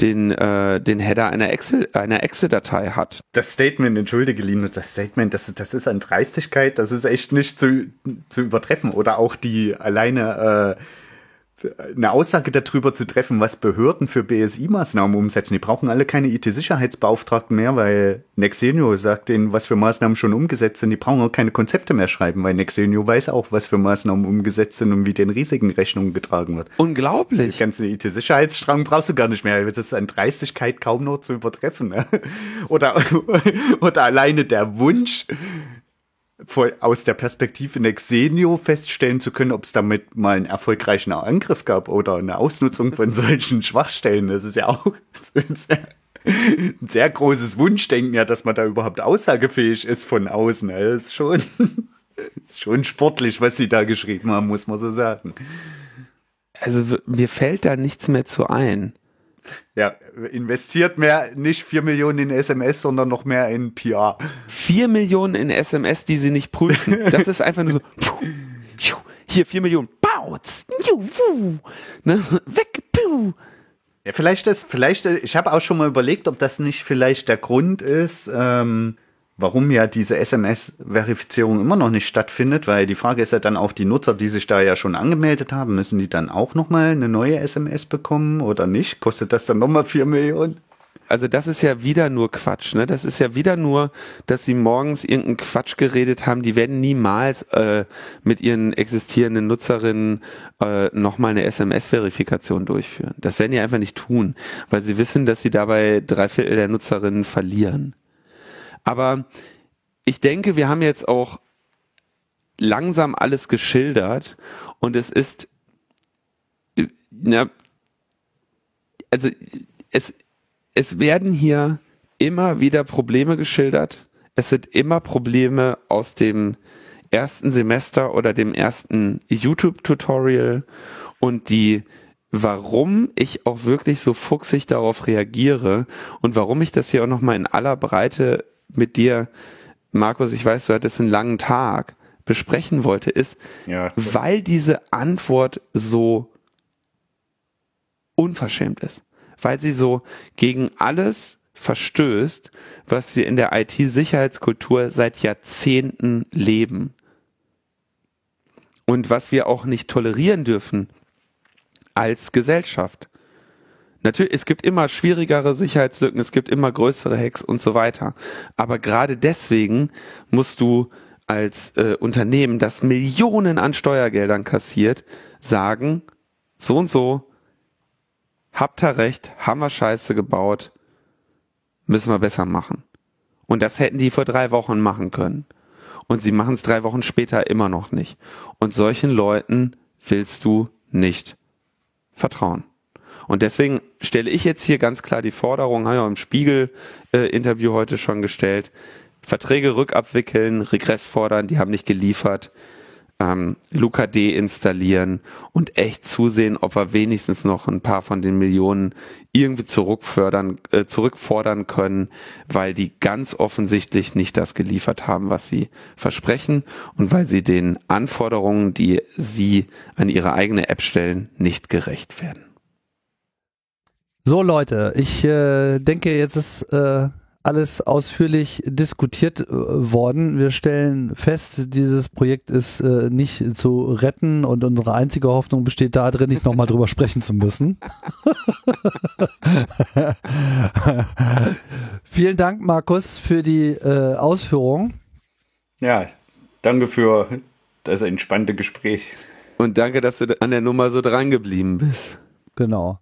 den, äh, den Header einer Excel, einer Excel-Datei hat. Das Statement, entschuldige Linus, das Statement, das, das ist an Dreistigkeit, das ist echt nicht zu, zu übertreffen. Oder auch die alleine äh, eine Aussage darüber zu treffen, was Behörden für BSI-Maßnahmen umsetzen. Die brauchen alle keine IT-Sicherheitsbeauftragten mehr, weil Nexenio sagt denen, was für Maßnahmen schon umgesetzt sind. Die brauchen auch keine Konzepte mehr schreiben, weil Nexenio weiß auch, was für Maßnahmen umgesetzt sind und wie den Risiken Rechnung getragen wird. Unglaublich. Den ganzen IT-Sicherheitsstrang brauchst du gar nicht mehr. Das ist an Dreistigkeit kaum noch zu übertreffen. Ne? Oder, oder alleine der Wunsch, aus der Perspektive Nexenio feststellen zu können, ob es damit mal einen erfolgreichen Angriff gab oder eine Ausnutzung von solchen Schwachstellen. Das ist ja auch ein sehr, ein sehr großes Wunschdenken, ja, dass man da überhaupt aussagefähig ist von außen. Das ist schon, ist schon sportlich, was sie da geschrieben haben, muss man so sagen. Also mir fällt da nichts mehr zu ein. Ja, investiert mehr, nicht vier Millionen in SMS, sondern noch mehr in PR. Vier Millionen in SMS, die sie nicht prüfen. Das ist einfach nur so, hier vier Millionen, bautz, ne, weg, puh. Ja, vielleicht ist, vielleicht, ich habe auch schon mal überlegt, ob das nicht vielleicht der Grund ist, ähm, warum ja diese SMS-Verifizierung immer noch nicht stattfindet, weil die Frage ist ja dann auch, die Nutzer, die sich da ja schon angemeldet haben, müssen die dann auch nochmal eine neue SMS bekommen oder nicht? Kostet das dann nochmal vier Millionen? Also das ist ja wieder nur Quatsch, ne? Das ist ja wieder nur, dass sie morgens irgendeinen Quatsch geredet haben. Die werden niemals äh, mit ihren existierenden Nutzerinnen äh, nochmal eine SMS-Verifikation durchführen. Das werden die einfach nicht tun, weil sie wissen, dass sie dabei drei Viertel der Nutzerinnen verlieren. Aber ich denke, wir haben jetzt auch langsam alles geschildert und es ist, ja, also es, es werden hier immer wieder Probleme geschildert. Es sind immer Probleme aus dem ersten Semester oder dem ersten YouTube-Tutorial und die warum ich auch wirklich so fuchsig darauf reagiere und warum ich das hier auch nochmal in aller Breite mit dir, Markus, ich weiß, du hattest einen langen Tag, besprechen wollte, ist, ja, weil diese Antwort so unverschämt ist. Weil sie so gegen alles verstößt, was wir in der IT-Sicherheitskultur seit Jahrzehnten leben. Und was wir auch nicht tolerieren dürfen als Gesellschaft. Natürlich, es gibt immer schwierigere Sicherheitslücken, es gibt immer größere Hacks und so weiter. Aber gerade deswegen musst du als äh, Unternehmen, das Millionen an Steuergeldern kassiert, sagen, so und so, habt ihr recht, haben wir Scheiße gebaut, müssen wir besser machen. Und das hätten die vor drei Wochen machen können. Und sie machen es drei Wochen später immer noch nicht. Und solchen Leuten willst du nicht vertrauen. Und deswegen stelle ich jetzt hier ganz klar die Forderung, habe ich auch im Spiegel-Interview äh, heute schon gestellt, Verträge rückabwickeln, Regress fordern, die haben nicht geliefert, ähm, Luca D installieren und echt zusehen, ob wir wenigstens noch ein paar von den Millionen irgendwie zurückfördern, äh, zurückfordern können, weil die ganz offensichtlich nicht das geliefert haben, was sie versprechen und weil sie den Anforderungen, die sie an ihre eigene App stellen, nicht gerecht werden. So Leute, ich äh, denke, jetzt ist äh, alles ausführlich diskutiert äh, worden. Wir stellen fest, dieses Projekt ist äh, nicht zu retten und unsere einzige Hoffnung besteht darin, nicht nochmal drüber sprechen zu müssen. Vielen Dank, Markus, für die äh, Ausführung. Ja, danke für das entspannte Gespräch. Und danke, dass du an der Nummer so dran geblieben bist. Genau.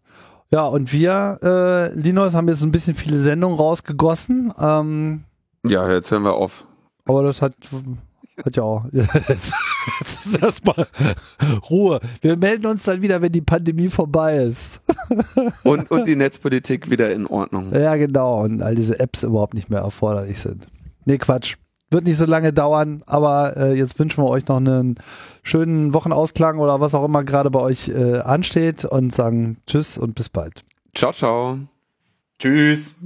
Ja, und wir, äh, Linus, haben jetzt ein bisschen viele Sendungen rausgegossen. Ähm, ja, jetzt hören wir auf. Aber das hat, hat ja auch. Jetzt, jetzt ist erstmal Ruhe. Wir melden uns dann wieder, wenn die Pandemie vorbei ist. Und, und die Netzpolitik wieder in Ordnung. Ja, genau. Und all diese Apps überhaupt nicht mehr erforderlich sind. Nee, Quatsch. Wird nicht so lange dauern, aber äh, jetzt wünschen wir euch noch einen schönen Wochenausklang oder was auch immer gerade bei euch äh, ansteht und sagen Tschüss und bis bald. Ciao, ciao. Tschüss.